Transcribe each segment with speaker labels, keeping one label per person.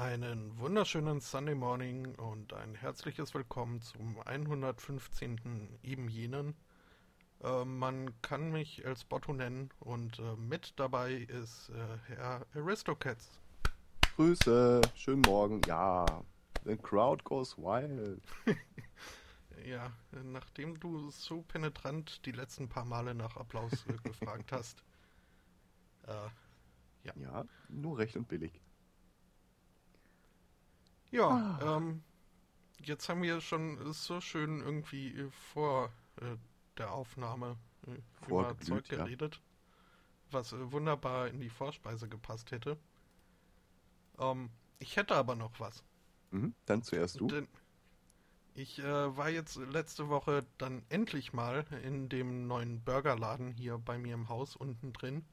Speaker 1: Einen wunderschönen Sunday Morning und ein herzliches Willkommen zum 115. eben jenen. Äh, man kann mich El Spotto nennen und äh, mit dabei ist äh, Herr Aristocats.
Speaker 2: Grüße, schönen Morgen. Ja, the crowd goes wild.
Speaker 1: ja, nachdem du so penetrant die letzten paar Male nach Applaus äh, gefragt hast.
Speaker 2: Äh, ja. ja, nur recht und billig.
Speaker 1: Ja, ah. ähm, jetzt haben wir schon so schön irgendwie äh, vor äh, der Aufnahme äh, über Zeug geredet, ja. was äh, wunderbar in die Vorspeise gepasst hätte. Ähm, ich hätte aber noch was.
Speaker 2: Mhm, dann zuerst du. Denn
Speaker 1: ich äh, war jetzt letzte Woche dann endlich mal in dem neuen Burgerladen hier bei mir im Haus unten drin.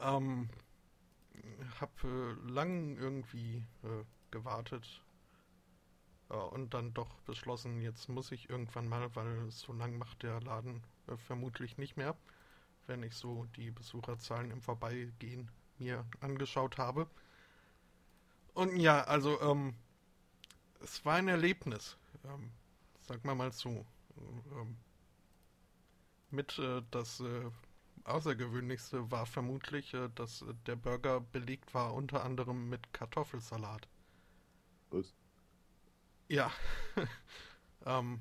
Speaker 1: Ähm, hab äh, lang irgendwie äh, gewartet äh, und dann doch beschlossen, jetzt muss ich irgendwann mal, weil so lang macht der Laden äh, vermutlich nicht mehr, wenn ich so die Besucherzahlen im Vorbeigehen mir angeschaut habe. Und ja, also ähm, es war ein Erlebnis, ähm, sag mal mal so. Ähm, mit äh, das äh, Außergewöhnlichste war vermutlich, äh, dass äh, der Burger belegt war unter anderem mit Kartoffelsalat.
Speaker 2: Was?
Speaker 1: Ja. ähm,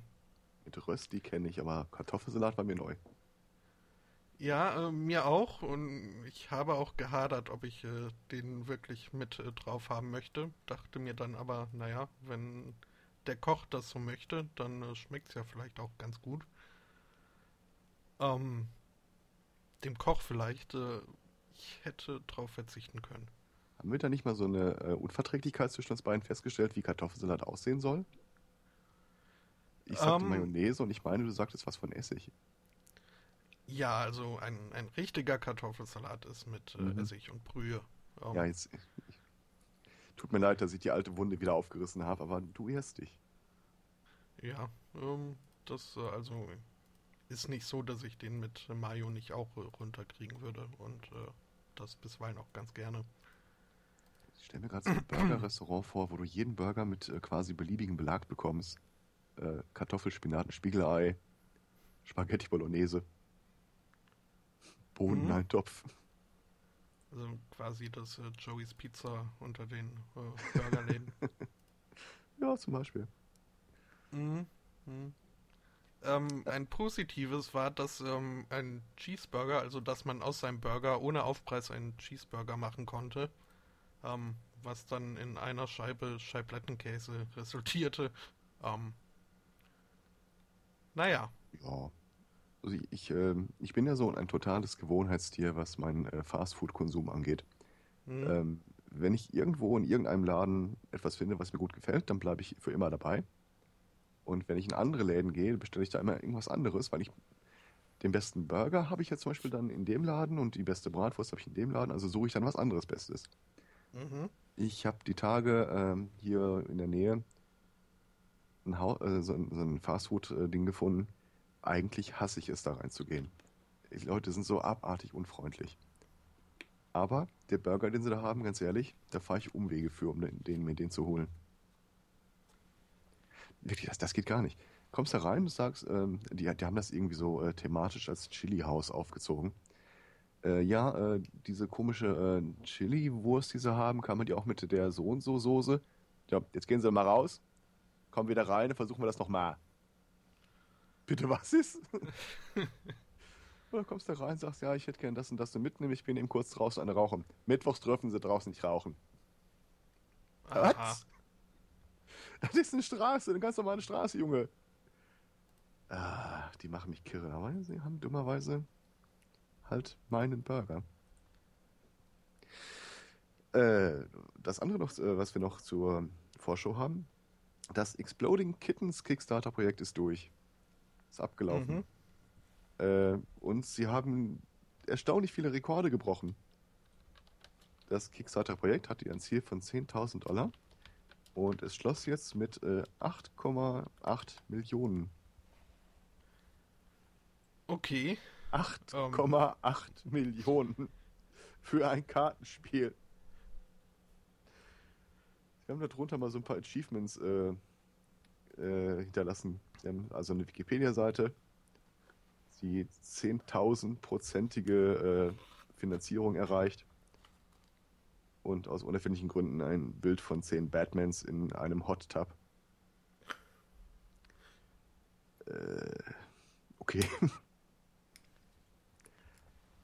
Speaker 2: Mit Rösti kenne ich, aber Kartoffelsalat war mir neu.
Speaker 1: Ja, äh, mir auch. Und ich habe auch gehadert, ob ich äh, den wirklich mit äh, drauf haben möchte. Dachte mir dann aber, naja, wenn der Koch das so möchte, dann äh, schmeckt es ja vielleicht auch ganz gut. Ähm, dem Koch vielleicht, äh, ich hätte drauf verzichten können.
Speaker 2: Haben wir da nicht mal so eine äh, Unverträglichkeit zwischen uns beiden festgestellt, wie Kartoffelsalat aussehen soll? Ich sagte um, ähm. Mayonnaise und ich meine, du sagtest was von Essig.
Speaker 1: Ja, also ein, ein richtiger Kartoffelsalat ist mit äh, mhm. Essig und Brühe.
Speaker 2: Um, ja, jetzt. Ich, tut mir leid, dass ich die alte Wunde wieder aufgerissen habe, aber du irrst dich.
Speaker 1: Ja, ähm, das äh, also ist nicht so, dass ich den mit Mayo nicht auch äh, runterkriegen würde und äh, das bisweilen auch ganz gerne.
Speaker 2: Ich stelle mir gerade so ein Burger-Restaurant vor, wo du jeden Burger mit äh, quasi beliebigen Belag bekommst. Äh, Kartoffel, Spinat, Spiegelei, Spaghetti Bolognese, Bohneneintopf. Mhm.
Speaker 1: Also quasi das äh, Joey's Pizza unter den äh, Burgerläden.
Speaker 2: ja, zum Beispiel.
Speaker 1: Mhm. Mhm. Ähm, ein positives war, dass ähm, ein Cheeseburger, also dass man aus seinem Burger ohne Aufpreis einen Cheeseburger machen konnte ähm, was dann in einer Scheibe Scheiblettenkäse resultierte. Ähm, naja.
Speaker 2: Ja. Also ich, ich, äh, ich bin ja so ein totales Gewohnheitstier, was meinen äh, Fastfood-Konsum angeht. Mhm. Ähm, wenn ich irgendwo in irgendeinem Laden etwas finde, was mir gut gefällt, dann bleibe ich für immer dabei. Und wenn ich in andere Läden gehe, bestelle ich da immer irgendwas anderes, weil ich den besten Burger habe ich jetzt zum Beispiel dann in dem Laden und die beste Bratwurst habe ich in dem Laden, also suche ich dann was anderes Bestes. Ich habe die Tage ähm, hier in der Nähe ein, äh, so ein, so ein Fastfood-Ding gefunden. Eigentlich hasse ich es, da reinzugehen. Die Leute sind so abartig unfreundlich. Aber der Burger, den sie da haben, ganz ehrlich, da fahre ich Umwege für, um den, den, mir den zu holen. Wirklich, das, das geht gar nicht. Kommst da rein und sagst, ähm, die, die haben das irgendwie so äh, thematisch als Chili-Haus aufgezogen. Äh, ja, äh, diese komische äh, Chili-Wurst, die sie haben, kann man die auch mit der so und so Soße. Ja, jetzt gehen sie mal raus, kommen wieder rein, versuchen wir das nochmal. Bitte, was ist? Oder kommst du rein, sagst, ja, ich hätte gern das und das mitnehmen, ich bin eben kurz draußen eine rauchen. Mittwochs dürfen sie draußen nicht rauchen. Aha. Was? Das ist eine Straße, eine ganz normale Straße, Junge. Ah, die machen mich kirre, aber sie haben dummerweise halt meinen Burger. Äh, das andere noch, äh, was wir noch zur Vorschau haben, das Exploding Kittens Kickstarter-Projekt ist durch. Ist abgelaufen. Mhm. Äh, und sie haben erstaunlich viele Rekorde gebrochen. Das Kickstarter-Projekt hatte ein Ziel von 10.000 Dollar und es schloss jetzt mit äh, 8,8 Millionen.
Speaker 1: Okay.
Speaker 2: 8,8 ähm. Millionen für ein Kartenspiel. Wir haben darunter mal so ein paar Achievements äh, äh, hinterlassen. Wir haben also eine Wikipedia-Seite, die 10.000-prozentige äh, Finanzierung erreicht und aus unerfindlichen Gründen ein Bild von 10 Batmans in einem Hot Tub. Äh, okay.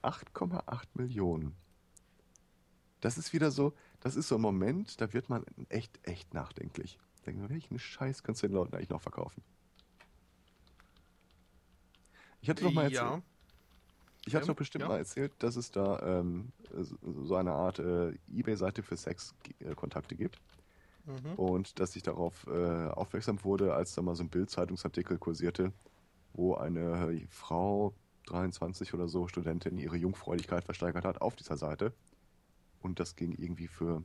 Speaker 2: 8,8 Millionen. Das ist wieder so, das ist so ein Moment, da wird man echt, echt nachdenklich. Denken wir, welchen Scheiß kannst du den Leuten eigentlich noch verkaufen? Ich hatte doch mal erzählt. Ja. Ich hatte doch bestimmt ja. mal erzählt, dass es da ähm, so eine Art äh, Ebay-Seite für Sex-Kontakte gibt. Mhm. Und dass ich darauf äh, aufmerksam wurde, als da mal so ein Bild-Zeitungsartikel kursierte, wo eine Frau, 23 oder so, Studentin, ihre Jungfräulichkeit versteigert hat auf dieser Seite. Und das ging irgendwie für,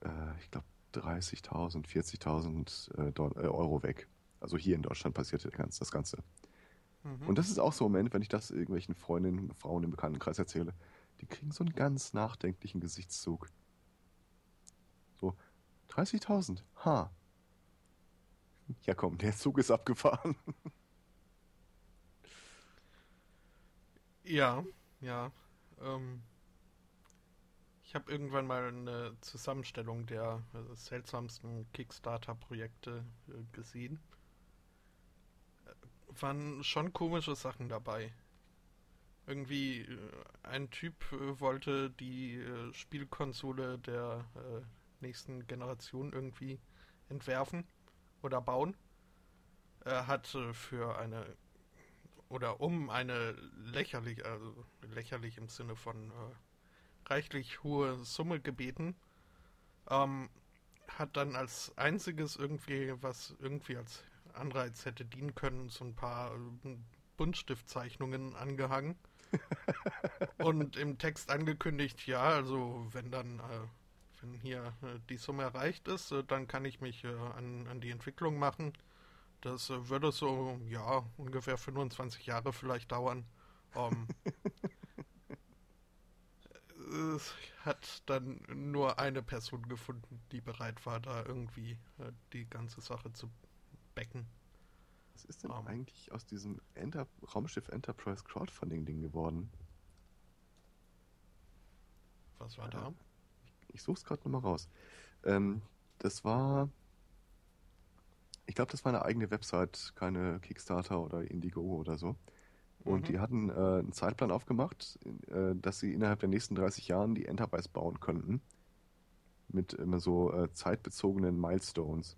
Speaker 2: äh, ich glaube, 30.000, 40.000 äh, Euro weg. Also hier in Deutschland passierte das Ganze. Mhm. Und das ist auch so ein Moment, wenn ich das irgendwelchen Freundinnen, Frauen im Bekanntenkreis erzähle, die kriegen so einen ganz nachdenklichen Gesichtszug. So, 30.000, ha. Ja komm, der Zug ist abgefahren.
Speaker 1: ja, ja. Ähm, ich habe irgendwann mal eine Zusammenstellung der äh, seltsamsten Kickstarter-Projekte äh, gesehen waren schon komische Sachen dabei. Irgendwie äh, ein Typ äh, wollte die äh, Spielkonsole der nächsten Generation irgendwie entwerfen oder bauen. Er hat für eine oder um eine lächerlich, also lächerlich im Sinne von äh, reichlich hohe Summe gebeten. Ähm, hat dann als einziges irgendwie, was irgendwie als Anreiz hätte dienen können, so ein paar äh, Buntstiftzeichnungen angehangen. und im Text angekündigt, ja, also wenn dann, äh, wenn hier äh, die Summe erreicht ist, äh, dann kann ich mich äh, an, an die Entwicklung machen. Das äh, würde so, ja, ungefähr 25 Jahre vielleicht dauern. Ähm, es hat dann nur eine Person gefunden, die bereit war, da irgendwie die ganze Sache zu Becken.
Speaker 2: Was ist denn um. eigentlich aus diesem Enter Raumschiff Enterprise Crowdfunding-Ding geworden?
Speaker 1: Was war da?
Speaker 2: Ich, ich suche es gerade nochmal raus. Ähm, das war. Ich glaube, das war eine eigene Website, keine Kickstarter oder Indigo oder so. Und mhm. die hatten äh, einen Zeitplan aufgemacht, äh, dass sie innerhalb der nächsten 30 Jahren die Enterprise bauen könnten. Mit immer so äh, zeitbezogenen Milestones.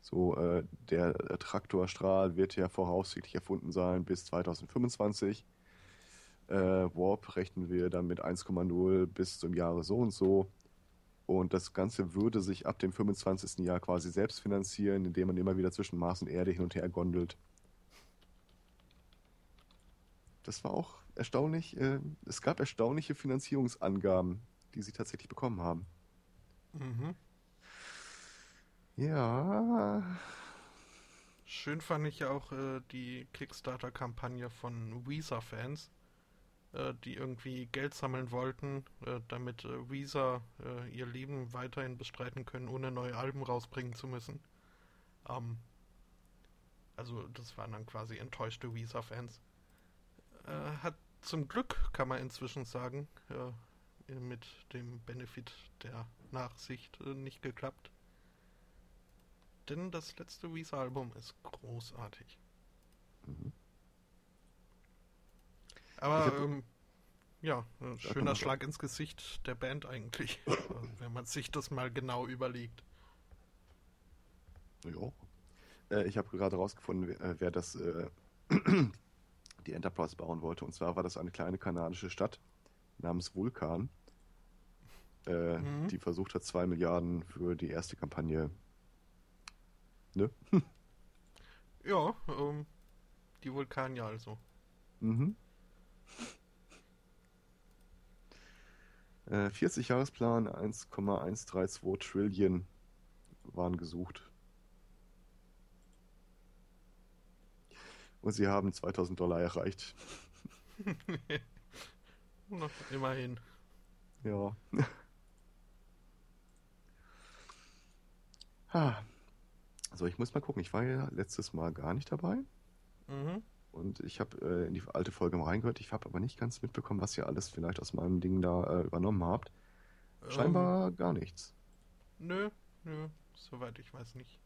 Speaker 2: So, äh, der Traktorstrahl wird ja voraussichtlich erfunden sein bis 2025. Äh, Warp rechnen wir dann mit 1,0 bis zum Jahre so und so. Und das Ganze würde sich ab dem 25. Jahr quasi selbst finanzieren, indem man immer wieder zwischen Mars und Erde hin und her gondelt. Das war auch erstaunlich. Äh, es gab erstaunliche Finanzierungsangaben, die sie tatsächlich bekommen haben. Mhm. Ja,
Speaker 1: schön fand ich auch äh, die Kickstarter-Kampagne von Weezer-Fans, die irgendwie Geld sammeln wollten, äh, damit äh, äh, ihr Leben weiterhin bestreiten können, ohne neue Alben rausbringen zu müssen. Ähm, also das waren dann quasi enttäuschte Weezer-Fans. Äh, hat zum Glück, kann man inzwischen sagen, mit dem Benefit der Nachsicht nicht geklappt. Denn das letzte Weezer-Album ist großartig. Mhm. Aber hab, ähm, ja, schöner Schlag ins Gesicht der Band eigentlich, wenn man sich das mal genau überlegt.
Speaker 2: Ja. Äh, ich habe gerade herausgefunden, wer, äh, wer das äh, die Enterprise bauen wollte. Und zwar war das eine kleine kanadische Stadt namens Vulkan, äh, mhm. die versucht hat, zwei Milliarden für die erste Kampagne. Ne?
Speaker 1: ja, ähm, die Vulkanier also. Mhm.
Speaker 2: 40 äh, Jahresplan, 1,132 Trillion waren gesucht. Und sie haben 2000 Dollar erreicht.
Speaker 1: Immerhin.
Speaker 2: Ja. ha. So, ich muss mal gucken. Ich war ja letztes Mal gar nicht dabei. Mhm. Und ich habe äh, in die alte Folge mal reingehört. Ich habe aber nicht ganz mitbekommen, was ihr alles vielleicht aus meinem Ding da äh, übernommen habt. Scheinbar ähm, gar nichts.
Speaker 1: Nö, nö, soweit ich weiß nicht.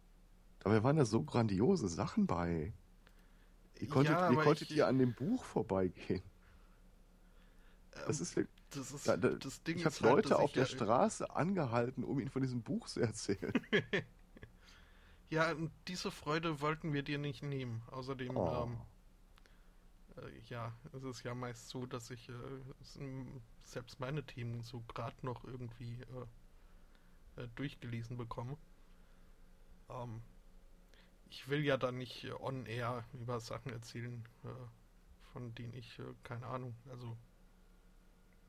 Speaker 2: Dabei waren da so grandiose Sachen bei. Wie konntet, ja, wie konntet ich, ihr an dem Buch vorbeigehen? Das ähm, ist, das ist da, da, das Ding ich habe halt, Leute auf der Straße angehalten, um ihnen von diesem Buch zu erzählen.
Speaker 1: ja, diese Freude wollten wir dir nicht nehmen. Außerdem, oh. ähm, äh, ja, es ist ja meist so, dass ich äh, selbst meine Themen so gerade noch irgendwie äh, äh durchgelesen bekomme. Ähm, ich will ja dann nicht äh, on air über Sachen erzählen, äh, von denen ich keine Ahnung, also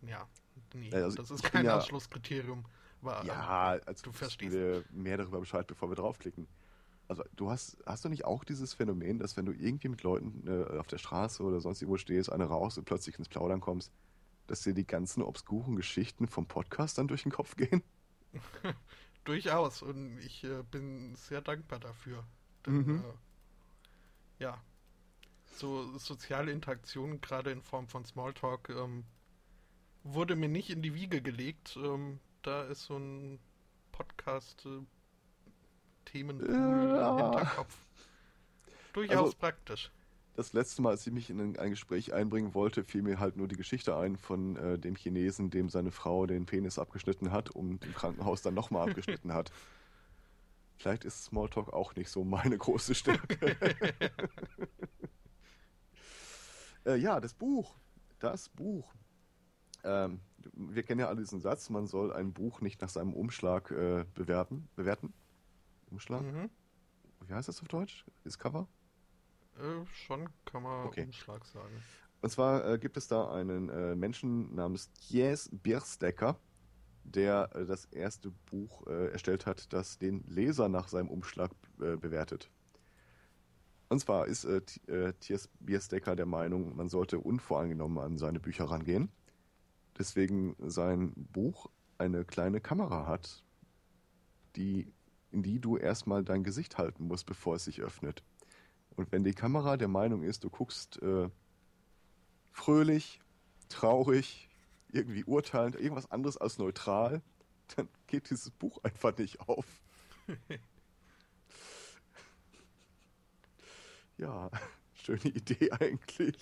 Speaker 1: ja, nee, also das ist kein ja, Ausschlusskriterium.
Speaker 2: Aber, ja, also du verstehst. Wir mehr darüber Bescheid, bevor wir draufklicken. Also du hast, hast du nicht auch dieses Phänomen, dass wenn du irgendwie mit Leuten äh, auf der Straße oder sonst irgendwo stehst, eine rauchst und plötzlich ins Plaudern kommst, dass dir die ganzen obskuren Geschichten vom Podcast dann durch den Kopf gehen?
Speaker 1: Durchaus und ich äh, bin sehr dankbar dafür. Denn, mhm. äh, ja, so soziale Interaktion, gerade in Form von Smalltalk, ähm, wurde mir nicht in die Wiege gelegt. Ähm, da ist so ein Podcast äh, Themenpool ja. im Hinterkopf. Durchaus also, praktisch.
Speaker 2: Das letzte Mal, als ich mich in ein Gespräch einbringen wollte, fiel mir halt nur die Geschichte ein von äh, dem Chinesen, dem seine Frau den Penis abgeschnitten hat und im Krankenhaus dann nochmal abgeschnitten hat. Vielleicht ist Smalltalk auch nicht so meine große Stärke. äh, ja, das Buch. Das Buch. Ähm, wir kennen ja alle diesen Satz, man soll ein Buch nicht nach seinem Umschlag äh, bewerten, bewerten. Umschlag? Mhm. Wie heißt das auf Deutsch? Ist Cover?
Speaker 1: Äh, schon kann man okay. Umschlag sagen.
Speaker 2: Und zwar äh, gibt es da einen äh, Menschen namens Jes Bierstecker, der äh, das erste Buch äh, erstellt hat, das den Leser nach seinem Umschlag bewertet. Und zwar ist äh, Thiers Bierstecker der Meinung, man sollte unvoreingenommen an seine Bücher rangehen deswegen sein Buch eine kleine Kamera hat, die, in die du erstmal dein Gesicht halten musst, bevor es sich öffnet. Und wenn die Kamera der Meinung ist, du guckst äh, fröhlich, traurig, irgendwie urteilend, irgendwas anderes als neutral, dann geht dieses Buch einfach nicht auf. ja, schöne Idee eigentlich.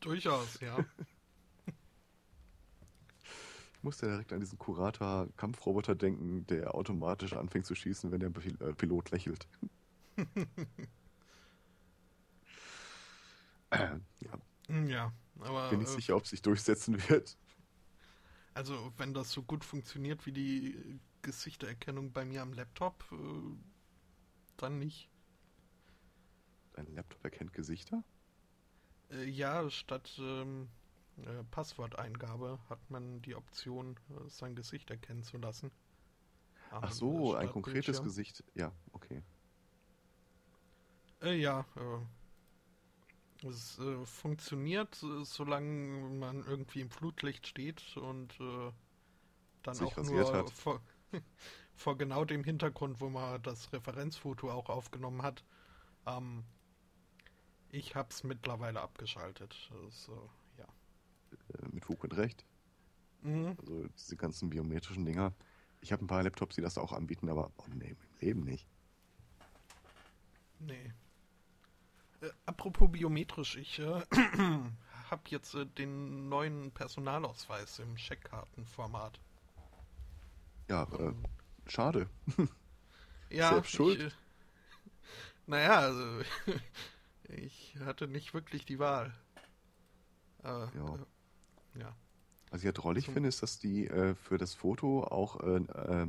Speaker 1: Durchaus, ja.
Speaker 2: Ich musste direkt an diesen Kurata-Kampfroboter denken, der automatisch anfängt zu schießen, wenn der äh, Pilot lächelt.
Speaker 1: ja. Ja, aber.
Speaker 2: Bin ich äh, sicher, ob sich durchsetzen wird.
Speaker 1: Also, wenn das so gut funktioniert wie die Gesichtererkennung bei mir am Laptop, äh, dann nicht.
Speaker 2: Dein Laptop erkennt Gesichter?
Speaker 1: Äh, ja, statt ähm, äh, Passworteingabe hat man die Option, äh, sein Gesicht erkennen zu lassen.
Speaker 2: Ach so, ein konkretes Gesicht. Ja, okay.
Speaker 1: Äh, ja, äh, es äh, funktioniert, äh, solange man irgendwie im Flutlicht steht und dann
Speaker 2: Sich
Speaker 1: auch nur vor, vor genau dem Hintergrund, wo man das Referenzfoto auch aufgenommen hat. Ähm, ich hab's mittlerweile abgeschaltet. Äh,
Speaker 2: mit Fug und Recht.
Speaker 1: Mhm.
Speaker 2: Also diese ganzen biometrischen Dinger. Ich habe ein paar Laptops, die das auch anbieten, aber oh nee, im Leben nicht.
Speaker 1: Nee. Äh, apropos biometrisch, ich äh, habe jetzt äh, den neuen Personalausweis im Scheckkartenformat.
Speaker 2: Ja, äh, schade.
Speaker 1: Ja,
Speaker 2: Selbst schuld?
Speaker 1: Ich, äh, naja, also ich hatte nicht wirklich die Wahl. Äh,
Speaker 2: Ja.
Speaker 1: Ja.
Speaker 2: Was ich ja drollig
Speaker 1: Zum-
Speaker 2: finde, ist, dass die äh, für das Foto auch äh, äh,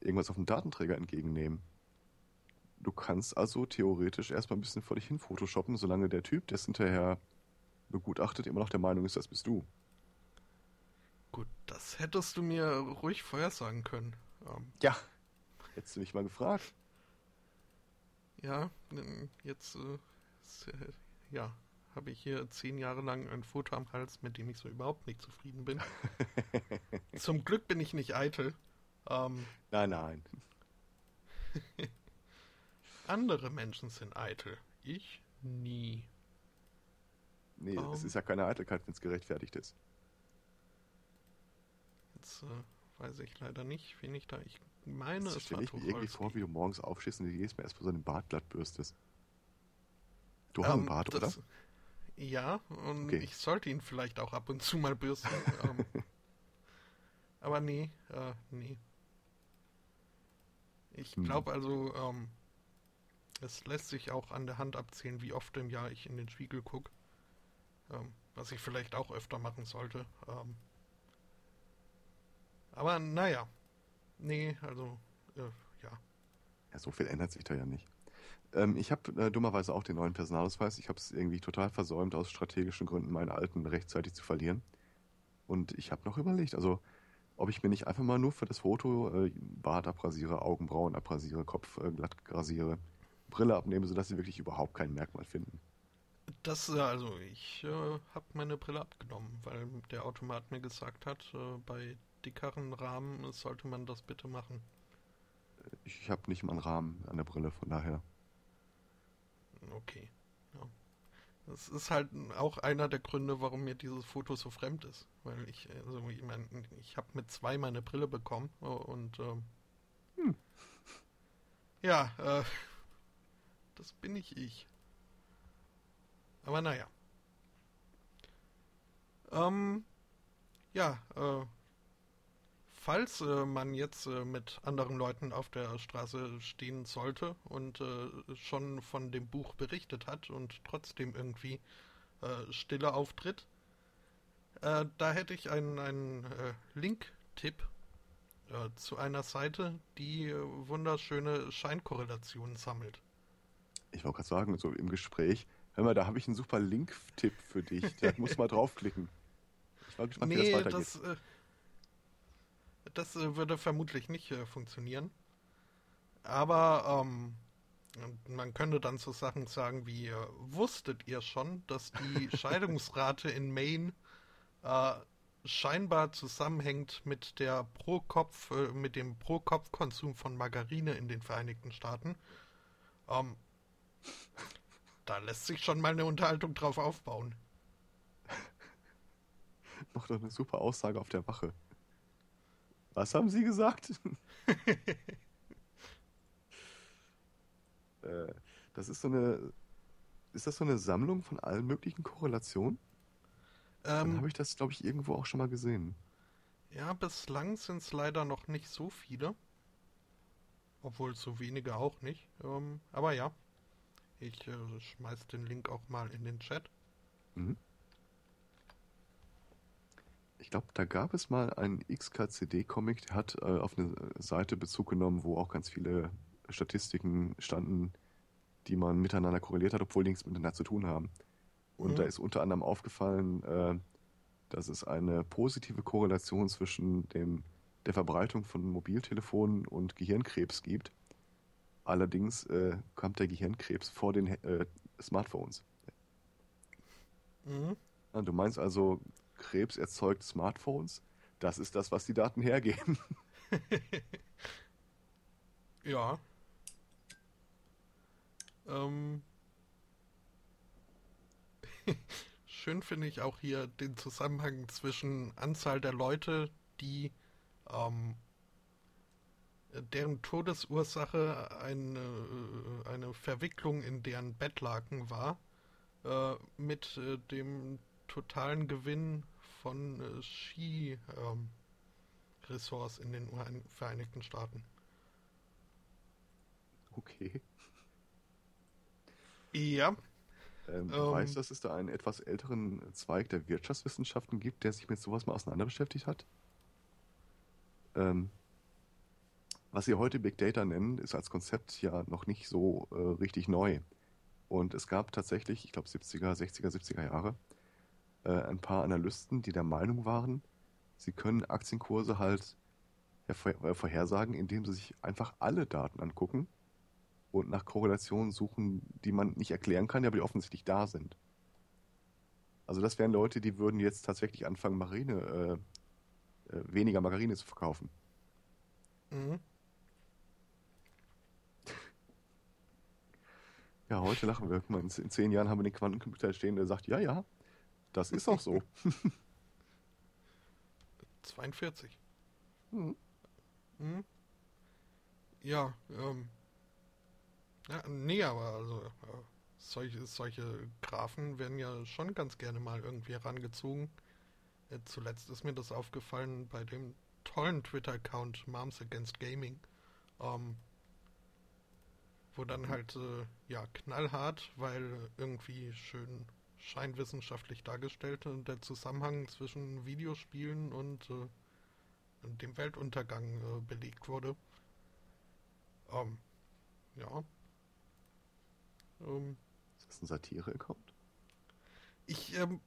Speaker 2: irgendwas auf dem Datenträger entgegennehmen. Du kannst also theoretisch erstmal ein bisschen vor dich hin photoshoppen, solange der Typ, der es hinterher begutachtet, immer noch der Meinung ist, das bist du.
Speaker 1: Gut, das hättest du mir ruhig vorher sagen können. Ähm,
Speaker 2: Ja. Hättest du mich mal gefragt.
Speaker 1: ja, jetzt äh, äh, ja, habe ich hier zehn Jahre lang ein Foto am Hals, mit dem ich so überhaupt nicht zufrieden bin. Zum Glück bin ich nicht eitel. Ähm,
Speaker 2: Nein, nein.
Speaker 1: andere Menschen sind eitel. Ich nie.
Speaker 2: Nee,
Speaker 1: Warum?
Speaker 2: es ist ja keine Eitelkeit, wenn es gerechtfertigt ist.
Speaker 1: Jetzt äh, weiß ich leider nicht, wen ich da. Ich meine,
Speaker 2: Das
Speaker 1: es
Speaker 2: stelle
Speaker 1: war
Speaker 2: ich mir irgendwie vor, wie du morgens aufstehst und dir jedes Mal erstmal so einen Bart glatt bürstest. Du hast einen
Speaker 1: Ähm,
Speaker 2: Bart,
Speaker 1: das-
Speaker 2: oder?
Speaker 1: Ja, und
Speaker 2: Okay.
Speaker 1: ich sollte ihn vielleicht auch ab und zu mal bürsten. ähm, aber nee, äh, nee. Ich
Speaker 2: Hm.
Speaker 1: glaube also, ähm, es lässt sich auch an der Hand abzählen, wie oft im Jahr ich in den Spiegel gucke. Ähm, was ich vielleicht auch öfter machen sollte. Ähm, aber naja. Nee, also, äh, ja.
Speaker 2: Ja, so viel ändert sich da ja nicht. Ähm, ich habe äh, dummerweise auch den neuen Personalausweis. Ich habe es irgendwie total versäumt, aus strategischen Gründen meinen alten rechtzeitig zu verlieren. Und ich habe noch überlegt, also ob ich mir nicht einfach mal nur für das Foto äh, Bart abrasiere, Augenbrauen abrasiere, Kopf äh, glatt rasiere, Brille abnehme, sodass sie wirklich überhaupt kein Merkmal finden.
Speaker 1: Das, äh, also ich äh, habe meine Brille abgenommen, weil der Automat mir gesagt hat, äh, bei dickeren Rahmen sollte man das bitte machen.
Speaker 2: Ich, ich habe nicht mal einen Rahmen an der Brille, von daher.
Speaker 1: Okay. Ja. Das ist halt auch einer der Gründe, warum mir dieses Foto so fremd ist. Weil ich, also ich meine, ich habe mit zwei meine Brille bekommen äh, und ähm,
Speaker 2: Hm.
Speaker 1: ja, äh, das bin nicht ich. Aber naja. Ähm, ja, äh, falls äh, man jetzt äh, mit anderen Leuten auf der Straße stehen sollte und äh, schon von dem Buch berichtet hat und trotzdem irgendwie äh, Stille auftritt, äh, da hätte ich einen, einen äh, Link-Tipp zu einer Seite, die wunderschöne Scheinkorrelationen sammelt.
Speaker 2: Ich wollte gerade sagen, so im Gespräch, hör mal, da habe ich einen super Link-Tipp für dich. Da musst du mal draufklicken. Ich war gespannt, wie
Speaker 1: nee,
Speaker 2: das weitergeht.
Speaker 1: das, das äh, würde vermutlich nicht äh, funktionieren. Aber ähm, man könnte dann so Sachen sagen wie, äh, wusstet ihr schon, dass die Scheidungsrate in Maine äh, scheinbar zusammenhängt mit der pro Kopf, äh, mit dem pro Kopf Konsum von Margarine in den Vereinigten Staaten? Ähm, da lässt sich schon mal eine Unterhaltung drauf aufbauen.
Speaker 2: Noch doch eine super Aussage auf der Wache. Was haben Sie gesagt? äh, das ist so eine. Ist das so eine Sammlung von allen möglichen Korrelationen? Dann
Speaker 1: Ähm,
Speaker 2: habe ich das, glaube ich, irgendwo auch schon mal gesehen.
Speaker 1: Ja, bislang sind es leider noch nicht so viele. Obwohl so wenige auch nicht. Ähm, aber ja. Ich äh, schmeiß den Link auch mal in den Chat.
Speaker 2: Mhm. Ich glaube, da gab es mal einen XKCD-Comic, der hat äh, auf eine Seite Bezug genommen, wo auch ganz viele Statistiken standen, die man miteinander korreliert hat, obwohl die nichts miteinander zu tun haben. Und
Speaker 1: Mhm.
Speaker 2: da ist unter anderem aufgefallen, äh, dass es eine positive Korrelation zwischen dem, der Verbreitung von Mobiltelefonen und Gehirnkrebs gibt. Allerdings äh, kommt der Gehirnkrebs vor den äh, Smartphones. Mhm. Ah, du meinst also, Krebs erzeugt Smartphones? Das ist das, was die Daten hergeben.
Speaker 1: ja. Ähm. Schön finde ich auch hier den Zusammenhang zwischen Anzahl der Leute, die ähm, deren Todesursache eine, eine Verwicklung in deren Bettlaken war, äh, mit äh, dem totalen Gewinn von äh, Ski-Ressorts ähm, in den Vereinigten Staaten.
Speaker 2: Okay.
Speaker 1: Ja.
Speaker 2: Ähm, du ähm, weißt, dass es da einen etwas älteren Zweig der Wirtschaftswissenschaften gibt, der sich mit sowas mal auseinander beschäftigt hat? Ähm, was Sie heute Big Data nennen, ist als Konzept ja noch nicht so äh, richtig neu. Und es gab tatsächlich, ich glaube 70er, 60er, 70er Jahre, äh, ein paar Analysten, die der Meinung waren, sie können Aktienkurse halt äh, vorhersagen, indem sie sich einfach alle Daten angucken und nach Korrelationen suchen, die man nicht erklären kann, aber die offensichtlich da sind. Also das wären Leute, die würden jetzt tatsächlich anfangen, Marine, äh, äh, weniger Margarine zu verkaufen. Mhm. Ja, heute lachen wir. In zehn Jahren haben wir den Quantencomputer stehen, der sagt, ja, ja, das ist auch so.
Speaker 1: 42. Mhm. Mhm. Ja, ähm. Ja, nee, aber also äh, solche, solche Graphen werden ja schon ganz gerne mal irgendwie herangezogen. Äh, zuletzt ist mir das aufgefallen bei dem tollen Twitter-Account Moms Against Gaming. Ähm, wo dann halt äh, ja knallhart, weil irgendwie schön scheinwissenschaftlich dargestellt und der Zusammenhang zwischen Videospielen und äh, dem Weltuntergang äh, belegt wurde. Ähm, ja.
Speaker 2: Ähm, ist das ein Satire-Account?
Speaker 1: Ich ähm,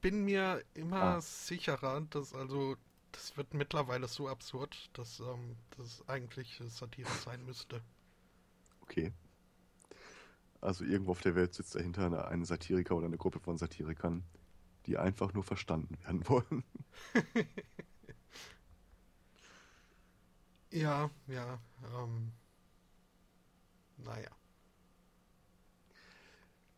Speaker 1: bin mir immer ah. sicherer, dass also das wird mittlerweile so absurd, dass ähm, das eigentlich Satire sein müsste.
Speaker 2: Okay. Also irgendwo auf der Welt sitzt dahinter eine, ein Satiriker oder eine Gruppe von Satirikern, die einfach nur verstanden werden wollen.
Speaker 1: ja, ja. Ähm, naja.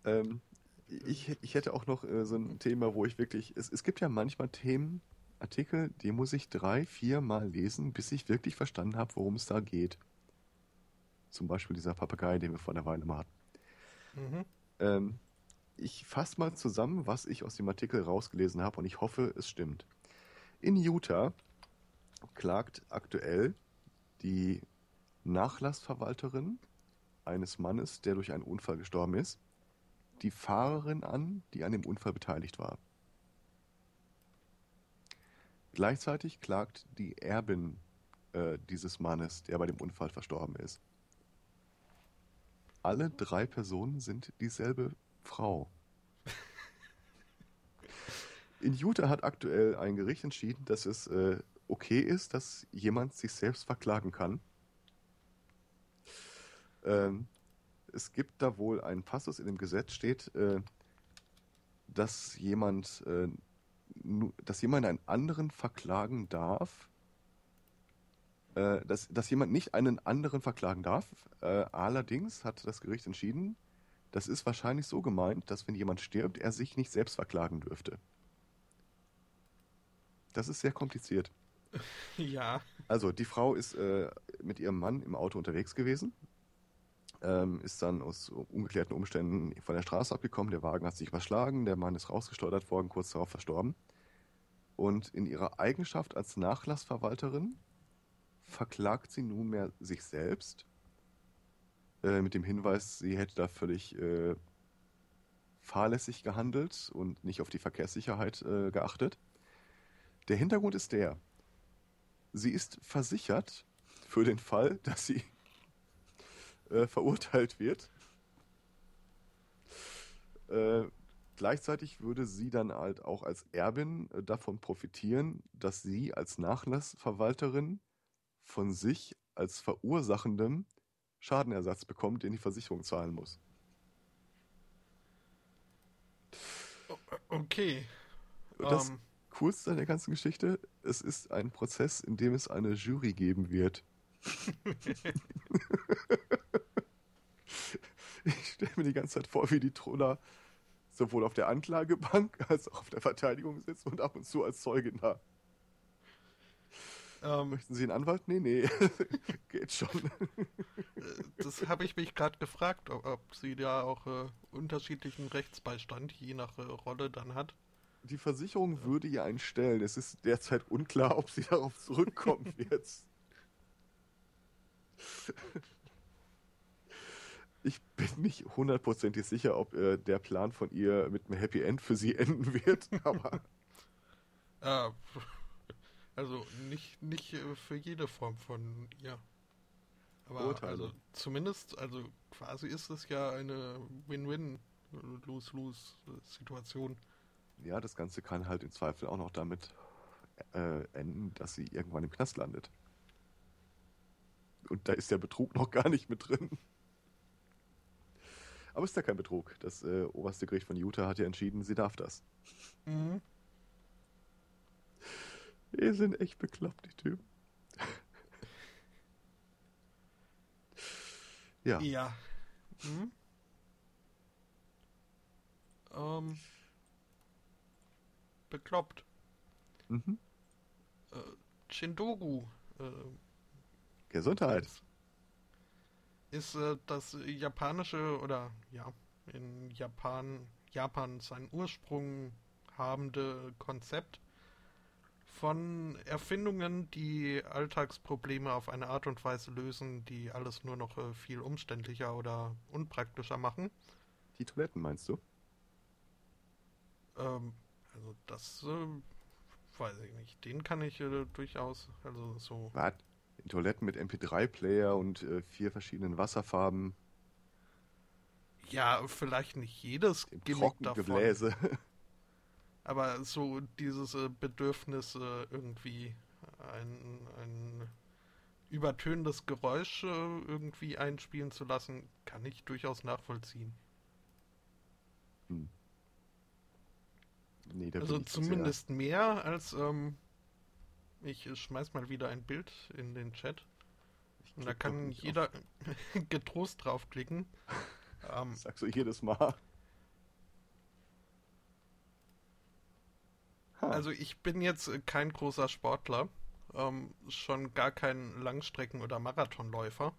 Speaker 2: Ähm, ich, ich hätte auch noch äh, so ein Thema, wo ich wirklich. Es, es gibt ja manchmal Themen, Artikel, die muss ich drei, vier Mal lesen, bis ich wirklich verstanden habe, worum es da geht. Zum Beispiel dieser Papagei, den wir vor einer Weile mal hatten. Ähm, ich fasse mal zusammen, was ich aus dem Artikel rausgelesen habe und ich hoffe, es stimmt. In Utah klagt aktuell die Nachlassverwalterin eines Mannes, der durch einen Unfall gestorben ist, die Fahrerin an, die an dem Unfall beteiligt war. Gleichzeitig klagt die Erbin äh, dieses Mannes, der bei dem Unfall verstorben ist alle drei Personen sind dieselbe Frau. In Utah hat aktuell ein Gericht entschieden, dass es äh, okay ist, dass jemand sich selbst verklagen kann. Ähm, es gibt da wohl einen Passus in dem Gesetz steht, äh, dass jemand, äh, dass jemand einen anderen verklagen darf, äh, dass, dass jemand nicht einen anderen verklagen darf. Äh, allerdings hat das Gericht entschieden, das ist wahrscheinlich so gemeint, dass wenn jemand stirbt, er sich nicht selbst verklagen dürfte. Das ist sehr kompliziert.
Speaker 1: Ja.
Speaker 2: Also, die Frau ist äh, mit ihrem Mann im Auto unterwegs gewesen, ähm, ist dann aus ungeklärten Umständen von der Straße abgekommen, der Wagen hat sich überschlagen, der Mann ist rausgesteuert worden, kurz darauf verstorben. Und in ihrer Eigenschaft als Nachlassverwalterin verklagt sie nunmehr sich selbst äh, mit dem Hinweis, sie hätte da völlig äh, fahrlässig gehandelt und nicht auf die Verkehrssicherheit äh, geachtet. Der Hintergrund ist der, sie ist versichert für den Fall, dass sie äh, verurteilt wird. Äh, gleichzeitig würde sie dann halt auch als Erbin äh, davon profitieren, dass sie als Nachlassverwalterin von sich als Verursachendem Schadenersatz bekommt, den die Versicherung zahlen muss.
Speaker 1: Okay.
Speaker 2: Das um. Ähm. Coolste an der ganzen Geschichte, es ist ein Prozess, in dem es eine Jury geben wird. ich stelle mir die ganze Zeit vor, wie die Troller sowohl auf der Anklagebank als auch auf der Verteidigung sitzen und ab und zu als Zeugin da. Ähm, Möchten Sie einen Anwalt? Nee, nee. Geht schon.
Speaker 1: Äh, das habe ich mich gerade gefragt, ob, ob, sie da auch äh, unterschiedlichen Rechtsbeistand je nach äh, Rolle dann hat.
Speaker 2: Die Versicherung ja. würde ihr einen stellen. Es ist derzeit unklar, ob sie darauf zurückkommen wird. Ich bin nicht hundertprozentig sicher, ob äh, der Plan von ihr mit einem Happy End für sie enden wird, aber.
Speaker 1: äh, also nicht, nicht äh, für jede Form von ihr. Aber Urteile. also zumindest, also quasi ist es ja eine Win-Win-Lose-Lose-Situation.
Speaker 2: Ja, das Ganze kann halt im Zweifel auch noch damit äh, enden, dass sie irgendwann im Knast landet. Und da ist der Betrug noch gar nicht mit drin. Aber ist ja kein Betrug. Das äh, oberste Gericht von Utah hat ja entschieden, sie darf das. Mhm. Die sind echt bekloppt, die Typen. ja.
Speaker 1: Ja. Mhm. Ähm. Bekloppt. Mhm. Äh, Shindogu. Äh,
Speaker 2: Gesundheit.
Speaker 1: Ist äh, das japanische oder ja, in Japan, Japan seinen Ursprung habende Konzept von Erfindungen, die Alltagsprobleme auf eine Art und Weise lösen, die alles nur noch äh, viel umständlicher oder unpraktischer machen.
Speaker 2: Die Toiletten meinst du?
Speaker 1: Ähm, also das äh, weiß ich nicht. Den kann ich äh, durchaus, also so.
Speaker 2: Was? Toiletten mit MP3-Player und äh, vier verschiedenen Wasserfarben.
Speaker 1: Ja, vielleicht nicht jedes
Speaker 2: Gimmick davon. Gebläse.
Speaker 1: Aber so dieses äh, Bedürfnis, äh, irgendwie ein, ein übertönendes Geräusch äh, irgendwie einspielen zu lassen, kann ich durchaus nachvollziehen. Hm. Nee, also zumindest sehr... mehr als ähm, ich schmeiß mal wieder ein Bild in den Chat. Und da kann jeder getrost draufklicken.
Speaker 2: ähm, Sagst du jedes Mal.
Speaker 1: Also ich bin jetzt kein großer Sportler, ähm, schon gar kein Langstrecken- oder Marathonläufer.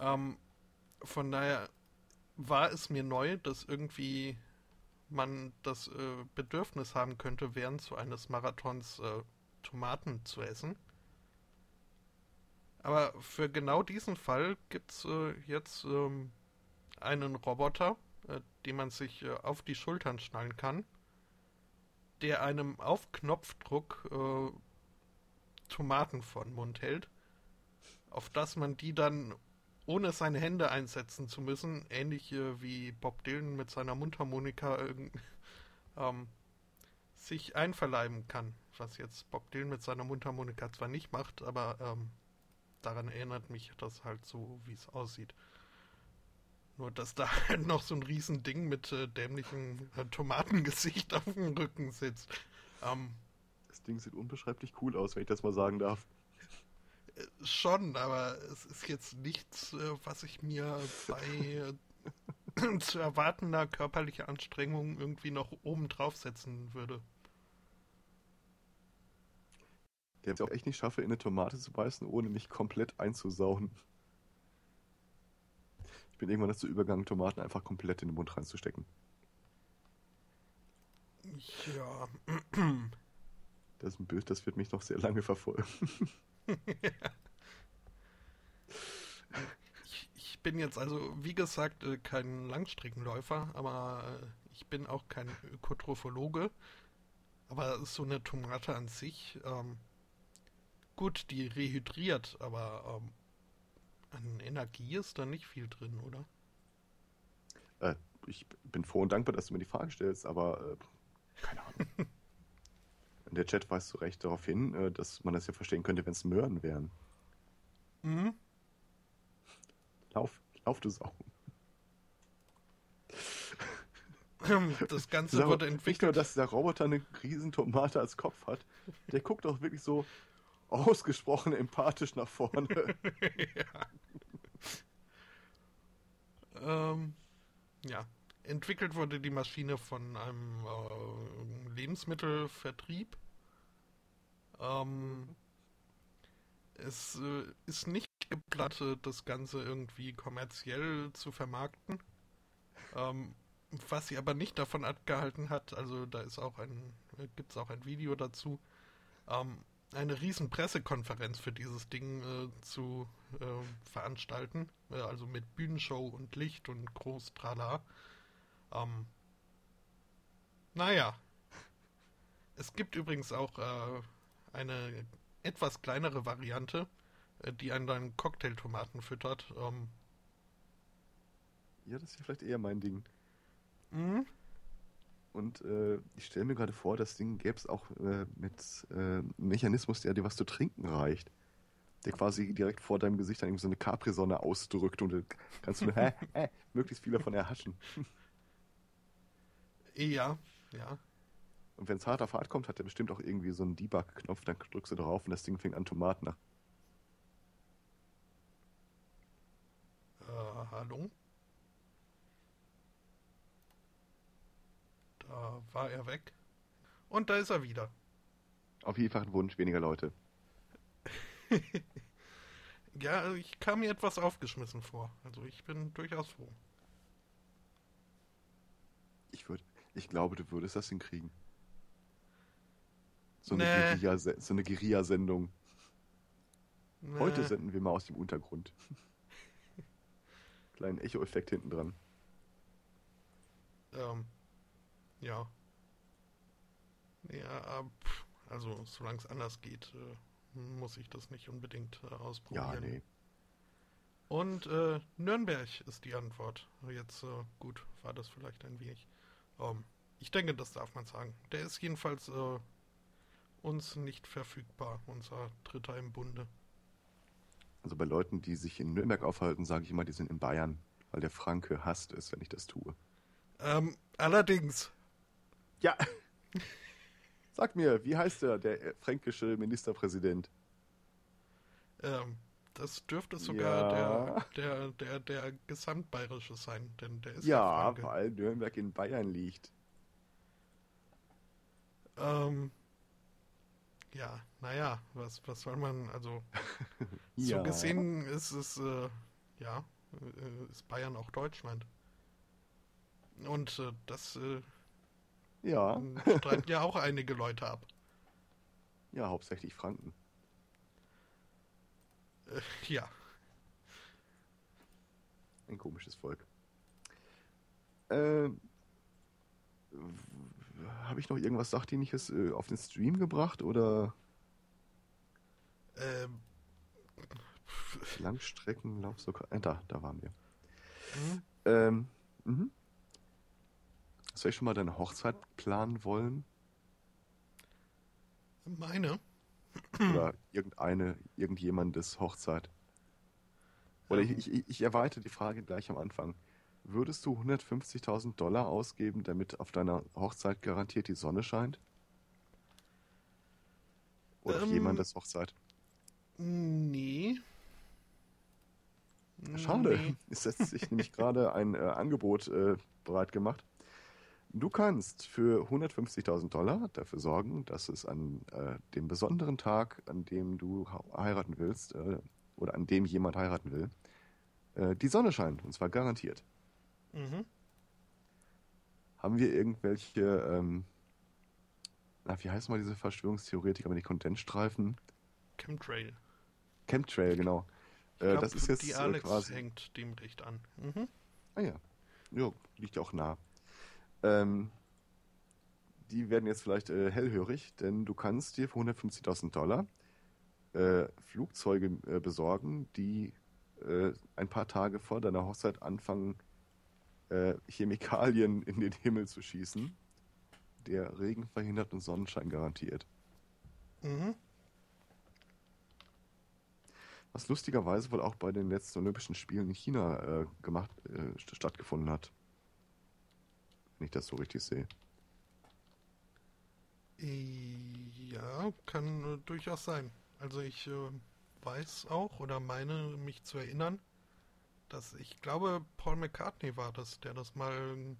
Speaker 1: Ähm, von daher war es mir neu, dass irgendwie man das äh, Bedürfnis haben könnte, während so eines Marathons äh, Tomaten zu essen. Aber für genau diesen Fall gibt es äh, jetzt ähm, einen Roboter, äh, den man sich äh, auf die Schultern schnallen kann der einem auf Knopfdruck äh, Tomaten vor den Mund hält, auf dass man die dann ohne seine Hände einsetzen zu müssen, ähnlich äh, wie Bob Dylan mit seiner Mundharmonika ähm, sich einverleiben kann. Was jetzt Bob Dylan mit seiner Mundharmonika zwar nicht macht, aber ähm, daran erinnert mich das halt so, wie es aussieht. Nur, dass da halt noch so ein Riesending mit äh, dämlichem äh, Tomatengesicht auf dem Rücken sitzt. Ähm,
Speaker 2: das Ding sieht unbeschreiblich cool aus, wenn ich das mal sagen darf.
Speaker 1: Äh, schon, aber es ist jetzt nichts, äh, was ich mir bei äh, zu erwartender körperlicher Anstrengung irgendwie noch oben draufsetzen würde.
Speaker 2: Der es auch echt nicht schaffe, in eine Tomate zu beißen, ohne mich komplett einzusaugen. Ich bin irgendwann dazu übergegangen, Tomaten einfach komplett in den Mund reinzustecken.
Speaker 1: Ja.
Speaker 2: Das ist ein Bild, das wird mich noch sehr lange verfolgen.
Speaker 1: ich, ich, bin jetzt also, wie gesagt, äh, kein Langstreckenläufer, aber äh, ich bin auch kein Ökotrophologe. Aber so eine Tomate an sich, ähm, gut, die rehydriert, aber ähm, an Energie ist da nicht viel drin, oder?
Speaker 2: Äh, ich bin froh und dankbar, dass du mir die Frage stellst, aber äh, keine Ahnung. Der Chat weist zu Recht darauf hin, äh, dass man das ja verstehen könnte, wenn es Möhren wären. Mhm. Lauf, lauf du Sau.
Speaker 1: Das Ganze wurde entwickelt. Nicht
Speaker 2: nur, dass der Roboter eine Riesentomate als Kopf hat, der guckt auch wirklich so ausgesprochen empathisch nach vorne.
Speaker 1: ja. Ähm, ja. Entwickelt wurde die Maschine von einem äh, Lebensmittelvertrieb. Ähm, es äh, ist nicht geplant, das Ganze irgendwie kommerziell zu vermarkten. Ähm, was sie aber nicht davon abgehalten hat, also da ist auch ein, gibt es auch ein Video dazu, ähm, eine riesen Pressekonferenz für dieses Ding äh, zu äh, veranstalten, äh, also mit Bühnenshow und Licht und groß Trala. Ähm, naja, es gibt übrigens auch äh, eine etwas kleinere Variante, äh, die einen dann Cocktailtomaten füttert. Ähm,
Speaker 2: ja, das ist ja vielleicht eher mein Ding. Mhm. Und äh, ich stelle mir gerade vor, das Ding gäbe es auch äh, mit äh, Mechanismus, der dir was zu trinken reicht. Der quasi direkt vor deinem Gesicht dann irgendwie so eine Capri-Sonne ausdrückt und dann kannst du hä, hä, möglichst viel davon erhaschen.
Speaker 1: Ja, ja.
Speaker 2: Und wenn es hart auf hart kommt, hat er bestimmt auch irgendwie so einen Debug-Knopf, dann drückst du drauf und das Ding fängt an Tomaten nach.
Speaker 1: Äh, hallo? Da war er weg. Und da ist er wieder.
Speaker 2: Auf jeden Fall ein Wunsch, weniger Leute.
Speaker 1: ja, ich kam mir etwas aufgeschmissen vor. Also ich bin durchaus froh.
Speaker 2: Ich würde, ich glaube, du würdest das hinkriegen. So eine nee. So eine Guerilla-Sendung. Nee. Heute senden wir mal aus dem Untergrund. Kleinen Echo-Effekt hinten dran.
Speaker 1: Ähm, ja. Ja, also solange es anders geht, äh, muss ich das nicht unbedingt äh, ausprobieren. Ja, nee. Und äh, Nürnberg ist die Antwort. Jetzt, äh, gut, war das vielleicht ein wenig. Ähm, ich denke, das darf man sagen. Der ist jedenfalls äh, uns nicht verfügbar, unser Dritter im Bunde.
Speaker 2: Also bei Leuten, die sich in Nürnberg aufhalten, sage ich immer, die sind in Bayern, weil der Franke hasst es, wenn ich das tue.
Speaker 1: Ähm, allerdings,
Speaker 2: ja. Sag mir, wie heißt der, der fränkische Ministerpräsident?
Speaker 1: Ähm, das dürfte sogar ja. der, der, der, der Gesamtbayerische sein, denn der ist
Speaker 2: ja, ja weil Nürnberg in Bayern liegt.
Speaker 1: Ähm, ja, naja, was, was soll man, also ja. so gesehen ist es, äh, ja, äh, ist Bayern auch Deutschland. Und äh, das äh,
Speaker 2: ja.
Speaker 1: Streiten ja auch einige Leute ab.
Speaker 2: Ja, hauptsächlich Franken.
Speaker 1: Äh, ja.
Speaker 2: Ein komisches Volk. Äh, Habe ich noch irgendwas Sachdienliches äh, auf den Stream gebracht oder? Ähm. Langstreckenlauf sogar. Äh, da, da waren wir. Mhm. Ähm, mhm. Hast du schon mal deine Hochzeit planen wollen?
Speaker 1: Meine?
Speaker 2: Oder irgendeine, irgendjemandes Hochzeit? Oder ähm. ich, ich, ich erweitere die Frage gleich am Anfang. Würdest du 150.000 Dollar ausgeben, damit auf deiner Hochzeit garantiert die Sonne scheint? Oder ähm, jemandes Hochzeit?
Speaker 1: Nee.
Speaker 2: Schade. Nee. Es setzt sich nämlich gerade ein äh, Angebot äh, bereit gemacht. Du kannst für 150.000 Dollar dafür sorgen, dass es an äh, dem besonderen Tag, an dem du heiraten willst, äh, oder an dem jemand heiraten will, äh, die Sonne scheint. Und zwar garantiert. Mhm. Haben wir irgendwelche, ähm, na, wie heißen mal diese Verschwörungstheoretiker mit den Kondensstreifen?
Speaker 1: Chemtrail.
Speaker 2: Chemtrail, genau.
Speaker 1: Ich glaub, das ist jetzt die äh, Alex quasi... hängt dem recht an. Mhm.
Speaker 2: Ah ja. Ja, liegt ja auch nah. Ähm, die werden jetzt vielleicht äh, hellhörig, denn du kannst dir für 150.000 Dollar äh, Flugzeuge äh, besorgen, die äh, ein paar Tage vor deiner Hochzeit anfangen, äh, Chemikalien in den Himmel zu schießen, der Regen verhindert und Sonnenschein garantiert. Mhm. Was lustigerweise wohl auch bei den letzten Olympischen Spielen in China äh, gemacht, stattgefunden hat. Wenn ich das so richtig sehe.
Speaker 1: Ja, kann äh, durchaus sein. Also ich äh, weiß auch oder meine mich zu erinnern, dass ich glaube, Paul McCartney war das, der das mal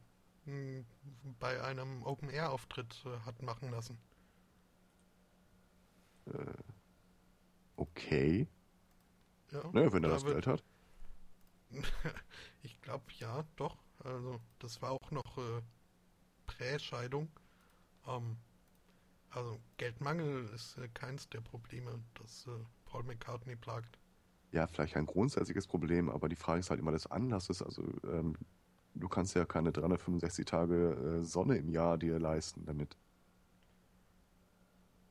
Speaker 1: mh, bei einem Open-Air-Auftritt äh, hat machen lassen.
Speaker 2: Äh, okay.
Speaker 1: Ja,
Speaker 2: Naja, wenn er
Speaker 1: da
Speaker 2: das Geld hat.
Speaker 1: ich glaube, ja, doch. Also, das war auch noch äh, Prä-Scheidung. Ähm, also, Geldmangel ist äh, keins der Probleme, das äh, Paul McCartney plagt.
Speaker 2: Ja, vielleicht ein grundsätzliches Problem, aber die Frage ist halt immer des Anlasses. Also, ähm, du kannst ja keine 365 Tage äh, Sonne im Jahr dir leisten damit.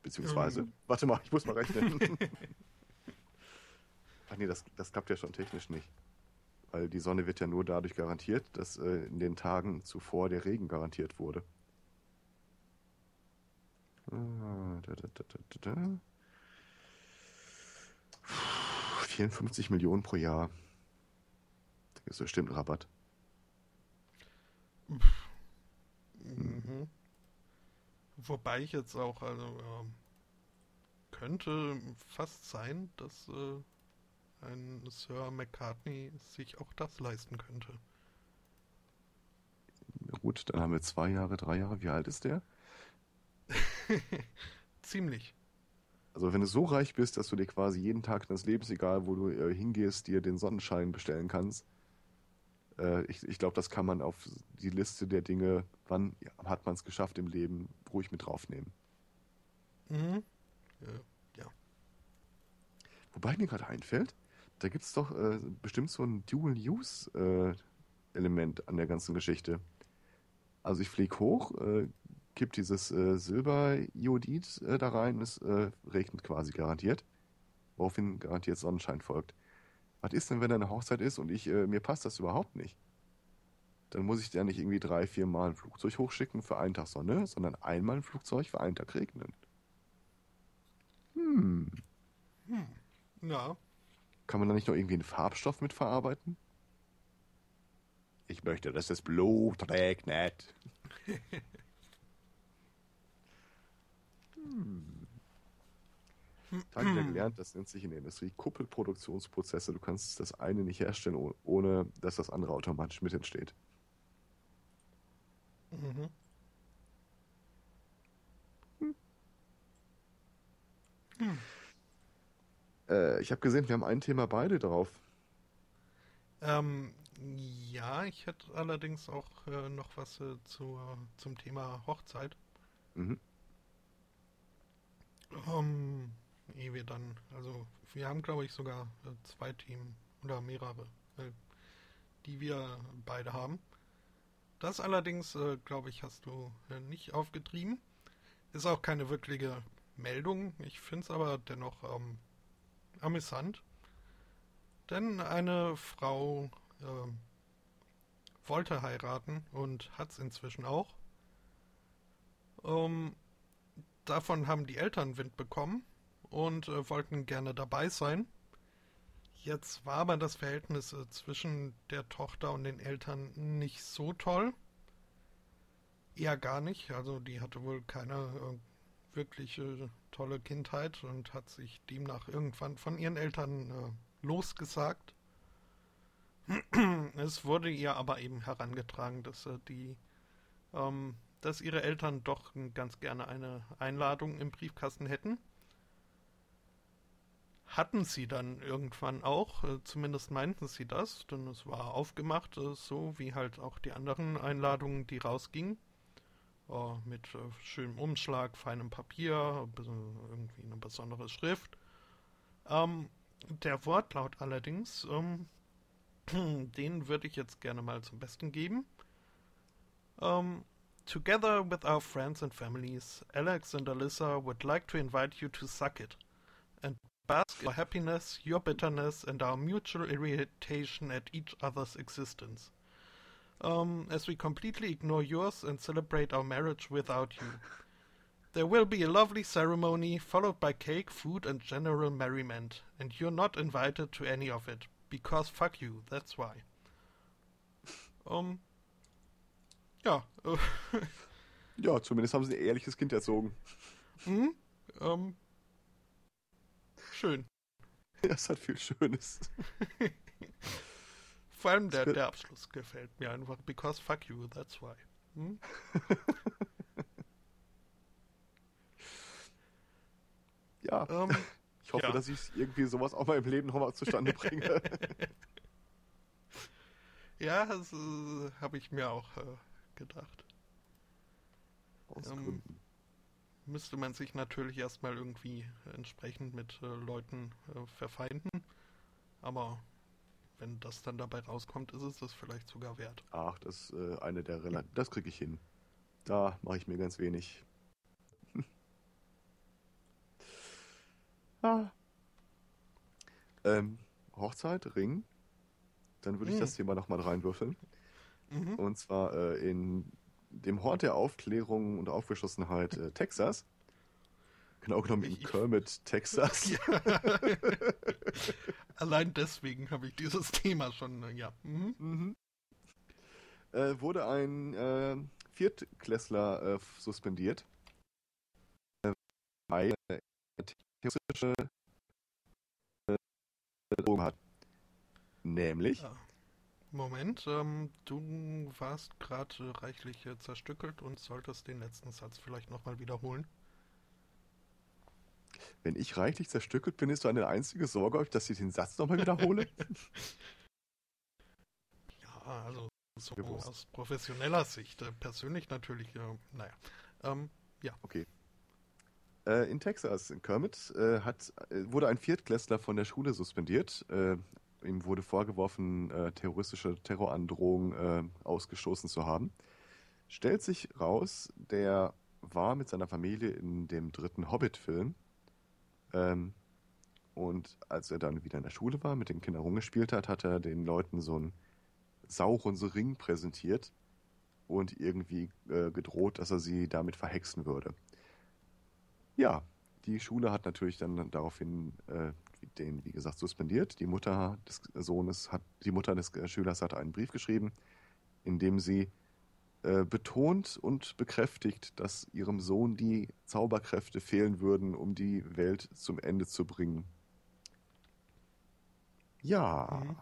Speaker 2: Beziehungsweise,
Speaker 1: Ähm.
Speaker 2: warte mal, ich muss mal rechnen. Ach nee, das, das klappt ja schon technisch nicht. Weil die Sonne wird ja nur dadurch garantiert, dass äh, in den Tagen zuvor der Regen garantiert wurde. Ah, da, da, da, da, da, da. 54 Millionen pro Jahr. Da gibt es bestimmt einen Rabatt.
Speaker 1: Mhm. Wobei ich jetzt auch, also ähm, könnte fast sein, dass äh, ein Sir McCartney sich auch das leisten könnte.
Speaker 2: Gut, dann haben wir zwei Jahre, drei Jahre. Wie alt ist der?
Speaker 1: Ziemlich.
Speaker 2: Also wenn du so reich bist, dass du dir quasi jeden Tag deines Lebens, egal wo du äh, hingehst, dir den Sonnenschein bestellen kannst. Äh, ich ich glaube, das kann man auf die Liste der Dinge, wann hat man es geschafft im Leben, ruhig mit draufnehmen.
Speaker 1: Mhm. Ja.
Speaker 2: Wobei mir gerade einfällt, da gibt es doch äh, bestimmt so ein Dual-Use-Element an der ganzen Geschichte. Also ich fliege hoch, äh, kipp dieses äh, Silber-Iodid äh, da rein, es äh, regnet quasi garantiert, woraufhin garantiert Sonnenschein folgt. Was ist denn, wenn da eine Hochzeit ist und ich äh, mir passt das überhaupt nicht? Dann muss ich ja nicht irgendwie drei, vier Mal ein Flugzeug hochschicken für einen Tag Sonne, sondern einmal ein Flugzeug für einen Tag regnen. Hm.
Speaker 1: Ja.
Speaker 2: Kann man da nicht noch irgendwie einen Farbstoff mit verarbeiten? Ich möchte, dass das Blut regnet. hm. Ich habe ja gelernt, das nennt sich in der Industrie Kuppelproduktionsprozesse. Du kannst das eine nicht herstellen, oh- ohne dass das andere automatisch mit entsteht.
Speaker 1: Mhm.
Speaker 2: Äh, ich habe gesehen, wir haben ein Thema beide drauf.
Speaker 1: Ähm, ja, ich hätte allerdings auch äh, noch was äh, zu, zum Thema Hochzeit.
Speaker 2: Mhm.
Speaker 1: Ähm, ehe wir dann, also wir haben glaube ich sogar äh, zwei Themen oder mehrere, äh, die wir beide haben. Das allerdings, äh, glaube ich, hast du nicht aufgetrieben. Ist auch keine wirkliche Meldung. Ich finde es aber dennoch ähm, amüsant. Denn eine Frau ähm, wollte heiraten und hat es inzwischen auch. Ähm, davon haben die Eltern Wind bekommen und äh, wollten gerne dabei sein. Jetzt war aber das Verhältnis äh, zwischen der Tochter und den Eltern nicht so toll. Eher gar nicht. Also die hatte wohl keine äh, wirklich äh, tolle Kindheit und hat sich demnach irgendwann von ihren Eltern äh, losgesagt. es wurde ihr aber eben herangetragen, dass äh, die ähm, dass ihre Eltern doch ganz gerne eine Einladung im Briefkasten hätten. Hatten sie dann irgendwann auch, äh, zumindest meinten sie das, denn es war aufgemacht, äh, so wie halt auch die anderen Einladungen, die rausgingen. Äh, mit äh, schönem Umschlag, feinem Papier, irgendwie eine besondere Schrift. Ähm, der Wortlaut allerdings, ähm, den würde ich jetzt gerne mal zum Besten geben. Ähm, Together with our friends and families, Alex and Alyssa would like to invite you to suck it and bask in our happiness, your bitterness, and our mutual irritation at each other's existence. Um, as we completely ignore yours and celebrate our marriage without you. There will be a lovely ceremony, followed by cake, food, and general merriment. And you're not invited to any of it. Because fuck you, that's why. Um. Ja.
Speaker 2: Ja, zumindest haben sie ein ehrliches Kind erzogen.
Speaker 1: hm, ähm. Schön.
Speaker 2: Das hat viel Schönes.
Speaker 1: Vor allem der, der Abschluss gefällt mir einfach. Because fuck you, that's why. Hm?
Speaker 2: Ja,
Speaker 1: Ähm,
Speaker 2: ich hoffe,
Speaker 1: ja.
Speaker 2: dass ich irgendwie sowas auch mal im Leben nochmal zustande bringe.
Speaker 1: ja, das äh, habe ich mir auch äh, gedacht.
Speaker 2: Aus
Speaker 1: Ähm,
Speaker 2: Gründen.
Speaker 1: Müsste man sich natürlich erstmal irgendwie entsprechend mit äh, Leuten äh, verfeinden. Aber wenn das dann dabei rauskommt, ist es das vielleicht sogar wert.
Speaker 2: Ach, das ist äh, eine der Rela Das kriege ich hin. Da mache ich mir ganz wenig. ah. ähm, Hochzeit, Ring. Dann würde ich
Speaker 1: Hm.
Speaker 2: das Thema nochmal reinwürfeln.
Speaker 1: Mhm.
Speaker 2: Und zwar äh, in dem Hort der Aufklärung und Aufgeschlossenheit äh, Texas. Genau genommen in Kermit, Texas.
Speaker 1: Ja. Allein deswegen habe ich dieses Thema schon, ja. Mhm.
Speaker 2: Mhm. Äh, wurde ein äh, Viertklässler äh, suspendiert. Äh, weil er terroristische äh, Drogen hat. Nämlich,
Speaker 1: Ja. Moment, ähm, du warst gerade reichlich äh, zerstückelt und solltest den letzten Satz vielleicht nochmal wiederholen.
Speaker 2: Wenn ich reichlich zerstückelt bin, ist so eine einzige Sorge, dass ich den Satz nochmal wiederhole.
Speaker 1: Ja, also so aus professioneller Sicht. Äh, persönlich natürlich, äh, naja. Ähm,
Speaker 2: Äh, in Texas, in Kermit, äh, hat, äh, wurde ein Viertklässler von der Schule suspendiert. Äh, ihm wurde vorgeworfen, äh, terroristische Terrorandrohungen äh, ausgestoßen zu haben. Stellt sich raus, der war mit seiner Familie in dem dritten Hobbit-Film. Ähm, und als er dann wieder in der Schule war, mit den Kindern rumgespielt hat, hat er den Leuten so einen Saurons Ring präsentiert und irgendwie äh, gedroht, dass er sie damit verhexen würde. Ja, die Schule hat natürlich dann daraufhin äh, den, wie gesagt, suspendiert. Die Mutter des Sohnes hat, die Mutter des Schülers hat einen Brief geschrieben, in dem sie äh, betont und bekräftigt, dass ihrem Sohn die Zauberkräfte fehlen würden, um die Welt zum Ende zu bringen. Ja,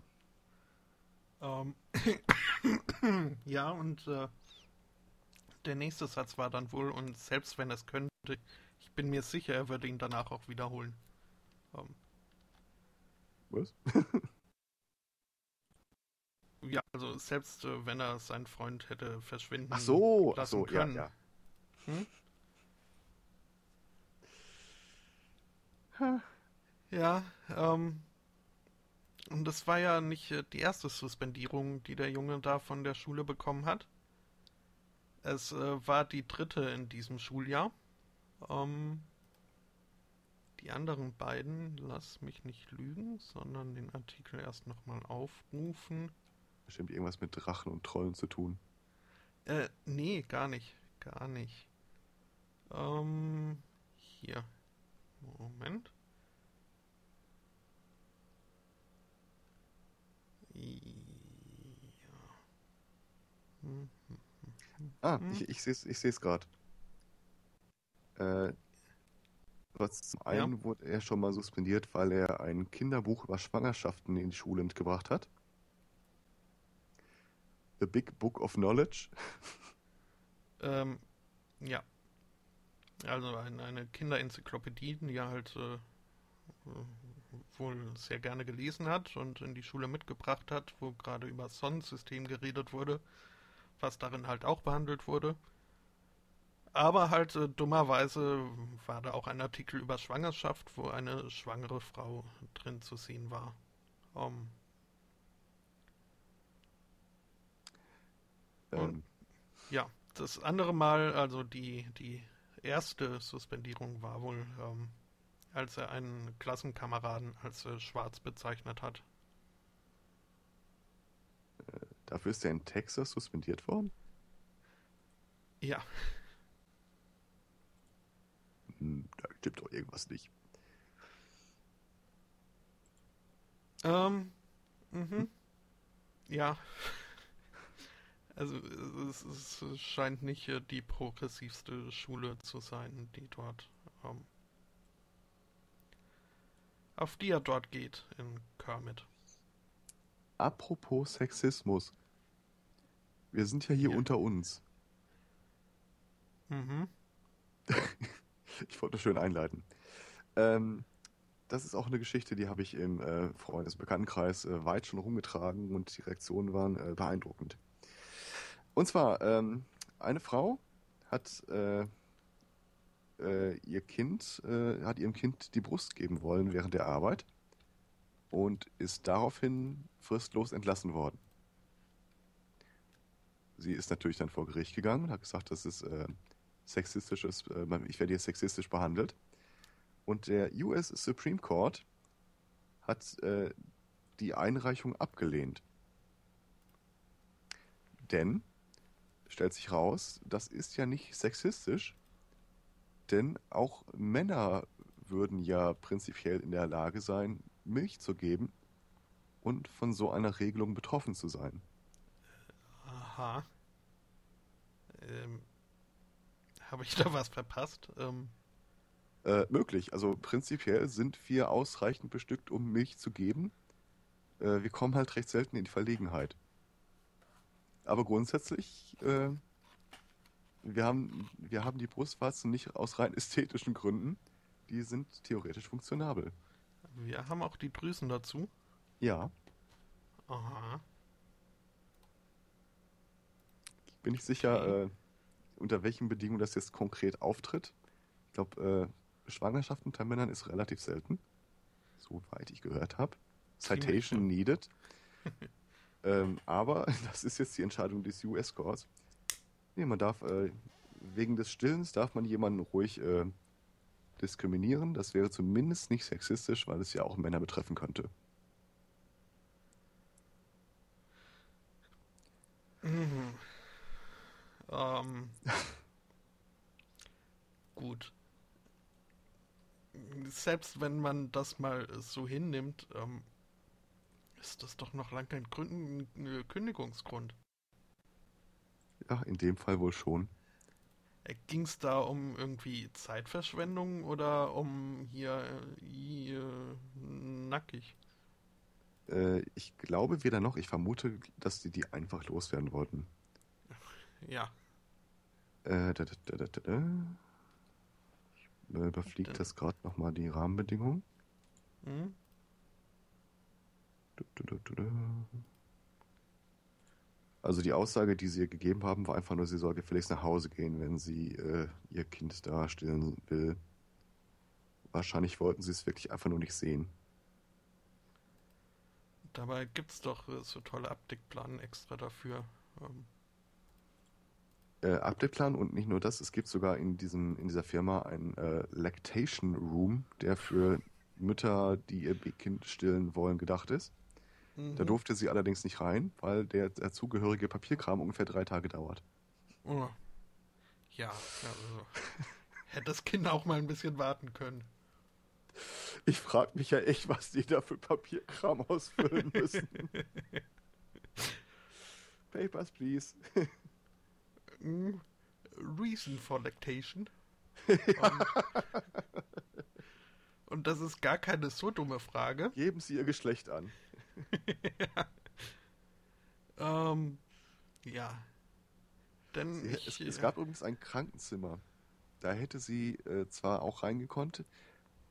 Speaker 1: ähm, ja, und äh, der nächste Satz war dann wohl, und selbst wenn es könnte, ich bin mir sicher, er würde ihn danach auch wiederholen. Ähm,
Speaker 2: was?
Speaker 1: ja, also selbst äh, wenn er seinen Freund hätte verschwinden
Speaker 2: Ach so, ach
Speaker 1: lassen
Speaker 2: so, ja,
Speaker 1: können.
Speaker 2: ja.
Speaker 1: Hm?
Speaker 2: Ha.
Speaker 1: Ja, ähm, und das war ja nicht äh, die erste Suspendierung, die der Junge da von der Schule bekommen hat. Es äh, war die dritte in diesem Schuljahr. Ähm, die anderen beiden, lass mich nicht lügen, sondern den Artikel erst nochmal aufrufen.
Speaker 2: Bestimmt irgendwas mit Drachen und Trollen zu tun.
Speaker 1: Äh, nee, gar nicht. Gar nicht. Ähm, hier. Moment. Ja. Hm,
Speaker 2: Ah,
Speaker 1: Hm.
Speaker 2: ich, ich sehe es ich seh's gerade. Äh, was zum einen wurde er schon mal suspendiert, weil er ein Kinderbuch über Schwangerschaften in die Schule mitgebracht hat. The Big Book of Knowledge.
Speaker 1: Ähm, ja. Also ein, eine Kinderenzyklopädie, die er halt äh, äh, wohl sehr gerne gelesen hat und in die Schule mitgebracht hat, wo gerade über das Sonnensystem geredet wurde, was darin halt auch behandelt wurde. Aber halt äh, dummerweise war da auch ein Artikel über Schwangerschaft, wo eine schwangere Frau drin zu sehen war. Ähm,
Speaker 2: Ähm,
Speaker 1: Ja, das andere Mal, also die, die erste Suspendierung war wohl, ähm, als er einen Klassenkameraden als äh, schwarz bezeichnet hat.
Speaker 2: dafür ist er in Texas suspendiert worden.
Speaker 1: Ja.
Speaker 2: hm, da stimmt doch irgendwas nicht.
Speaker 1: Ähm, mhm. Ja. Also es, es, scheint nicht äh, die progressivste Schule zu sein, die dort ähm, auf die er dort geht in Kermit.
Speaker 2: Apropos Sexismus. Wir sind ja hier ja. unter uns.
Speaker 1: Mhm.
Speaker 2: ich wollte schön einleiten. Ähm, das ist auch eine Geschichte, die habe ich im äh, Freundesbekanntenkreis äh, weit schon rumgetragen und die Reaktionen waren äh, beeindruckend. Und zwar, ähm, eine Frau hat äh, äh, ihr Kind, äh, hat ihrem Kind die Brust geben wollen während der Arbeit und ist daraufhin fristlos entlassen worden. Sie ist natürlich dann vor Gericht gegangen und hat gesagt, das ist äh, sexistisches, äh, ich werde hier sexistisch behandelt. Und der US Supreme Court hat äh, die Einreichung abgelehnt. Denn, stellt sich raus, das ist ja nicht sexistisch, denn auch Männer würden ja prinzipiell in der Lage sein, Milch zu geben und von so einer Regelung betroffen zu sein.
Speaker 1: Aha. Ähm, Habe ich da was verpasst? Ähm.
Speaker 2: Äh, möglich. Also prinzipiell sind wir ausreichend bestückt, um Milch zu geben. Äh, wir kommen halt recht selten in die Verlegenheit. Aber grundsätzlich äh, wir haben, wir haben die Brustwarzen nicht aus rein ästhetischen Gründen. Die sind theoretisch funktionabel.
Speaker 1: Wir haben auch die Drüsen dazu.
Speaker 2: Ja.
Speaker 1: Aha.
Speaker 2: Bin ich sicher, okay. äh, unter welchen Bedingungen das jetzt konkret auftritt. Ich glaube, äh, Schwangerschaft unter Männern ist relativ selten. Soweit ich gehört habe. Citation needed. ähm, aber das ist jetzt die Entscheidung des US-Courts. Nee, man darf, äh, wegen des Stillens darf man jemanden ruhig äh, diskriminieren. Das wäre zumindest nicht sexistisch, weil es ja auch Männer betreffen könnte.
Speaker 1: Mhm. Ähm. Gut. Selbst wenn man das mal so hinnimmt, ähm, ist das doch noch lange kein Gründen, Kündigungsgrund.
Speaker 2: Ja, in dem Fall wohl schon.
Speaker 1: Äh, Ging es da um irgendwie Zeitverschwendung oder um hier, hier nackig?
Speaker 2: Äh, ich glaube weder noch. Ich vermute, dass die die einfach loswerden wollten.
Speaker 1: Ja.
Speaker 2: Äh, da, da, da, da, Ich überfliege das gerade nochmal die Rahmenbedingungen. Mhm. Also die Aussage, die sie ihr gegeben haben, war einfach nur, sie soll gefälligst nach Hause gehen, wenn sie äh, ihr Kind da stillen will. Wahrscheinlich wollten sie es wirklich einfach nur nicht sehen.
Speaker 1: Dabei gibt es doch so tolle Abdeckplanen extra dafür. Ähm.
Speaker 2: Äh, Abdeckplan und nicht nur das, es gibt sogar in, diesem, in dieser Firma einen äh, Lactation Room, der für Mütter, die ihr Kind stillen wollen, gedacht ist. Mhm. Da durfte sie allerdings nicht rein, weil der dazugehörige Papierkram ungefähr drei Tage dauert.
Speaker 1: Oh. Ja, also, hätte das Kind auch mal ein bisschen warten können.
Speaker 2: Ich frage mich ja echt, was die da für Papierkram ausfüllen müssen. Papers, please.
Speaker 1: Mm, reason for lactation. um, und das ist gar keine so dumme Frage.
Speaker 2: Geben Sie Ihr Geschlecht an.
Speaker 1: ja. Ähm, ja. Denn
Speaker 2: sie,
Speaker 1: ich,
Speaker 2: es, es, gab übrigens ein Krankenzimmer. Da hätte sie äh, zwar auch reingekonnt,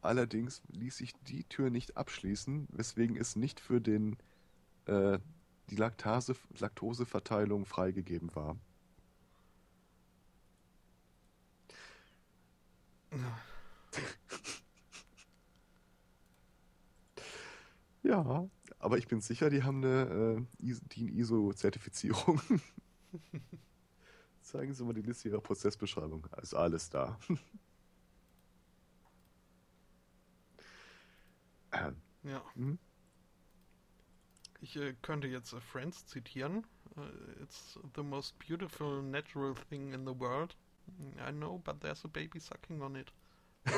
Speaker 2: allerdings ließ sich die Tür nicht abschließen, weswegen es nicht für den äh, die Laktase, Laktoseverteilung freigegeben war. ja, aber ich bin sicher, die haben eine äh, DIN-ISO-Zertifizierung. Zeigen Sie mal die Liste Ihrer Prozessbeschreibung. Ist alles da.
Speaker 1: ähm. Ja. Hm? Ich äh, könnte jetzt äh, Friends zitieren. Uh, it's the most beautiful natural thing in the world. I know, but there's a baby sucking on it.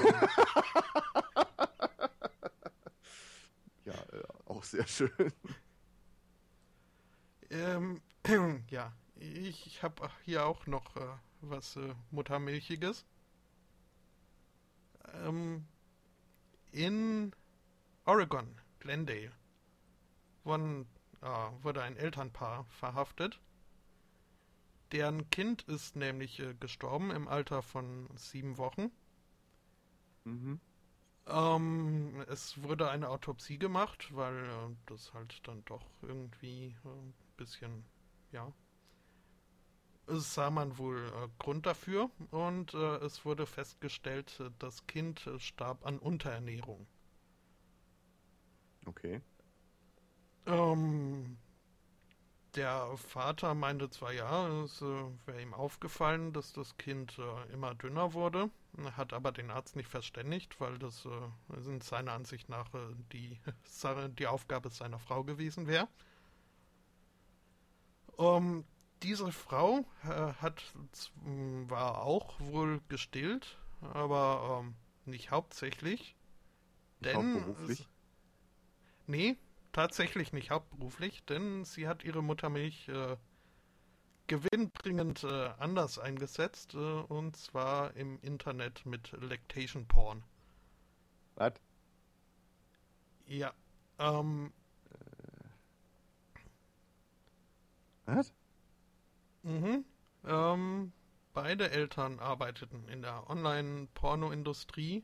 Speaker 2: ja, äh, auch sehr schön.
Speaker 1: Ähm, ja, ich, habe hier auch noch äh, was äh, Muttermilchiges. Ähm, in Oregon, Glendale, wurden, äh, wurde ein Elternpaar verhaftet. Deren Kind ist nämlich äh, gestorben im Alter von sieben Wochen.
Speaker 2: Mhm.
Speaker 1: Ähm, es wurde eine Autopsie gemacht, weil äh, das halt dann doch irgendwie äh, ein bisschen, ja, es sah man wohl äh, Grund dafür und äh, es wurde festgestellt, äh, das Kind äh, starb an Unterernährung.
Speaker 2: Okay.
Speaker 1: Ähm, der Vater meinte zwar ja, es äh, wäre ihm aufgefallen, dass das Kind äh, immer dünner wurde, hat aber den Arzt nicht verständigt, weil das äh, in seiner Ansicht nach äh, die, die Aufgabe seiner Frau gewesen wäre. Ähm, diese Frau äh, hat war auch wohl gestillt, aber ähm, nicht hauptsächlich. Denn
Speaker 2: Hauptberuflich?
Speaker 1: Nee, tatsächlich nicht hauptberuflich, denn sie hat ihre Muttermilch äh, gewinnbringend äh, anders eingesetzt, äh, und zwar im Internet mit Lactation Porn.
Speaker 2: Was?
Speaker 1: Ja, ähm,
Speaker 2: Was?
Speaker 1: mhm, ähm, beide Eltern arbeiteten in der Online-Porno-Industrie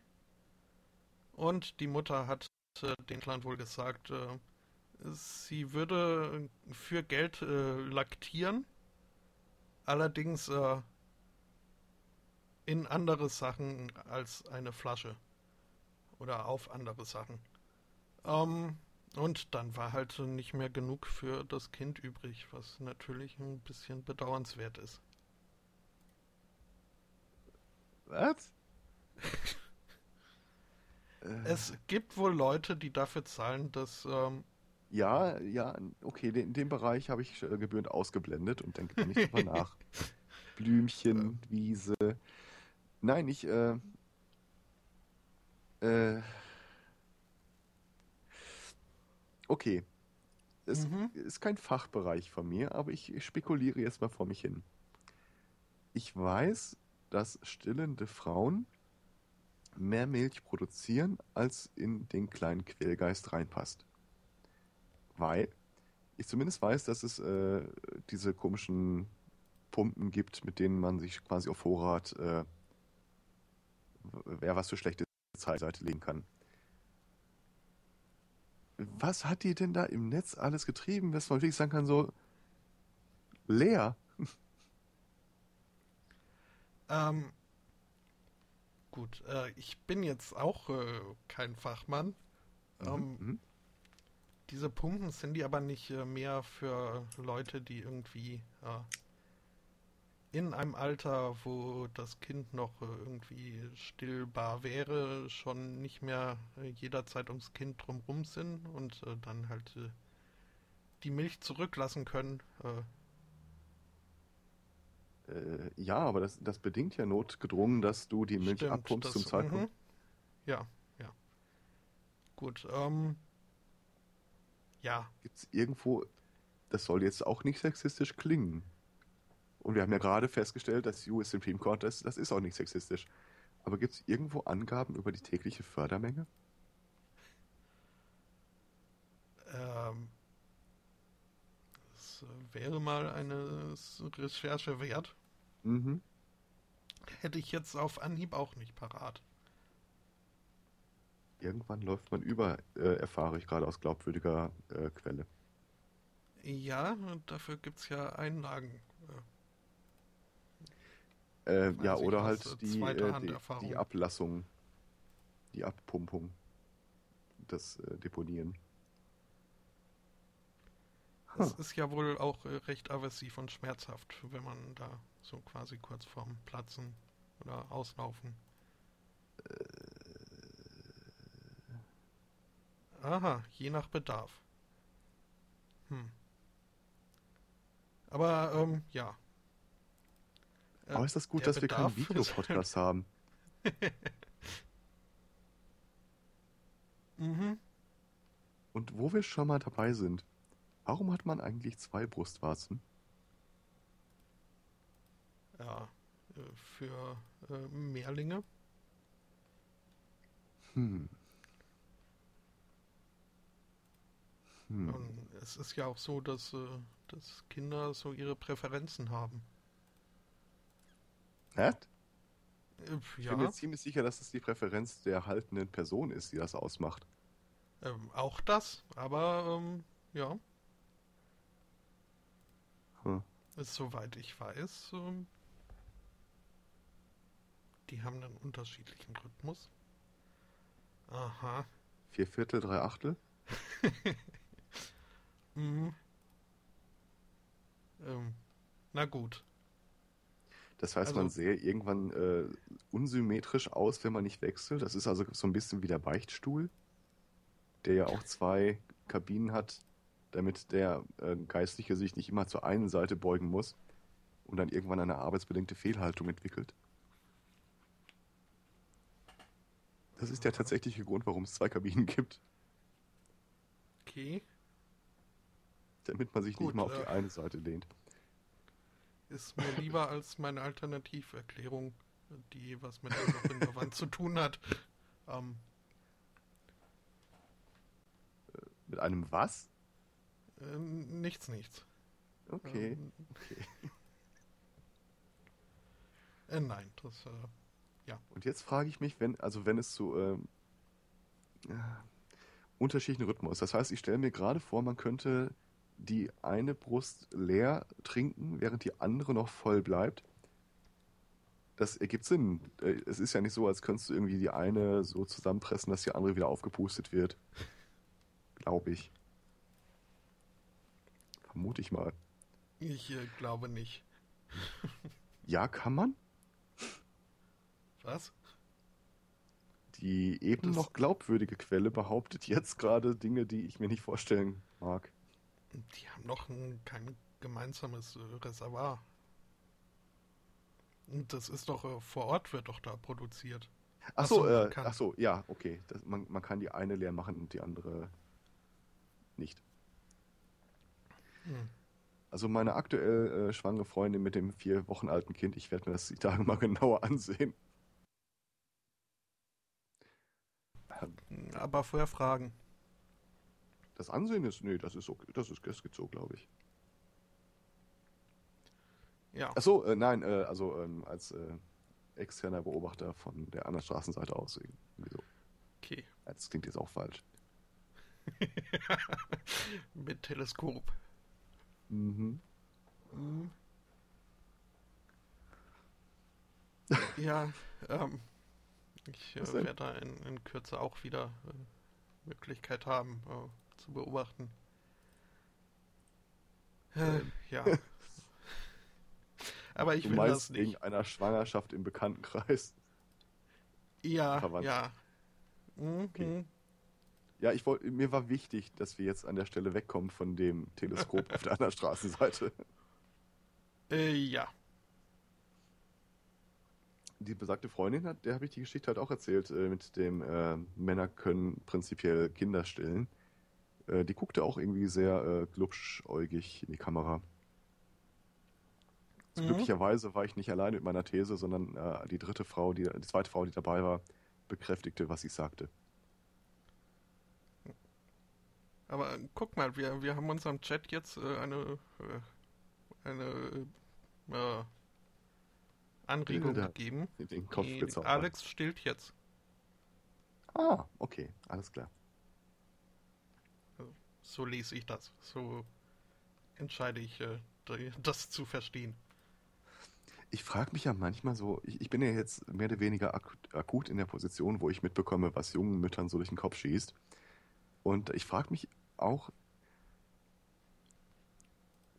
Speaker 1: und die Mutter hat äh, den Clan wohl gesagt, äh, sie würde für Geld äh, laktieren, allerdings äh, in andere Sachen als eine Flasche oder auf andere Sachen. Ähm, und dann war halt nicht mehr genug für das Kind übrig, was natürlich ein bisschen bedauernswert ist.
Speaker 2: Was? Äh,
Speaker 1: Es gibt wohl Leute, die dafür zahlen, dass ähm,
Speaker 2: ja, ja, okay, den, den Bereich habe ich äh, gebührend ausgeblendet und denke da nicht drüber nach. Blümchen, Wiese. Nein, ich, äh, äh, okay. Es
Speaker 1: Mhm.
Speaker 2: ist kein Fachbereich von mir, aber ich spekuliere jetzt mal vor mich hin. Ich weiß, dass stillende Frauen mehr Milch produzieren, als in den kleinen Quellgeist reinpasst. Weil ich zumindest weiß, dass es äh, diese komischen Pumpen gibt, mit denen man sich quasi auf Vorrat äh, wer was für schlechte Zeitseite legen kann. Was hat die denn da im Netz alles getrieben, dass man wirklich sagen kann, so leer?
Speaker 1: Ähm, gut, äh, ich bin jetzt auch äh, kein Fachmann. Ähm,
Speaker 2: Mhm.
Speaker 1: Diese Pumpen sind die aber nicht äh, mehr für Leute, die irgendwie äh, in einem Alter, wo das Kind noch äh, irgendwie stillbar wäre, schon nicht mehr äh, jederzeit ums Kind drumrum sind und äh, dann halt äh, die Milch zurücklassen können.
Speaker 2: Ja, aber das, das bedingt ja notgedrungen, dass du die Milch
Speaker 1: Stimmt,
Speaker 2: abpumpst
Speaker 1: das-
Speaker 2: zum Zeitpunkt.
Speaker 1: mhm. Ja, ja. Gut, ähm. Ja,
Speaker 2: Gibt es irgendwo, das soll jetzt auch nicht sexistisch klingen. Und wir haben ja gerade festgestellt, dass US Supreme Court, das, das ist auch nicht sexistisch. Aber gibt es irgendwo Angaben über die tägliche Fördermenge?
Speaker 1: ähm. Das wäre mal eine Recherche wert.
Speaker 2: Mhm.
Speaker 1: Hätte ich jetzt auf Anhieb auch nicht parat.
Speaker 2: Irgendwann läuft man über, äh, erfahre ich gerade aus glaubwürdiger äh, Quelle.
Speaker 1: Ja, dafür gibt's ja Einlagen. Äh,
Speaker 2: ja, oder halt
Speaker 1: äh,
Speaker 2: die, äh, die, die Ablassung, die Abpumpung, das äh, Deponieren.
Speaker 1: Es ist ja wohl auch recht aversiv und schmerzhaft, wenn man da so quasi kurz vorm Platzen oder Auslaufen. Aha, je nach Bedarf. Hm. Aber, ähm, ja. Äh,
Speaker 2: Aber ist das gut, dass wir
Speaker 1: Bedarf
Speaker 2: keinen
Speaker 1: ist-
Speaker 2: Videopodcast haben?
Speaker 1: Mhm.
Speaker 2: Und wo wir schon mal dabei sind, warum hat man eigentlich zwei Brustwarzen?
Speaker 1: Ja, äh, für äh, Mehrlinge.
Speaker 2: Hm. Hm.
Speaker 1: Es ist ja auch so, dass, äh, dass Kinder so ihre Präferenzen haben.
Speaker 2: Hä?
Speaker 1: Äh,
Speaker 2: Ich
Speaker 1: ja,
Speaker 2: bin mir ziemlich sicher, dass es die Präferenz der haltenden Person ist, die das ausmacht.
Speaker 1: ähm, auch das, aber ähm, ja,
Speaker 2: Hm.
Speaker 1: ist, soweit ich weiß, ähm, die haben einen unterschiedlichen Rhythmus. Aha.
Speaker 2: Vier Viertel, drei Achtel?
Speaker 1: Mhm. Ähm, na gut.
Speaker 2: Das heißt,
Speaker 1: Also-
Speaker 2: man sähe irgendwann äh, unsymmetrisch aus, wenn man nicht wechselt. Das ist also so ein bisschen wie der Beichtstuhl, der ja auch zwei Kabinen hat, damit der äh, Geistliche sich nicht immer zur einen Seite beugen muss und dann irgendwann eine arbeitsbedingte Fehlhaltung entwickelt. Das ist der tatsächliche Grund, warum es zwei Kabinen gibt,
Speaker 1: Okay.
Speaker 2: Damit man sich
Speaker 1: Gut,
Speaker 2: nicht mal auf die
Speaker 1: äh,
Speaker 2: eine Seite lehnt.
Speaker 1: Ist mir lieber als meine Alternativerklärung, die was mit der Wand zu tun hat. Ähm,
Speaker 2: Mit einem was?
Speaker 1: äh, nichts, nichts.
Speaker 2: Okay.
Speaker 1: Ähm,
Speaker 2: okay.
Speaker 1: äh, nein, das, äh,
Speaker 2: Und jetzt frage ich mich, wenn, also wenn es zu ähm, äh, unterschiedlichen Rhythmus, das heißt, ich stelle mir gerade vor, man könnte die eine Brust leer trinken, während die andere noch voll bleibt. Das ergibt Sinn. Äh, Es ist ja nicht so, als könntest du irgendwie die eine so zusammenpressen, dass die andere wieder aufgepustet wird. Glaube ich. Vermute ich mal.
Speaker 1: ich äh, glaube nicht.
Speaker 2: Ja, kann man?
Speaker 1: Was?
Speaker 2: Die eben
Speaker 1: Das-
Speaker 2: noch glaubwürdige Quelle behauptet jetzt gerade Dinge, die ich mir nicht vorstellen mag.
Speaker 1: Die haben doch ein, kein gemeinsames äh, Reservoir. Und das ist doch, äh, vor Ort wird doch da produziert.
Speaker 2: Ach
Speaker 1: Ach
Speaker 2: so,
Speaker 1: so, man
Speaker 2: äh, ach so, ja, okay. Das, man, man kann die eine leer machen und die andere nicht.
Speaker 1: Hm.
Speaker 2: Also meine aktuell äh, schwangere Freundin mit dem vier Wochen alten Kind, ich werde mir das die Tage mal genauer ansehen.
Speaker 1: Aber vorher fragen.
Speaker 2: Das Ansehen ist, nee, das ist okay, das ist, das geht so, glaube ich.
Speaker 1: Ja.
Speaker 2: Ach so, äh, nein, äh, also ähm, als äh, externer Beobachter von der anderen Straßenseite aus. Irgendwie so.
Speaker 1: Okay.
Speaker 2: Das klingt jetzt auch falsch.
Speaker 1: Mit Teleskop.
Speaker 2: Mhm.
Speaker 1: Mhm. ja, ähm, ich äh, werde da in, in Kürze auch wieder äh, Möglichkeit haben äh, zu beobachten. Äh,
Speaker 2: Ähm.
Speaker 1: ja. Aber ich
Speaker 2: du
Speaker 1: will das
Speaker 2: wegen
Speaker 1: nicht.
Speaker 2: einer Schwangerschaft im Bekanntenkreis?
Speaker 1: Ja,
Speaker 2: Verwandt.
Speaker 1: ja. Mhm.
Speaker 2: Okay. Ja, ich wollte, mir war wichtig, dass wir jetzt an der Stelle wegkommen von dem Teleskop auf der anderen Straßenseite.
Speaker 1: Äh, ja.
Speaker 2: Die besagte Freundin hat, der habe ich die Geschichte halt auch erzählt, äh, mit dem äh, Männer können prinzipiell Kinder stillen. Äh, die guckte auch irgendwie sehr äh, glubschäugig in die Kamera.
Speaker 1: Mhm.
Speaker 2: Glücklicherweise war ich nicht allein mit meiner These, sondern äh, die dritte Frau, die, die zweite Frau, die dabei war, bekräftigte, was ich sagte.
Speaker 1: Aber äh, guck mal, wir, wir haben unserem Chat jetzt äh, eine, äh, eine äh, Anregung
Speaker 2: Bilder.
Speaker 1: gegeben.
Speaker 2: Den Kopf
Speaker 1: Die. Alex stillt jetzt.
Speaker 2: Ah, okay, alles klar.
Speaker 1: So lese ich das. So entscheide ich, äh, das zu verstehen.
Speaker 2: Ich frage mich ja manchmal so, ich, ich bin ja jetzt mehr oder weniger akut, akut in der Position, wo ich mitbekomme, was jungen Müttern so durch den Kopf schießt. Und ich frage mich auch,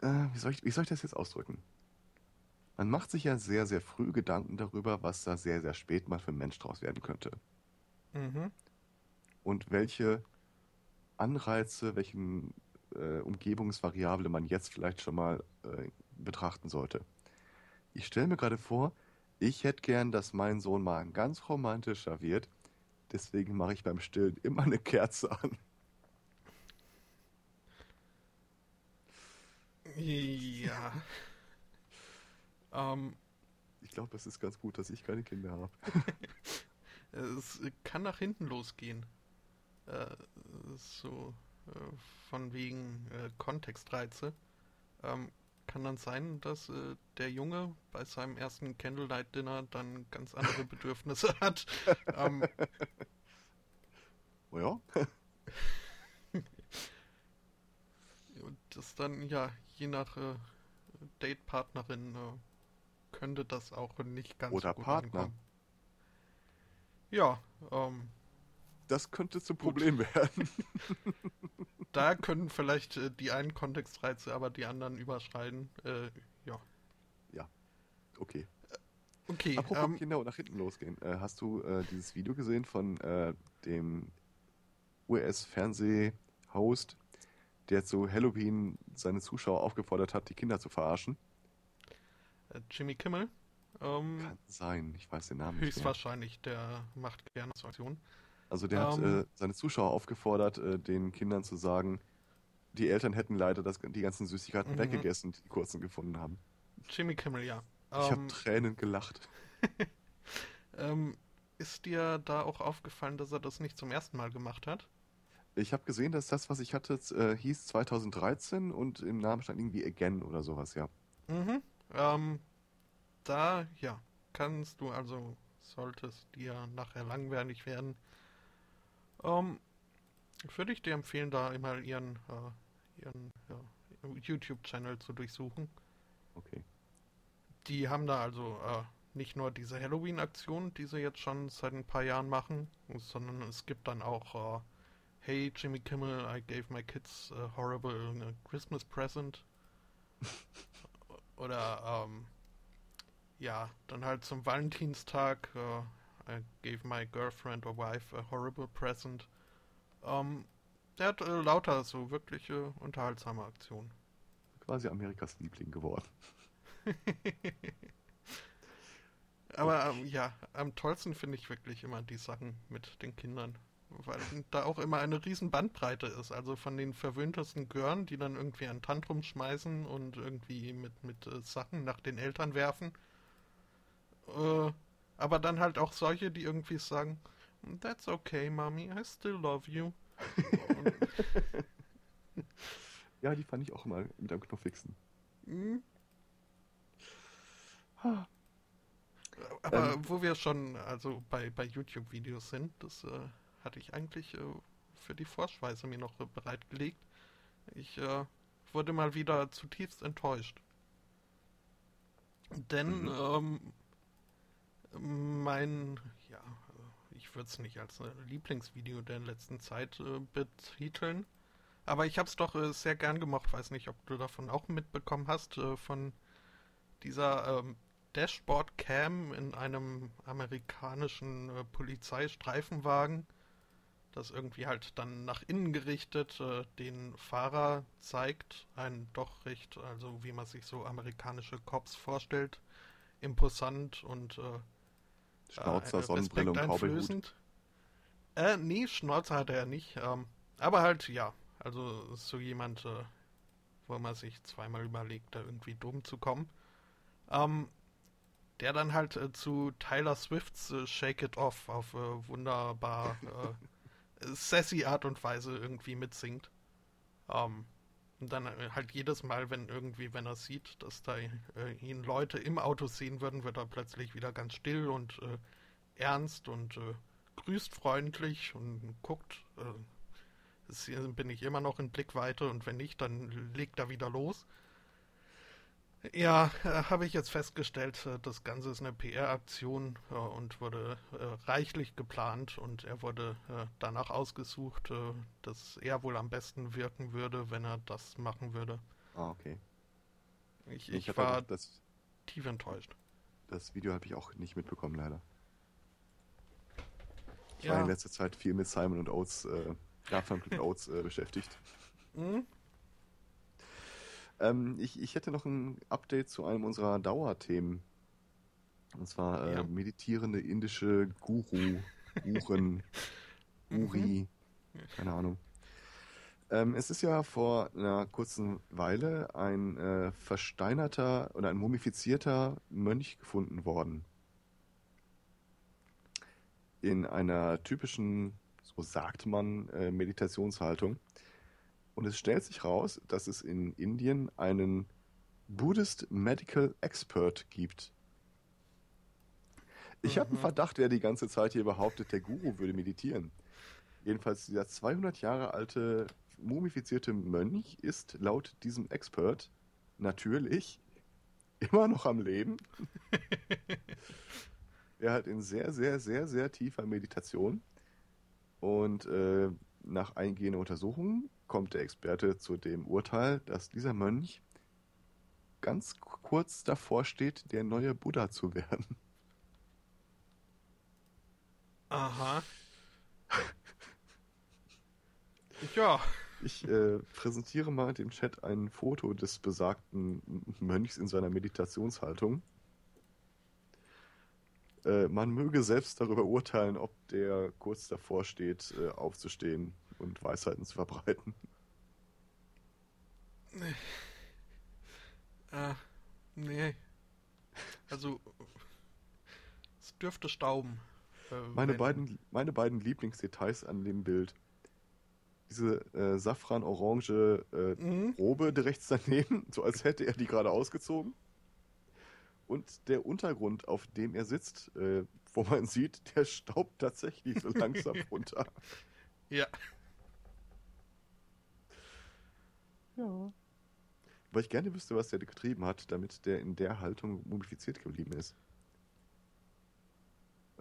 Speaker 2: äh, wie, soll ich, wie soll ich das jetzt ausdrücken? Man macht sich ja sehr, sehr früh Gedanken darüber, was da sehr, sehr spät mal für ein Mensch draus werden könnte.
Speaker 1: Mhm.
Speaker 2: Und welche Anreize, welchen äh, Umgebungsvariable man jetzt vielleicht schon mal äh, betrachten sollte. Ich stelle mir gerade vor, ich hätte gern, dass mein Sohn mal ein ganz romantischer wird, Deswegen mache ich beim Stillen immer eine Kerze an.
Speaker 1: Ja. ähm,
Speaker 2: ich glaube, es ist ganz gut, dass ich keine Kinder habe.
Speaker 1: es kann nach hinten losgehen. Äh, so äh, von wegen äh, Kontextreize. Ähm, kann dann sein, dass äh, der Junge bei seinem ersten Candlelight Dinner dann ganz andere Bedürfnisse hat. ähm,
Speaker 2: oh ja.
Speaker 1: Und das dann, ja, je nach äh, Datepartnerin äh, könnte das auch nicht ganz
Speaker 2: Oder
Speaker 1: gut
Speaker 2: Partner.
Speaker 1: ankommen. Ja, ähm,
Speaker 2: das könnte zum Problem werden.
Speaker 1: da können vielleicht äh, die einen Kontextreize, aber die anderen überschreiten. Äh, ja.
Speaker 2: Ja, okay.
Speaker 1: Okay.
Speaker 2: Apropos
Speaker 1: ähm,
Speaker 2: und nach hinten losgehen. Äh, hast du äh, dieses Video gesehen von äh, dem US-Fernseh-Host, der zu Halloween seine Zuschauer aufgefordert hat, die Kinder zu verarschen?
Speaker 1: äh, Jimmy Kimmel. Ähm,
Speaker 2: Kann sein, ich weiß den Namen nicht mehr.
Speaker 1: höchstwahrscheinlich, der macht gerne so Aktionen.
Speaker 2: Also der hat
Speaker 1: Ähm.
Speaker 2: äh, seine Zuschauer aufgefordert, äh, den Kindern zu sagen, die Eltern hätten leider das, die ganzen Süßigkeiten
Speaker 1: Mhm.
Speaker 2: weggegessen, die die kurzen gefunden haben.
Speaker 1: Jimmy Kimmel, ja.
Speaker 2: Ich habe
Speaker 1: Ähm,
Speaker 2: Tränen gelacht.
Speaker 1: ähm, ist dir da auch aufgefallen, dass er das nicht zum ersten Mal gemacht hat?
Speaker 2: Ich habe gesehen, dass das, was ich hatte, äh, hieß 2013 und im Namen stand irgendwie Again oder sowas, ja.
Speaker 1: Mhm. Ähm, da, ja, kannst du also, solltest dir nachher langweilig werden, ähm, würde ich dir empfehlen, da immer ihren, äh, ihren ja, YouTube-Channel zu durchsuchen.
Speaker 2: Okay.
Speaker 1: Die haben da also äh, nicht nur diese Halloween-Aktion, die sie jetzt schon seit ein paar Jahren machen, sondern es gibt dann auch, äh, hey Jimmy Kimmel, I gave my kids a horrible uh, Christmas present. Oder ähm, ja, dann halt zum Valentinstag, äh, I gave my girlfriend or wife a horrible present. Ähm, der hat äh, lauter so wirkliche unterhaltsame Aktionen.
Speaker 2: Quasi Amerikas Liebling geworden.
Speaker 1: Aber ähm, ja, am tollsten finde ich wirklich immer die Sachen mit den Kindern. Weil da auch immer eine riesen Bandbreite ist. Also von den verwöhntesten Gören, die dann irgendwie ein Tantrum schmeißen und irgendwie mit, mit äh, Sachen nach den Eltern werfen. Äh, aber dann halt auch solche, die irgendwie sagen, That's okay, Mommy, I still love you.
Speaker 2: Ja, die fand ich auch mal mit einem Knopfwichsen.
Speaker 1: hm, Aber
Speaker 2: Ähm.
Speaker 1: wo wir schon also bei, bei YouTube-Videos sind, das äh, hatte ich eigentlich äh, für die Vorspeise mir noch äh, bereitgelegt. Ich äh, wurde mal wieder zutiefst enttäuscht. Denn ähm, mein, ja, ich würde es nicht als äh, Lieblingsvideo der letzten Zeit äh, betiteln, aber ich habe es doch äh, sehr gern gemocht. Weiß nicht, ob du davon auch mitbekommen hast, äh, von dieser ähm, Dashboard Cam in einem amerikanischen äh, Polizeistreifenwagen, das irgendwie halt dann nach innen gerichtet äh, den Fahrer zeigt. Ein doch recht, also wie man sich so amerikanische Cops vorstellt, imposant und
Speaker 2: Schnauzer,
Speaker 1: äh,
Speaker 2: Sonnenbrille und Cowboyhut.
Speaker 1: Äh, nee, Schnauzer hatte er nicht. Ähm, aber halt, ja. Also so jemand, äh, wo man sich zweimal überlegt, da irgendwie dumm zu kommen. Ähm, der dann halt äh, zu Tyler Swifts äh, Shake It Off auf äh, wunderbar äh, sassy Art und Weise irgendwie mitsingt. Ähm, und dann äh, halt jedes Mal, wenn irgendwie, wenn er sieht, dass da äh, ihn Leute im Auto sehen würden, wird er plötzlich wieder ganz still und äh, ernst und äh, grüßt freundlich und guckt. Äh, bin ich immer noch in Blickweite und wenn nicht, dann legt er wieder los. Ja, äh, habe ich jetzt festgestellt, äh, das Ganze ist eine PR-Aktion äh, und wurde reichlich geplant und er wurde danach ausgesucht, dass er wohl am besten wirken würde, wenn er das machen würde.
Speaker 2: Ah, okay.
Speaker 1: Ich,
Speaker 2: Ich,
Speaker 1: ich war
Speaker 2: halt das,
Speaker 1: tief enttäuscht.
Speaker 2: das Video habe ich auch nicht mitbekommen, leider. Ich
Speaker 1: Ja.
Speaker 2: war in letzter Zeit viel mit Simon und Oates, äh, Garfunkel und Oates beschäftigt.
Speaker 1: Hm?
Speaker 2: Ähm, ich, ich hätte noch ein Update zu einem unserer Dauerthemen. Und zwar äh,
Speaker 1: Ja.
Speaker 2: meditierende indische Guru Uhren, Uri, keine Ahnung. Ähm, es ist ja vor einer kurzen Weile ein äh, versteinerter oder ein mumifizierter Mönch gefunden worden. In einer typischen, so sagt man, äh, Meditationshaltung. Und es stellt sich raus, dass es in Indien einen Buddhist Medical Expert gibt. Ich habe einen
Speaker 1: Mhm.
Speaker 2: Verdacht, wer die ganze Zeit hier behauptet, der Guru würde meditieren. Jedenfalls dieser 200 Jahre alte mumifizierte Mönch ist laut diesem Expert natürlich immer noch am Leben. er hat in sehr, sehr, sehr, sehr tiefer Meditation und äh, nach eingehender Untersuchung kommt der Experte zu dem Urteil, dass dieser Mönch ganz kurz davor steht, der neue Buddha zu werden.
Speaker 1: Aha. Ja,
Speaker 2: Ich äh, präsentiere mal dem Chat ein Foto des besagten Mönchs in seiner Meditationshaltung. Äh, man möge selbst darüber urteilen, ob der kurz davor steht, äh, aufzustehen und Weisheiten zu verbreiten.
Speaker 1: äh, nee. Also, es dürfte stauben. Äh,
Speaker 2: Meine
Speaker 1: wenn-
Speaker 2: beiden, meine beiden Lieblingsdetails an dem Bild. Diese äh, safran-orange äh,
Speaker 1: Mhm.
Speaker 2: Robe rechts daneben, so als hätte er die gerade ausgezogen. Und der Untergrund, auf dem er sitzt, äh, wo man sieht, der staubt tatsächlich so langsam runter.
Speaker 1: Ja.
Speaker 2: Ja. Weil ich gerne wüsste, was der getrieben hat, damit der in der Haltung mumifiziert geblieben ist.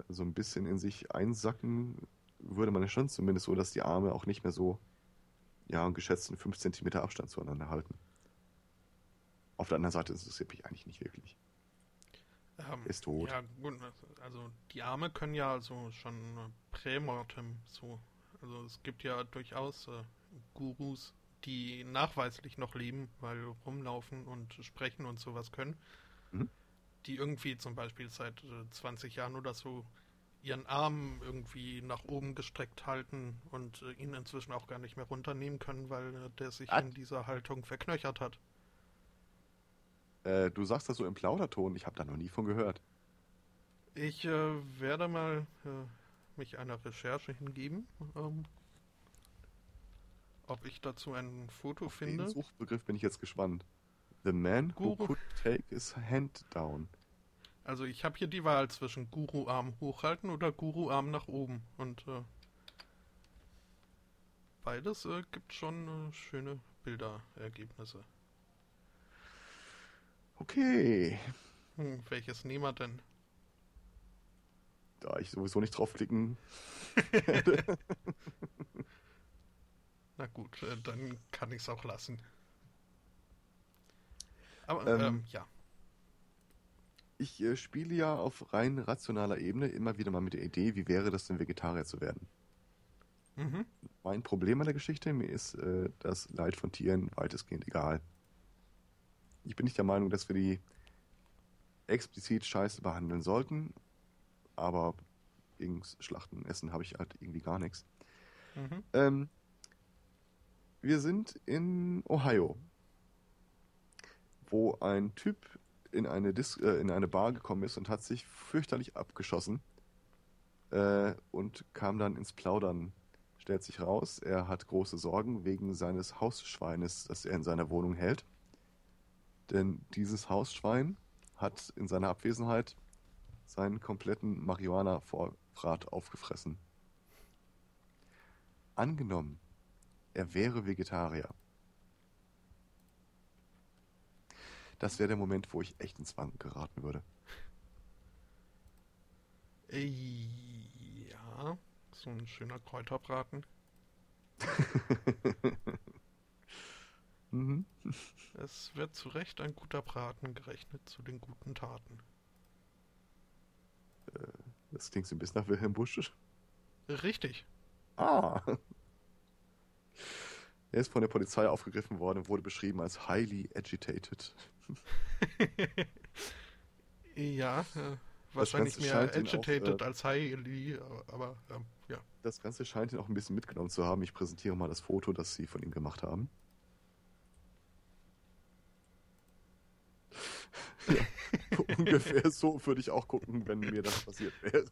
Speaker 2: So ein bisschen in sich einsacken würde man ja schon zumindest so, dass die Arme auch nicht mehr so, ja, einen geschätzten 5 cm Abstand zueinander halten. Auf der anderen Seite interessiert mich eigentlich nicht wirklich.
Speaker 1: Ähm,
Speaker 2: Ist tot.
Speaker 1: Ja, gut, also die Arme können ja also schon äh, prämortem so. Also es gibt ja durchaus äh, Gurus, die nachweislich noch leben, weil rumlaufen und sprechen und sowas können.
Speaker 2: Mhm.
Speaker 1: Die irgendwie zum Beispiel seit äh, 20 Jahren oder so ihren Arm irgendwie nach oben gestreckt halten und äh, ihn inzwischen auch gar nicht mehr runternehmen können, weil äh, der sich
Speaker 2: Was?
Speaker 1: in dieser Haltung verknöchert hat.
Speaker 2: Äh, du sagst das so im Plauderton, ich habe da noch nie von gehört.
Speaker 1: Ich äh, werde mal äh, mich einer Recherche hingeben, ähm, ob ich dazu ein Foto
Speaker 2: Den
Speaker 1: finde.
Speaker 2: Suchbegriff bin ich jetzt gespannt. The man who
Speaker 1: Guru.
Speaker 2: could take his hand down.
Speaker 1: Also ich habe hier die Wahl zwischen Guru-Arm hochhalten oder Guru-Arm nach oben. Und äh, beides äh, gibt schon äh, schöne Bilderergebnisse.
Speaker 2: Okay.
Speaker 1: Hm, welches nehmen wir denn?
Speaker 2: Da ich sowieso nicht draufklicken
Speaker 1: Na gut, äh, dann kann ich es auch lassen. Aber
Speaker 2: Ähm,
Speaker 1: ähm, ja.
Speaker 2: Ich äh, spiele ja auf rein rationaler Ebene immer wieder mal mit der Idee, wie wäre das denn, Vegetarier zu werden.
Speaker 1: Mhm.
Speaker 2: Mein Problem an der Geschichte, mir ist äh, das Leid von Tieren weitestgehend egal. Ich bin nicht der Meinung, dass wir die explizit scheiße behandeln sollten, aber gegen Schlachten, Essen habe ich halt irgendwie gar nichts.
Speaker 1: Mhm.
Speaker 2: Ähm, wir sind in Ohio, wo ein Typ in eine, Dis äh, in eine Bar gekommen ist und hat sich fürchterlich abgeschossen äh, und kam dann ins Plaudern. Stellt sich raus, er hat große Sorgen wegen seines Hausschweines, das er in seiner Wohnung hält. Denn dieses Hausschwein hat in seiner Abwesenheit seinen kompletten Marihuana-Vorrat aufgefressen. Angenommen, er wäre Vegetarier. Das wäre der Moment, wo ich echt ins Wanken geraten würde.
Speaker 1: Äh, Ja, so ein schöner Kräuterbraten.
Speaker 2: mhm.
Speaker 1: Es wird zu Recht ein guter Braten gerechnet zu den guten Taten.
Speaker 2: Das klingt so ein bisschen nach Wilhelm Busch.
Speaker 1: Richtig.
Speaker 2: Ah. Er ist von der Polizei aufgegriffen worden und wurde beschrieben als highly agitated.
Speaker 1: ja, äh, wahrscheinlich mehr agitated auch, äh, als highly, aber ähm, ja.
Speaker 2: Das Ganze scheint ihn auch ein bisschen mitgenommen zu haben. Ich präsentiere mal das Foto, das sie von ihm gemacht haben. ja, ungefähr so würde ich auch gucken, wenn mir das passiert wäre.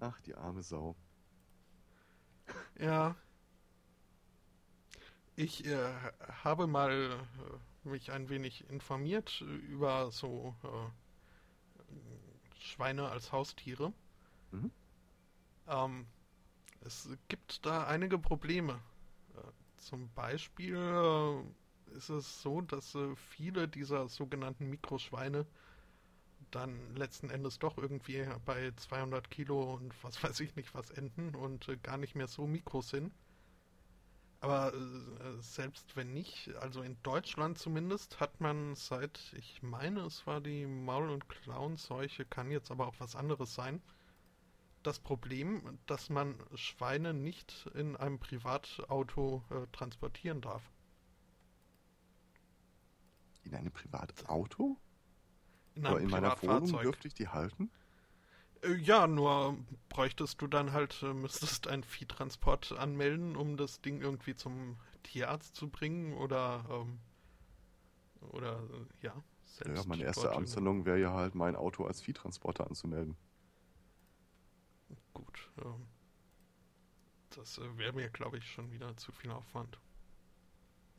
Speaker 2: Ach, die arme Sau.
Speaker 1: Ja. Ich äh, habe mal äh, mich ein wenig informiert über so äh, Schweine als Haustiere. Mhm. Ähm, es gibt da einige Probleme. Äh, zum Beispiel äh, ist es so, dass äh, viele dieser sogenannten Mikroschweine dann letzten Endes doch irgendwie bei 200 Kilo und was weiß ich nicht was enden und äh, gar nicht mehr so mikro sind. Aber äh, selbst wenn nicht, also in Deutschland zumindest, hat man seit, ich meine, es war die Maul- und Klauenseuche, kann jetzt aber auch was anderes sein, das Problem, dass man Schweine nicht in einem Privatauto äh, transportieren darf.
Speaker 2: In einem Privatauto? In Aber in meiner Wohnung dürfte ich die halten?
Speaker 1: Äh, ja, nur bräuchtest du dann halt, äh, müsstest einen Viehtransport anmelden, um das Ding irgendwie zum Tierarzt zu bringen oder, ähm, oder, äh, ja,
Speaker 2: selbst. Ja, meine erste Amtshandlung wäre ja halt, mein Auto als Viehtransporter anzumelden.
Speaker 1: Gut, ähm, das wäre mir, glaube ich, schon wieder zu viel Aufwand.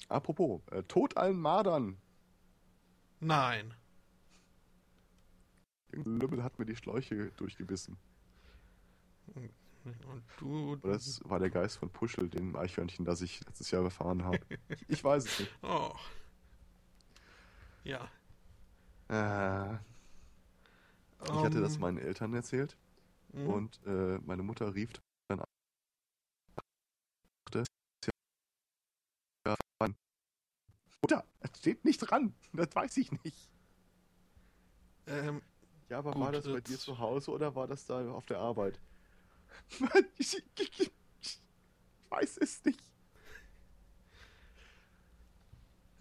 Speaker 2: Apropos, äh, Tod allen Madern!
Speaker 1: Nein.
Speaker 2: Irgendein Lümmel hat mir die Schläuche durchgebissen.
Speaker 1: Und du.
Speaker 2: Oder das war der Geist von Puschel, dem Eichhörnchen, das ich letztes Jahr erfahren habe. ich weiß es nicht.
Speaker 1: Oh. Ja.
Speaker 2: Äh, ich um, hatte das ähm. meinen Eltern erzählt. Mhm. Und äh, meine Mutter rief dann an. Mutter, das steht nicht dran. Das weiß ich nicht.
Speaker 1: Ähm,
Speaker 2: ja, aber Gut, war das bei dir zu Hause oder war das da auf der Arbeit? ich, ich, ich weiß es nicht.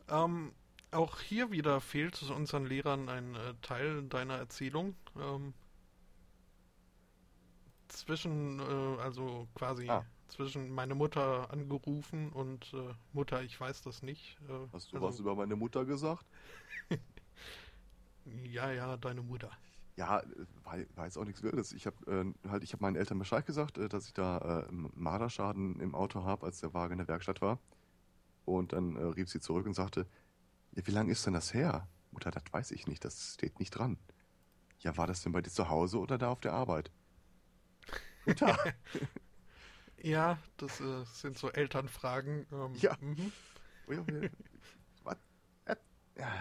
Speaker 1: Ähm, auch hier wieder fehlt unseren Lehrern ein äh, Teil deiner Erzählung. Ähm, zwischen, äh, also quasi ah. zwischen meine Mutter angerufen und äh, Mutter, ich weiß das nicht.
Speaker 2: Äh, Hast du also, was über meine Mutter gesagt?
Speaker 1: ja, ja, deine Mutter.
Speaker 2: Ja, war, war jetzt auch nichts Wildes. Ich habe äh, halt, ich habe meinen Eltern Bescheid gesagt, äh, dass ich da äh, Marderschaden im Auto habe, als der Wagen in der Werkstatt war. Und dann äh, rief sie zurück und sagte, ja, wie lange ist denn das her? Mutter, das weiß ich nicht, das steht nicht dran. Ja, war das denn bei dir zu Hause oder da auf der Arbeit?
Speaker 1: Mutter. ja, das äh, sind so Elternfragen. Ähm,
Speaker 2: ja. Mhm. Was? Äh, ja.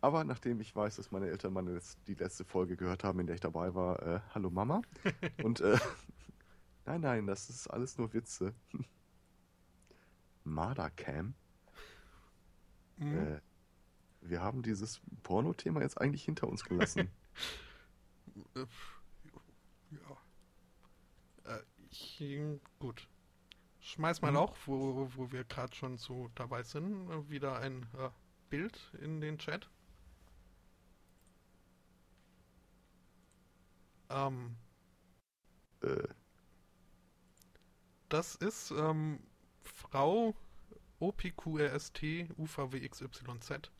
Speaker 2: Aber nachdem ich weiß, dass meine Eltern meine, die letzte Folge gehört haben, in der ich dabei war, äh, hallo Mama. Und äh, nein, nein, das ist alles nur Witze. Mardercam. Mhm. Äh, wir haben dieses Porno-Thema jetzt eigentlich hinter uns gelassen.
Speaker 1: ja. Äh, ich, gut. Schmeiß mal mhm. auch, wo, wo wir gerade schon so dabei sind, wieder ein äh, Bild in den Chat. Ähm, äh. Das ist ähm, Frau OPQRST UVWXYZ.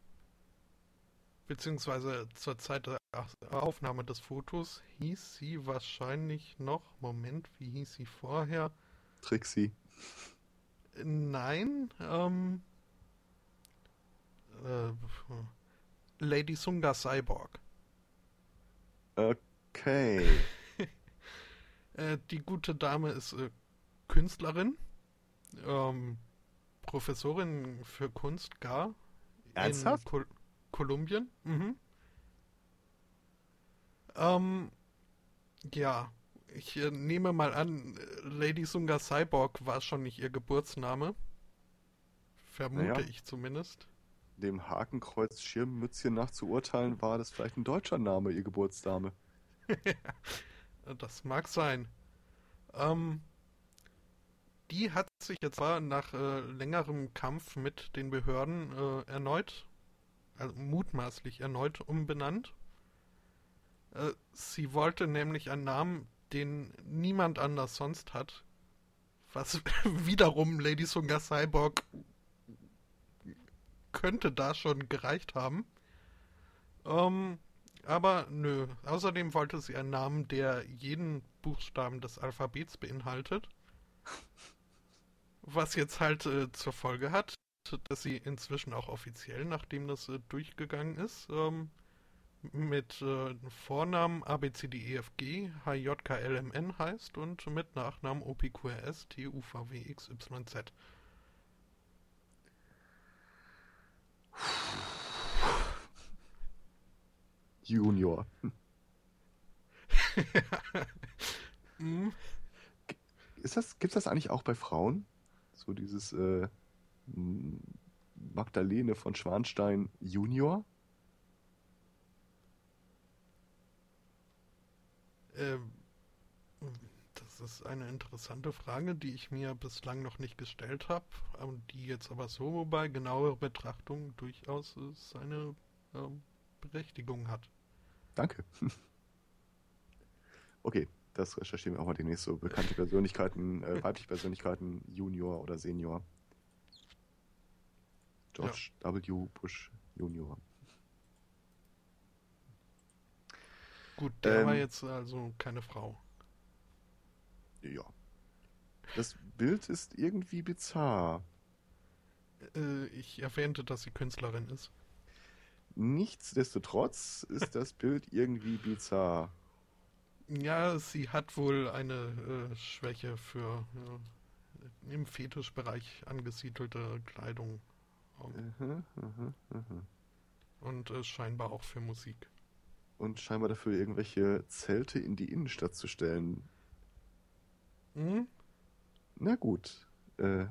Speaker 1: Beziehungsweise zur Zeit der Aufnahme des Fotos hieß sie wahrscheinlich noch, Moment, wie hieß sie vorher?
Speaker 2: Trixie.
Speaker 1: Nein, ähm, äh, Lady Sunga Cyborg.
Speaker 2: Okay. Okay.
Speaker 1: äh, die gute Dame ist äh, Künstlerin, ähm, Professorin für Kunst gar
Speaker 2: Ernsthaft?
Speaker 1: in Kol Kolumbien. Mhm. Ähm, ja, ich äh, nehme mal an, Lady Sunga Cyborg war schon nicht ihr Geburtsname. Vermute naja. ich zumindest.
Speaker 2: Dem Hakenkreuz Schirmmützchen nach zu urteilen, war das vielleicht ein deutscher Name, ihr Geburtsdame.
Speaker 1: das mag sein. Ähm, die hat sich jetzt war nach äh, längerem Kampf mit den Behörden äh, erneut, also mutmaßlich erneut umbenannt. Äh, sie wollte nämlich einen Namen, den niemand anders sonst hat, was wiederum Lady Sunga Cyborg könnte da schon gereicht haben. Ähm, aber nö. Außerdem wollte sie einen Namen, der jeden Buchstaben des Alphabets beinhaltet. Was jetzt halt äh, zur Folge hat, dass sie inzwischen auch offiziell, nachdem das äh, durchgegangen ist, ähm, mit äh, Vornamen ABCDEFG HJKLMN heißt und mit Nachnamen OPQRS TUVWXYZ.
Speaker 2: Junior. hm. Ist das, gibt's das eigentlich auch bei Frauen? So dieses äh, Magdalene von Schwanstein Junior?
Speaker 1: Ähm, das ist eine interessante Frage, die ich mir bislang noch nicht gestellt habe, die jetzt aber so bei genauer Betrachtung durchaus seine ähm, Berechtigung hat.
Speaker 2: Danke. Okay, das recherchieren wir auch mal demnächst so. Bekannte Persönlichkeiten, äh, weibliche Persönlichkeiten, Junior oder Senior. George ja. W. Bush Junior.
Speaker 1: Gut, der ähm, war jetzt also keine Frau.
Speaker 2: Ja. Das Bild ist irgendwie bizarr.
Speaker 1: Äh, ich erwähnte, dass sie Künstlerin ist.
Speaker 2: Nichtsdestotrotz ist das Bild irgendwie bizarr.
Speaker 1: Ja, sie hat wohl eine äh, Schwäche für äh, im Fetischbereich angesiedelte Kleidung. Mhm, mh, mh. Und äh, scheinbar auch für Musik.
Speaker 2: Und scheinbar dafür irgendwelche Zelte in die Innenstadt zu stellen. Mhm. Na gut. Äh,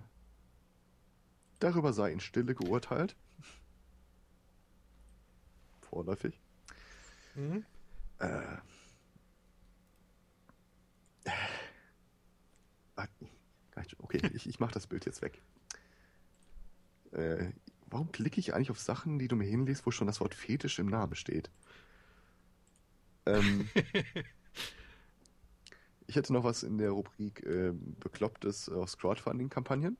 Speaker 2: darüber sei in Stille geurteilt vorläufig. Mhm. Äh, okay, ich, ich mache das Bild jetzt weg. Äh, warum klicke ich eigentlich auf Sachen, die du mir hinliest, wo schon das Wort Fetisch im Namen steht? Ähm, ich hätte noch was in der Rubrik äh, Beklopptes aus Crowdfunding-Kampagnen.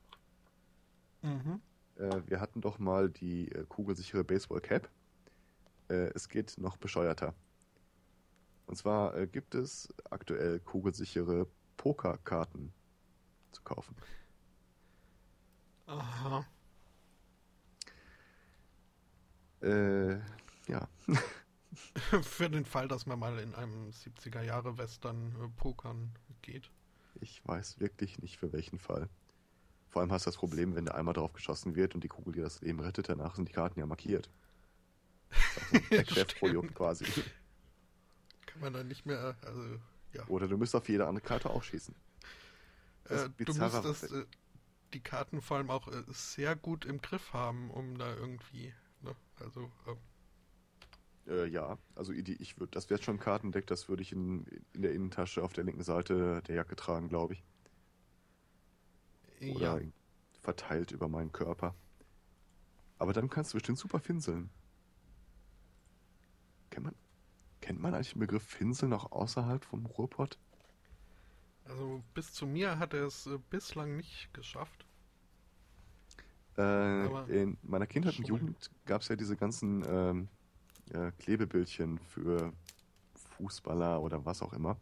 Speaker 2: Mhm. Äh, wir hatten doch mal die äh, kugelsichere Baseball Cap äh, es geht noch bescheuerter. Und zwar äh, gibt es aktuell kugelsichere Pokerkarten zu kaufen.
Speaker 1: Aha.
Speaker 2: Äh, ja.
Speaker 1: Für den Fall, dass man mal in einem 70er Jahre Western äh, pokern geht.
Speaker 2: Ich weiß wirklich nicht für welchen Fall. Vor allem hast du das Problem, wenn da einmal drauf geschossen wird und die Kugel dir das Leben rettet, danach sind die Karten ja markiert. Chefprojekt quasi.
Speaker 1: Kann man dann nicht mehr, also, ja.
Speaker 2: Oder du müsst auf jede andere Karte auch schießen.
Speaker 1: Äh, du müsstest äh, die Karten vor allem auch äh, sehr gut im Griff haben, um da irgendwie, ne, also,
Speaker 2: ähm. äh, ja, also ich würde, das wäre schon ein Kartendeck, das würde ich in, in der Innentasche auf der linken Seite der Jacke tragen, glaube ich. Oder ja. verteilt über meinen Körper. Aber dann kannst du bestimmt super finseln. Kennt man, kennt man eigentlich den Begriff Finsel noch außerhalb vom Ruhrpott?
Speaker 1: Also bis zu mir hat er es äh, bislang nicht geschafft.
Speaker 2: Äh, in meiner Kindheit und Jugend gab es ja diese ganzen ähm, ja, Klebebildchen für Fußballer oder was auch immer.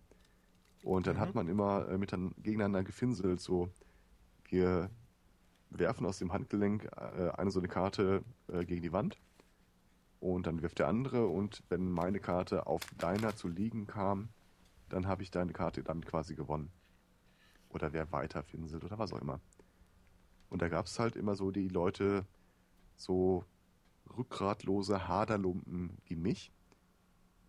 Speaker 2: Und dann mhm. hat man immer äh, miteinander, gegeneinander gefinselt, so wir werfen aus dem Handgelenk äh, eine so eine Karte äh, gegen die Wand und dann wirft der andere und wenn meine Karte auf deiner zu liegen kam, dann habe ich deine Karte damit quasi gewonnen. Oder wer weiter finselt oder was auch immer. Und da gab es halt immer so die Leute, so rückgratlose Haderlumpen wie mich.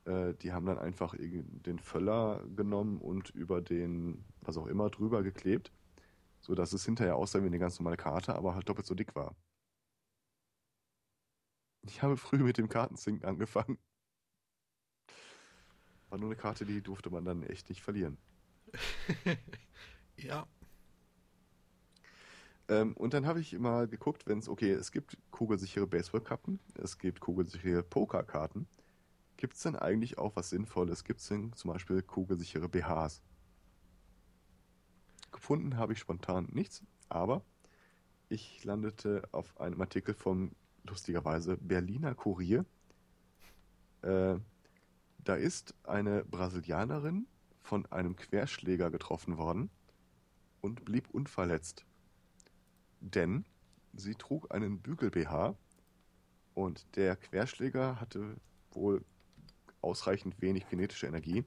Speaker 2: Äh, die haben dann einfach den Völler genommen und über den, was auch immer, drüber geklebt, sodass es hinterher aussah wie eine ganz normale Karte, aber halt doppelt so dick war. Ich habe früh mit dem Kartenzinken angefangen. War nur eine Karte, die durfte man dann echt nicht verlieren.
Speaker 1: ja.
Speaker 2: Ähm, und dann habe ich mal geguckt, wenn es, okay, es gibt kugelsichere Baseballkappen, es gibt kugelsichere Pokerkarten. Gibt es denn eigentlich auch was Sinnvolles? Gibt es denn zum Beispiel kugelsichere BHs? Gefunden habe ich spontan nichts, aber ich landete auf einem Artikel vom lustigerweise Berliner Kurier. Äh, da ist eine Brasilianerin von einem Querschläger getroffen worden und blieb unverletzt. Denn sie trug einen Bügel-BH und der Querschläger hatte wohl ausreichend wenig kinetische Energie,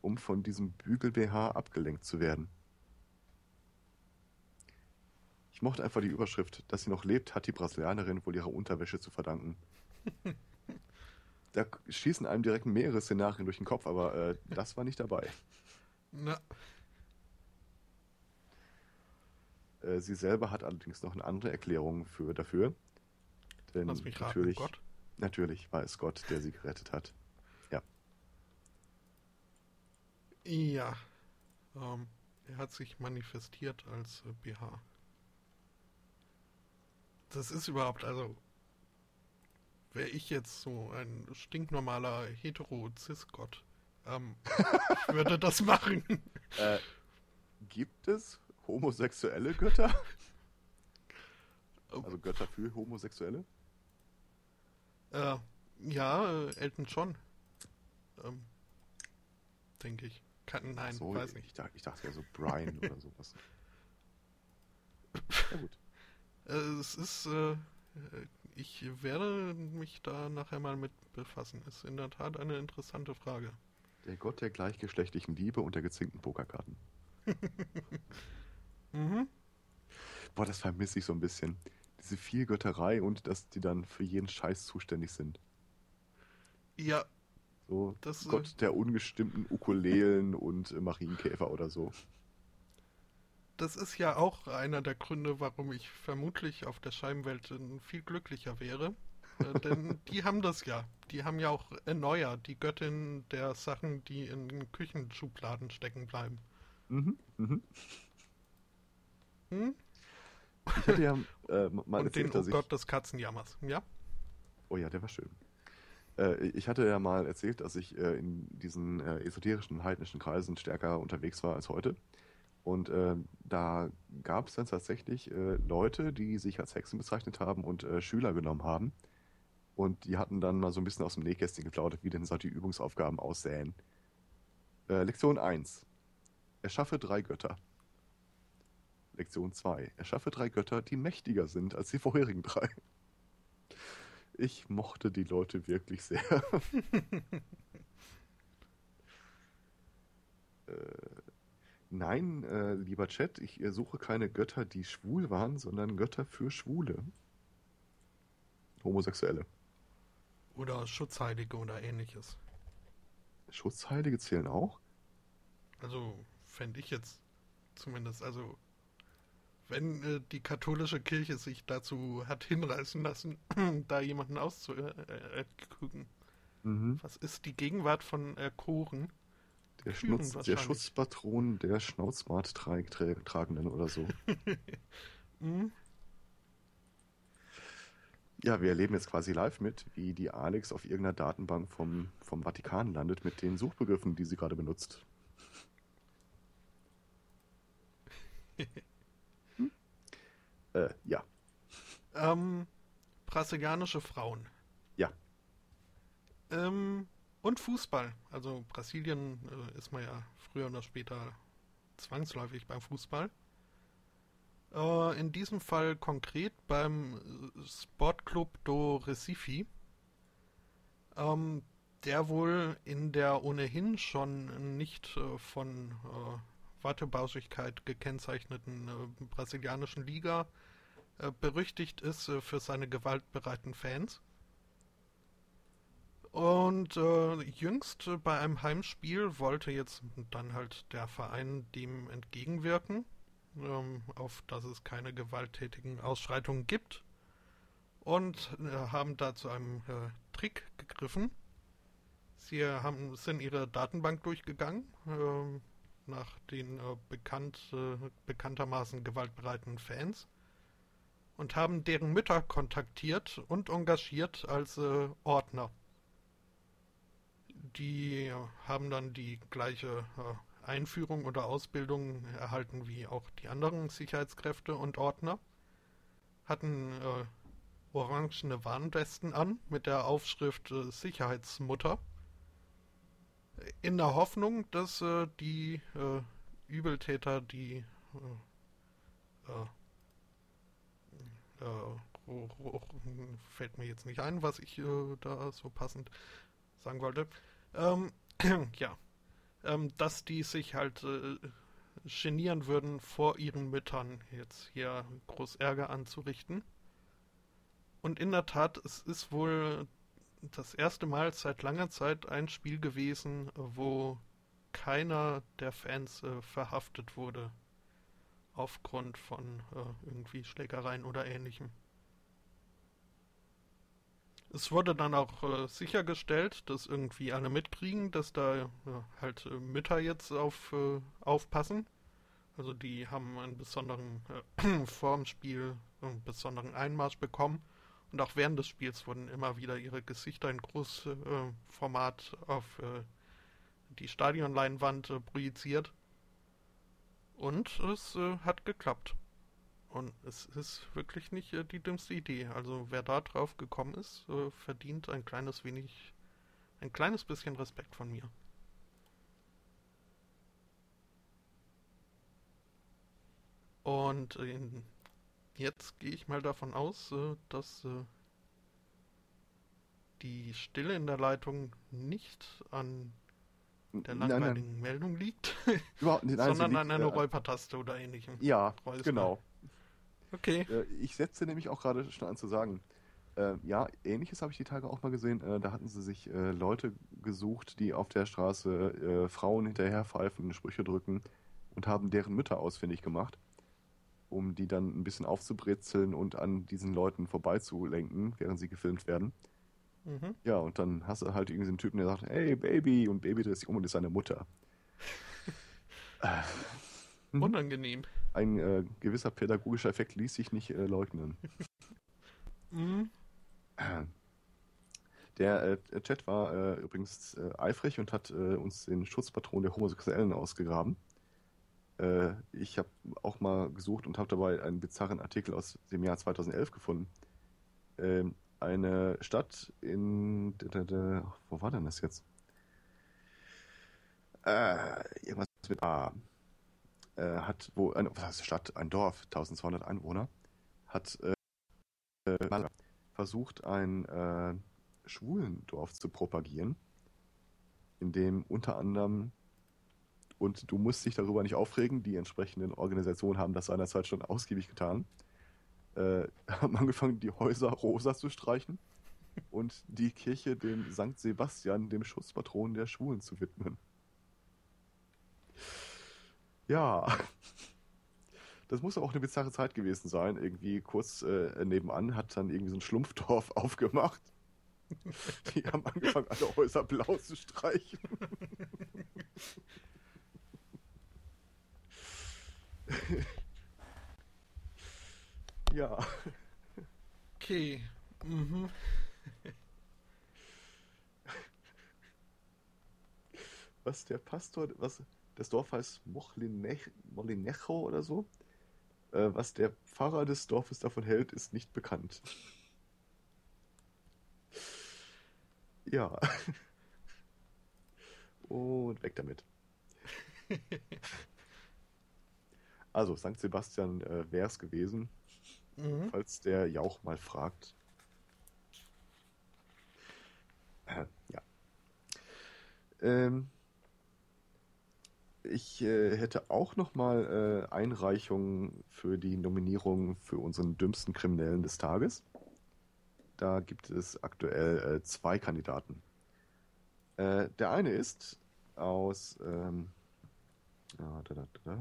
Speaker 2: um von diesem Bügel-BH abgelenkt zu werden. Ich mochte einfach die Überschrift, dass sie noch lebt, hat die Brasilianerin wohl ihrer Unterwäsche zu verdanken. da schießen einem direkt mehrere Szenarien durch den Kopf, aber äh, das war nicht dabei. Na. Äh, sie selber hat allerdings noch eine andere Erklärung für, dafür. Denn Lass mich natürlich, raten, Gott? natürlich war es Gott, der sie gerettet hat. Ja.
Speaker 1: Ja. Ähm, er hat sich manifestiert als äh, BH. Das ist überhaupt, also wäre ich jetzt so ein stinknormaler hetero-cis-Gott, ähm, ich würde das machen.
Speaker 2: Äh, gibt es homosexuelle Götter? Also Götter für Homosexuelle?
Speaker 1: Äh, ja, äh, Elton John. Ähm, denke ich. Kann, nein, so, weiß nicht.
Speaker 2: Ich dachte, ich dachte ja so Brian oder sowas.
Speaker 1: Ja gut. Äh, es ist, äh, ich werde mich da nachher mal mit befassen. Ist in der Tat eine interessante Frage.
Speaker 2: Der Gott der gleichgeschlechtlichen Liebe und der gezinkten Pokerkarten. mhm. Boah, das vermisse ich so ein bisschen. Diese Vielgötterei und dass die dann für jeden Scheiß zuständig sind.
Speaker 1: Ja.
Speaker 2: So, das, Gott äh, der ungestimmten Ukulelen und äh, Marienkäfer oder so
Speaker 1: das ist ja auch einer der Gründe, warum ich vermutlich auf der Scheibenwelt viel glücklicher wäre. äh, denn die haben das ja. Die haben ja auch Erneuer, die Göttin der Sachen, die in Küchenschubladen stecken bleiben. Mhm, mhm. Hm? Ich hatte ja äh, mal Und erzählt, den oh Gott des Katzenjammers, ja?
Speaker 2: Oh ja, der war schön. Äh, ich hatte ja mal erzählt, dass ich äh, in diesen äh, esoterischen, heidnischen Kreisen stärker unterwegs war als heute. Und äh, da gab es dann tatsächlich äh, Leute, die sich als Hexen bezeichnet haben und äh, Schüler genommen haben. Und die hatten dann mal so ein bisschen aus dem Nähkästchen geplaudert, wie denn solche Übungsaufgaben aussähen. Äh, Lektion 1. Erschaffe drei Götter. Lektion 2. Erschaffe drei Götter, die mächtiger sind als die vorherigen drei. Ich mochte die Leute wirklich sehr. äh, Nein, äh, lieber Chat, ich äh, suche keine Götter, die schwul waren, sondern Götter für Schwule. Homosexuelle.
Speaker 1: Oder Schutzheilige oder ähnliches.
Speaker 2: Schutzheilige zählen auch?
Speaker 1: Also, fände ich jetzt zumindest, also wenn äh, die katholische Kirche sich dazu hat hinreißen lassen, da jemanden auszuküken. Äh, äh, mhm. Was ist die Gegenwart von Choren?
Speaker 2: Der, Schnutz, der Schutzpatron der Schnauzbart-Tragenden oder so. mhm. Ja, wir erleben jetzt quasi live mit, wie die Alex auf irgendeiner Datenbank vom, vom Vatikan landet mit den Suchbegriffen, die sie gerade benutzt. hm? äh, ja.
Speaker 1: Ähm, brasilianische Frauen.
Speaker 2: Ja.
Speaker 1: Ähm, und Fußball. Also Brasilien äh, ist man ja früher oder später zwangsläufig beim Fußball. Äh, in diesem Fall konkret beim äh, Sportclub do Recife, ähm, der wohl in der ohnehin schon nicht äh, von äh, Wattebauschigkeit gekennzeichneten äh, brasilianischen Liga berüchtigt ist für seine gewaltbereiten Fans. Und äh, jüngst bei einem Heimspiel wollte jetzt dann halt der Verein dem entgegenwirken, ähm, auf dass es keine gewalttätigen Ausschreitungen gibt. Und äh, haben da zu einem äh, Trick gegriffen. Sie haben, sind ihre Datenbank durchgegangen, ähm, nach den äh, bekannt, äh, bekanntermaßen gewaltbereiten Fans und haben deren Mütter kontaktiert und engagiert als äh, Ordner. Die haben dann die gleiche äh, Einführung oder Ausbildung erhalten wie auch die anderen Sicherheitskräfte und Ordner, hatten äh, orangene Warnwesten an mit der Aufschrift äh, Sicherheitsmutter. In der Hoffnung, dass äh, die äh, Übeltäter, die äh, fällt mir jetzt nicht ein, was ich da so passend sagen wollte, ähm, ja, ähm, dass die sich halt genieren würden, vor ihren Müttern jetzt hier groß Ärger anzurichten. Und in der Tat, es ist wohl das erste Mal seit langer Zeit ein Spiel gewesen, wo keiner der Fans äh, verhaftet wurde aufgrund von äh, irgendwie Schlägereien oder ähnlichem. Es wurde dann auch äh, sichergestellt, dass irgendwie alle mitkriegen, dass da halt äh, Mütter jetzt auf äh, aufpassen. Also die haben einen besonderen äh, vorm Spiel einen besonderen Einmarsch bekommen und auch während des Spiels wurden immer wieder ihre Gesichter in Großformat äh, auf äh, die Stadionleinwand äh, projiziert. Und es äh, hat geklappt. Und es ist wirklich nicht äh, die dümmste Idee. Also wer da drauf gekommen ist, äh, verdient ein kleines wenig, ein kleines bisschen Respekt von mir. Und in Jetzt gehe ich mal davon aus, äh, dass äh, die Stille in der Leitung nicht an der langweiligen nein, nein. Meldung liegt, sondern an einer äh, Räupertaste oder ähnlichem.
Speaker 2: Ja, Räusper. genau.
Speaker 1: Okay.
Speaker 2: Ich setze nämlich auch gerade schon an zu sagen, ja, ähnliches habe ich die Tage auch mal gesehen. da hatten sie sich Leute gesucht, die auf der Straße Frauen hinterher pfeifen, Sprüche drücken und haben deren Mütter ausfindig gemacht um die dann ein bisschen aufzubrezeln und an diesen Leuten vorbeizulenken, während sie gefilmt werden. Mhm. Ja, und dann hast du halt irgendwie einen Typen, der sagt, hey Baby, und Baby dreht sich um und ist seine Mutter.
Speaker 1: äh, Unangenehm.
Speaker 2: Ein äh, gewisser pädagogischer Effekt ließ sich nicht äh, leugnen. mhm. Der äh, Chat war äh, übrigens äh, eifrig und hat uns den Schutzpatron der Homosexuellen ausgegraben. Äh, ich habe auch mal gesucht und habe dabei einen bizarren Artikel aus dem Jahr 2011 gefunden. Äh, eine Stadt in. Wo war denn das jetzt? Äh, irgendwas mit A. Äh, hat, wo, eine, was heißt Stadt? Ein Dorf, 1200 Einwohner, hat äh, versucht, ein äh, Schwulendorf zu propagieren, in dem unter anderem und du musst dich darüber nicht aufregen. Die entsprechenden Organisationen haben das seinerzeit schon ausgiebig getan. Äh, haben angefangen, die Häuser rosa zu streichen und die Kirche dem St. Sebastian, dem Schutzpatron der Schwulen, zu widmen. Ja. Das muss auch eine bizarre Zeit gewesen sein. Irgendwie kurz äh, nebenan hat dann irgendwie so ein Schlumpfdorf aufgemacht. Die haben angefangen, alle Häuser blau zu streichen. ja.
Speaker 1: Okay. Mhm.
Speaker 2: Was der Pastor, was das Dorf heißt Molinecho oder so. Äh, was der Pfarrer des Dorfes davon hält, ist nicht bekannt. Ja. Und weg damit. Also, St. Sebastian äh, wäre es gewesen, mhm. falls der Jauch mal fragt. Äh, ja. Ähm, ich äh, hätte auch noch mal äh, Einreichungen für die Nominierung für unseren dümmsten Kriminellen des Tages. Da gibt es aktuell äh, zwei Kandidaten. Äh, der eine ist aus ähm, da, da, da,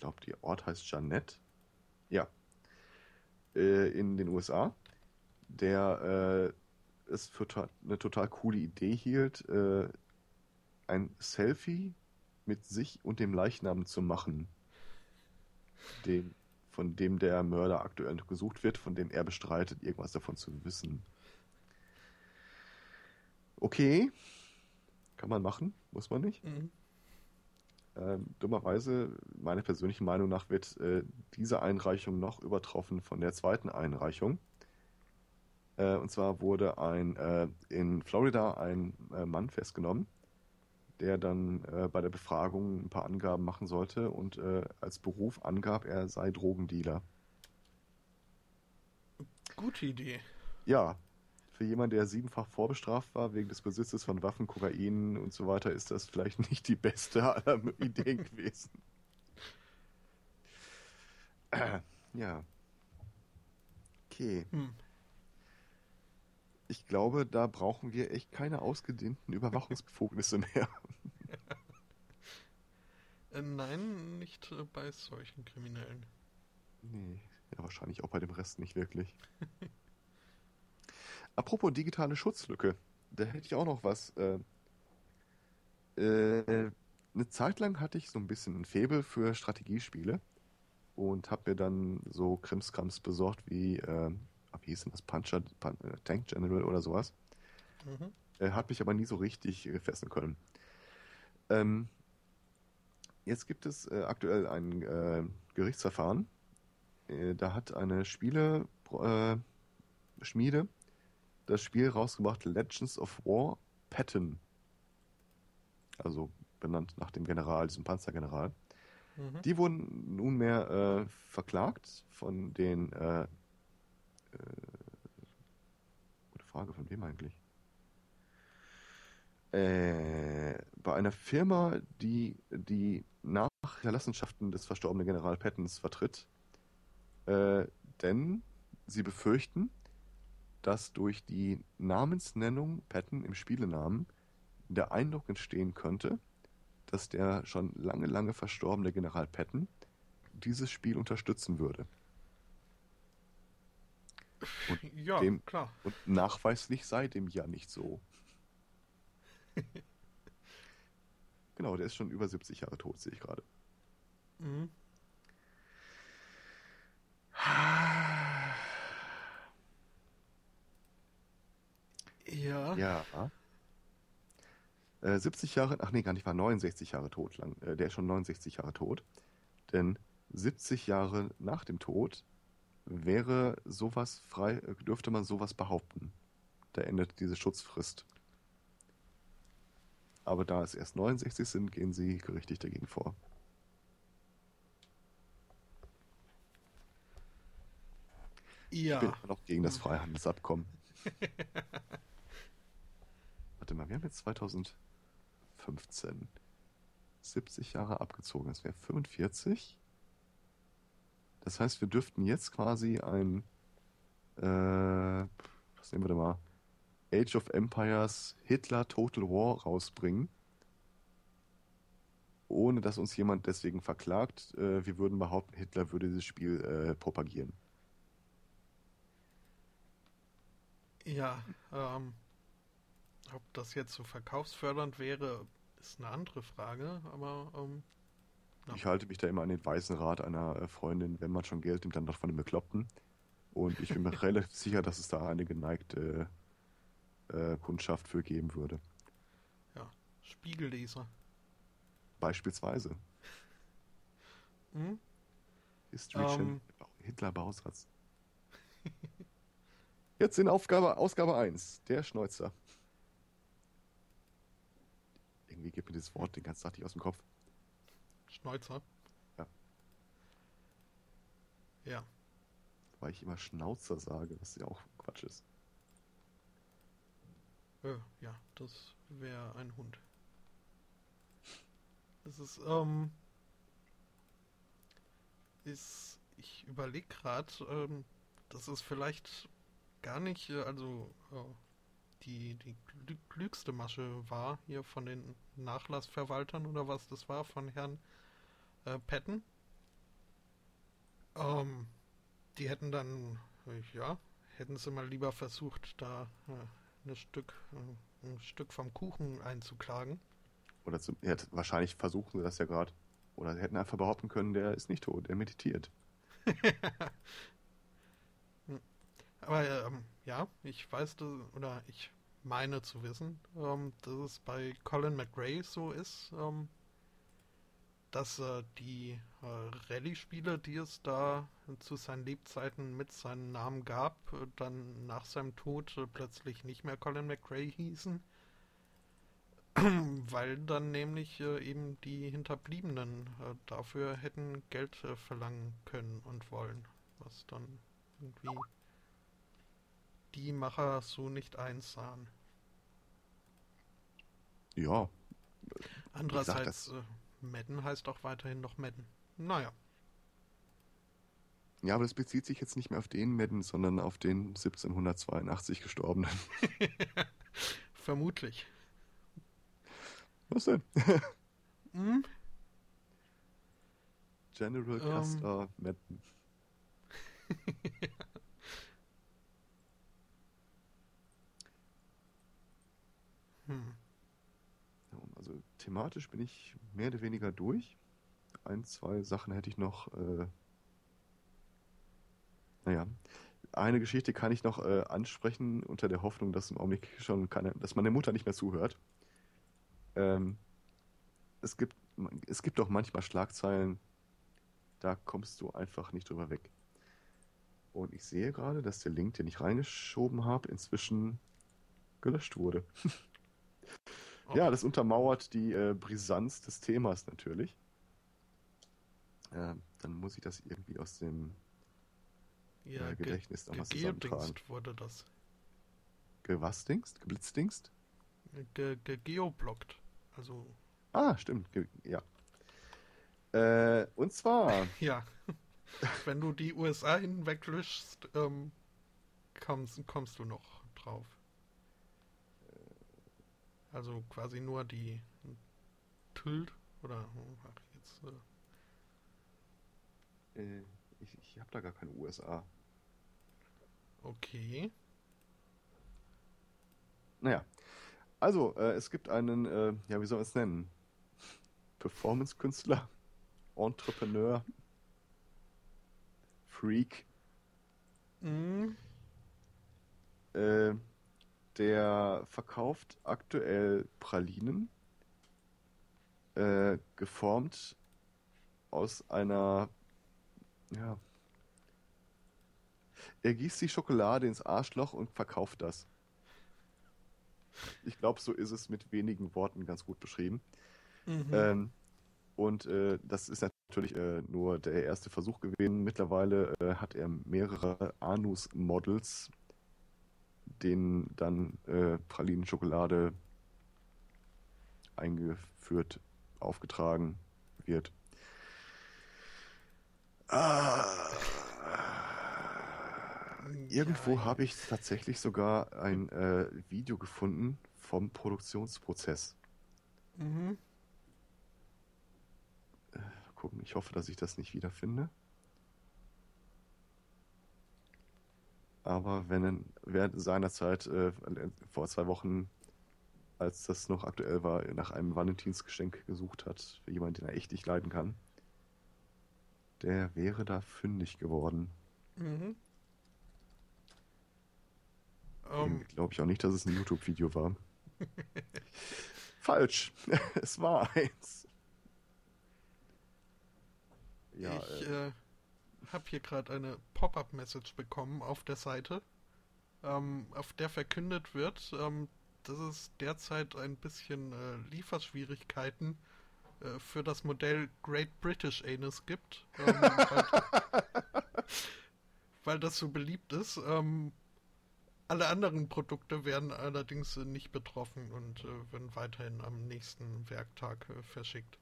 Speaker 2: glaube, der Ort heißt Jeannette. Ja. Äh, in den USA. Der äh, es für eine total coole Idee hielt, äh, ein Selfie mit sich und dem Leichnam zu machen, den, von dem der Mörder aktuell gesucht wird, von dem er bestreitet, irgendwas davon zu wissen. Okay, kann man machen, muss man nicht. Mhm. Ähm, dummerweise, meiner persönlichen Meinung nach, wird äh, diese Einreichung noch übertroffen von der zweiten Einreichung. Äh, und zwar wurde ein äh, in Florida ein äh, Mann festgenommen, der dann äh, bei der Befragung ein paar Angaben machen sollte und äh, als Beruf angab, er sei Drogendealer.
Speaker 1: Gute Idee.
Speaker 2: Ja, für jemanden, der siebenfach vorbestraft war wegen des Besitzes von Waffen, Kokain und so weiter, ist das vielleicht nicht die beste aller Ideen gewesen. Ja. Okay. Hm. Ich glaube, da brauchen wir echt keine ausgedehnten Überwachungsbefugnisse mehr.
Speaker 1: äh, nein, nicht äh, bei solchen Kriminellen.
Speaker 2: Nee, ja, wahrscheinlich auch bei dem Rest nicht wirklich. Apropos digitale Schutzlücke, da hätte ich auch noch was. Äh, äh, eine Zeit lang hatte ich so ein bisschen ein Faible für Strategiespiele und habe mir dann so Krimskrams besorgt wie, äh, wie hieß denn das, Puncher, Pun äh, Tank General oder sowas. Mhm. Äh, hat mich aber nie so richtig fesseln können. Ähm, jetzt gibt es äh, aktuell ein äh, Gerichtsverfahren. Äh, da hat eine Spieleschmiede das Spiel rausgebracht Legends of War Patton. Also benannt nach dem General, diesem Panzergeneral. Mhm. Die wurden nunmehr äh, verklagt von den. Äh, gute Frage, von wem eigentlich? Äh, bei einer Firma, die die Nachlassenschaften des verstorbenen General Pattons vertritt. Äh, denn sie befürchten, dass durch die Namensnennung Patton im Spielenamen der Eindruck entstehen könnte, dass der schon lange, lange verstorbene General Patton dieses Spiel unterstützen würde. Und ja, dem, klar. Und nachweislich sei dem ja nicht so. genau, der ist schon über 70 Jahre tot, sehe ich gerade. Mhm.
Speaker 1: Ja.
Speaker 2: Ja. Äh, 70 Jahre, ach nee, gar nicht, war 69 Jahre tot lang. Äh, der ist schon 69 Jahre tot. Denn 70 Jahre nach dem Tod wäre sowas frei, äh, dürfte man sowas behaupten. Da endet diese Schutzfrist. Aber da es erst 69 sind, gehen sie gerichtlich dagegen vor. Ja. Ich bin immer noch gegen das Freihandelsabkommen. Warte mal, wir haben jetzt 2015. 70 Jahre abgezogen. Das wäre 45. Das heißt, wir dürften jetzt quasi ein, äh, was nehmen wir da mal, Age of Empires Hitler Total War rausbringen, ohne dass uns jemand deswegen verklagt. Äh, wir würden behaupten, Hitler würde dieses Spiel äh, propagieren.
Speaker 1: Ja, ähm, ob das jetzt so verkaufsfördernd wäre, ist eine andere Frage, aber. Ähm,
Speaker 2: ich halte mich da immer an den weißen Rat einer äh, Freundin, wenn man schon Geld nimmt, dann doch von den Bekloppten. Und ich bin mir relativ sicher, dass es da eine geneigte äh, Kundschaft für geben würde.
Speaker 1: Ja, Spiegelleser.
Speaker 2: Beispielsweise. Hm? History ähm. Hitler Bausatz. Jetzt in Aufgabe, Ausgabe 1, der Schneuzer irgendwie geht mir dieses Wort den ganzen Tag nicht aus dem Kopf.
Speaker 1: Schneuzer?
Speaker 2: Ja.
Speaker 1: Ja.
Speaker 2: Weil ich immer Schnauzer sage, was ja auch Quatsch ist.
Speaker 1: Äh, ja, das wäre ein Hund. Es ist, ähm. Ist. Ich überlege gerade, ähm, das ist vielleicht gar nicht, äh, also. Äh, die, die klügste Masche war hier von den Nachlassverwaltern oder was das war von Herrn äh, Patton. Ähm, die hätten dann, ja, hätten sie mal lieber versucht, da äh, ein Stück, äh, ein Stück vom Kuchen einzuklagen.
Speaker 2: Oder zum, ja, wahrscheinlich versuchen sie das ja gerade. Oder sie hätten einfach behaupten können, der ist nicht tot, er meditiert.
Speaker 1: Aber ähm, ja, ich weiß, das, oder ich meine zu wissen, ähm, dass es bei Colin McRae so ist, ähm, dass äh, die äh, Rallye-Spiele, die es da zu seinen Lebzeiten mit seinem Namen gab, äh, dann nach seinem Tod äh, plötzlich nicht mehr Colin McRae hießen, weil dann nämlich äh, eben die Hinterbliebenen dafür hätten Geld verlangen können und wollen, was dann irgendwie die Macher so nicht einsahen.
Speaker 2: Ja.
Speaker 1: Andererseits, gesagt, Madden heißt auch weiterhin noch Madden. Naja.
Speaker 2: Ja, aber das bezieht sich jetzt nicht mehr auf den Madden, sondern auf den 1782 Gestorbenen.
Speaker 1: Vermutlich.
Speaker 2: Was denn? hm? General um, Custer Madden. hm. Thematisch bin ich mehr oder weniger durch. Ein, zwei Sachen hätte ich noch. Äh, naja, eine Geschichte kann ich noch äh, ansprechen, unter der Hoffnung, dass im Augenblick schon keine, dass meine Mutter nicht mehr zuhört. Ähm, es gibt, es gibt auch manchmal Schlagzeilen, da kommst du einfach nicht drüber weg. Und ich sehe gerade, dass der Link, den ich reingeschoben habe, inzwischen gelöscht wurde. Ja, das untermauert die äh, Brisanz des Themas natürlich. Äh, dann muss ich das irgendwie aus dem
Speaker 1: ja, äh, Gedächtnis ge nochmal zusammentragen. wurde das.
Speaker 2: Ge was dingst? Geblitzdingst?
Speaker 1: Ge, ge geoblockt. Also.
Speaker 2: Ah, stimmt. Ge ja. Äh, und zwar.
Speaker 1: ja. Wenn du die USA hinweglöschst, ähm, kommst, kommst du noch drauf. Also quasi nur die Tilt oder ach, jetzt.
Speaker 2: Äh... Äh, ich ich habe da gar keine USA.
Speaker 1: Okay.
Speaker 2: Naja. Also, äh, es gibt einen, äh, ja, wie soll man es nennen? Performance-Künstler, Entrepreneur, Freak. Mhm. Äh, der verkauft aktuell Pralinen, äh, geformt aus einer, ja, er gießt die Schokolade ins Arschloch und verkauft das. Ich glaube, so ist es mit wenigen Worten ganz gut beschrieben. Mhm. Ähm, und äh, das ist natürlich äh, nur der erste Versuch gewesen. Mittlerweile äh, hat er mehrere Anus-Models denen dann äh, Pralinen-Schokolade eingeführt, aufgetragen wird. Ah, irgendwo habe ich tatsächlich sogar ein äh, Video gefunden vom Produktionsprozess. Mhm. Äh, gucken, ich hoffe, dass ich das nicht wiederfinde. Aber wenn er während seiner Zeit äh, vor zwei Wochen, als das noch aktuell war, nach einem Valentinsgeschenk gesucht hat, für jemanden, den er echt nicht leiden kann, der wäre da fündig geworden. Mhm. Um. Ähm. Glaube ich auch nicht, dass es ein YouTube-Video war. Falsch. es war eins.
Speaker 1: Ja, ich, äh, äh habe hier gerade eine Pop-up-Message bekommen auf der Seite, ähm, auf der verkündet wird, ähm, dass es derzeit ein bisschen äh, Lieferschwierigkeiten äh, für das Modell Great British Anus gibt, ähm, weil, weil, das so beliebt ist. Ähm, alle anderen Produkte werden allerdings äh, nicht betroffen und äh, werden weiterhin am nächsten Werktag äh, verschickt.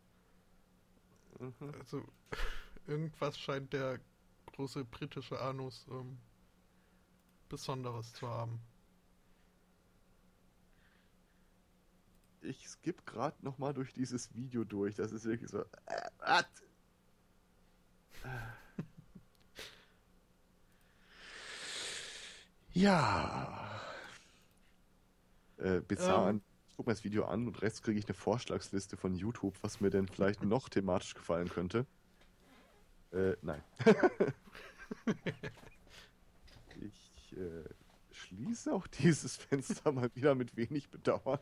Speaker 1: Mhm. Also irgendwas scheint der große britische Anus ähm, Besonderes zu haben.
Speaker 2: Ich skippe gerade noch mal durch dieses Video durch. Das ist wirklich so. Äh, ja. Äh, bizarr, ähm, guck mir das Video an und rechts kriege ich eine Vorschlagsliste von YouTube, was mir denn vielleicht noch thematisch gefallen könnte. Äh, nein. ich äh, schließe auch dieses Fenster mal wieder mit wenig Bedauern.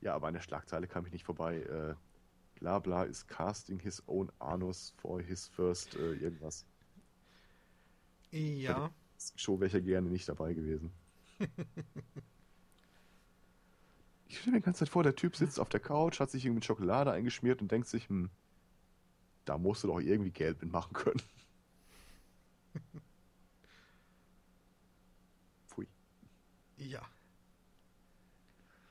Speaker 2: Ja, aber an der Schlagzeile kam ich nicht vorbei. Äh, bla bla is casting his own anus for his first äh, irgendwas.
Speaker 1: Ja.
Speaker 2: Show wäre ich ja gerne nicht dabei gewesen. ich stelle mir die ganze Zeit vor, der Typ sitzt auf der Couch, hat sich irgendwie mit Schokolade eingeschmiert und denkt sich, hm, da musst du doch irgendwie Geld mitmachen können. Pfui.
Speaker 1: Ja.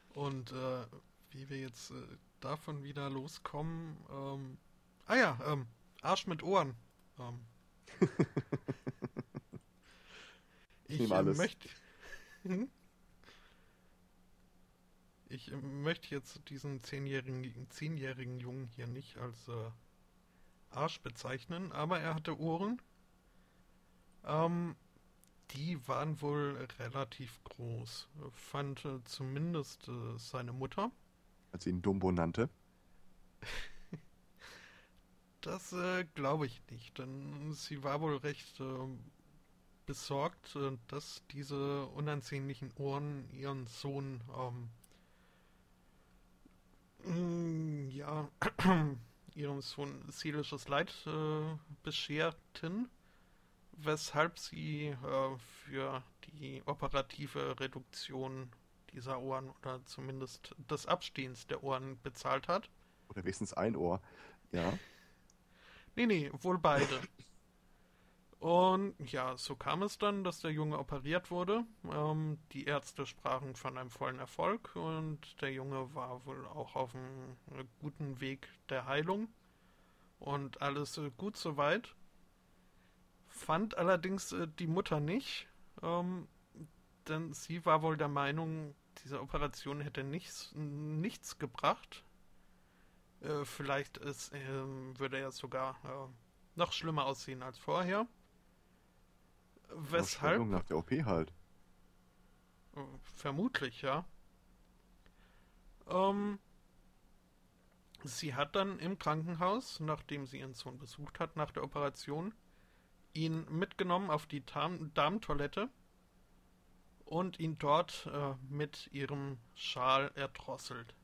Speaker 1: Und äh, wie wir jetzt äh, davon wieder loskommen, ähm, ah ja, ähm, Arsch mit Ohren. Ähm. ich
Speaker 2: nehme
Speaker 1: äh, möchte. Hm? Ich äh, möchte jetzt diesen zehnjährigen, zehnjährigen Jungen hier nicht als äh, Arsch bezeichnen, aber er hatte Ohren. Ähm, die waren wohl relativ groß, fand äh, zumindest äh, seine Mutter.
Speaker 2: Als sie ihn Dumbo nannte.
Speaker 1: Das äh, glaube ich nicht, denn sie war wohl recht äh, besorgt, äh, dass diese unansehnlichen Ohren ihren Sohn ähm, mm, ja ihrem Sohn seelisches Leid äh, bescherten, weshalb sie äh, für die operative Reduktion dieser Ohren oder zumindest des Abstehens der Ohren bezahlt hat.
Speaker 2: Oder wenigstens ein Ohr. Ja.
Speaker 1: Nee, nee, wohl beide. Und ja, so kam es dann, dass der Junge operiert wurde. Ähm, die Ärzte sprachen von einem vollen Erfolg und der Junge war wohl auch auf einem äh, guten Weg der Heilung. Und alles äh, gut soweit. Fand allerdings äh, die Mutter nicht, ähm, denn sie war wohl der Meinung, diese Operation hätte nichts, nichts gebracht. Äh, vielleicht ist, ähm, würde er sogar äh, noch schlimmer aussehen als vorher. Weshalb?
Speaker 2: Nach der OP halt.
Speaker 1: Vermutlich, ja. Ähm, sie hat dann im Krankenhaus, nachdem sie ihren Sohn besucht hat, nach der Operation, ihn mitgenommen auf die Darm Darmtoilette und ihn dort äh, mit ihrem Schal erdrosselt.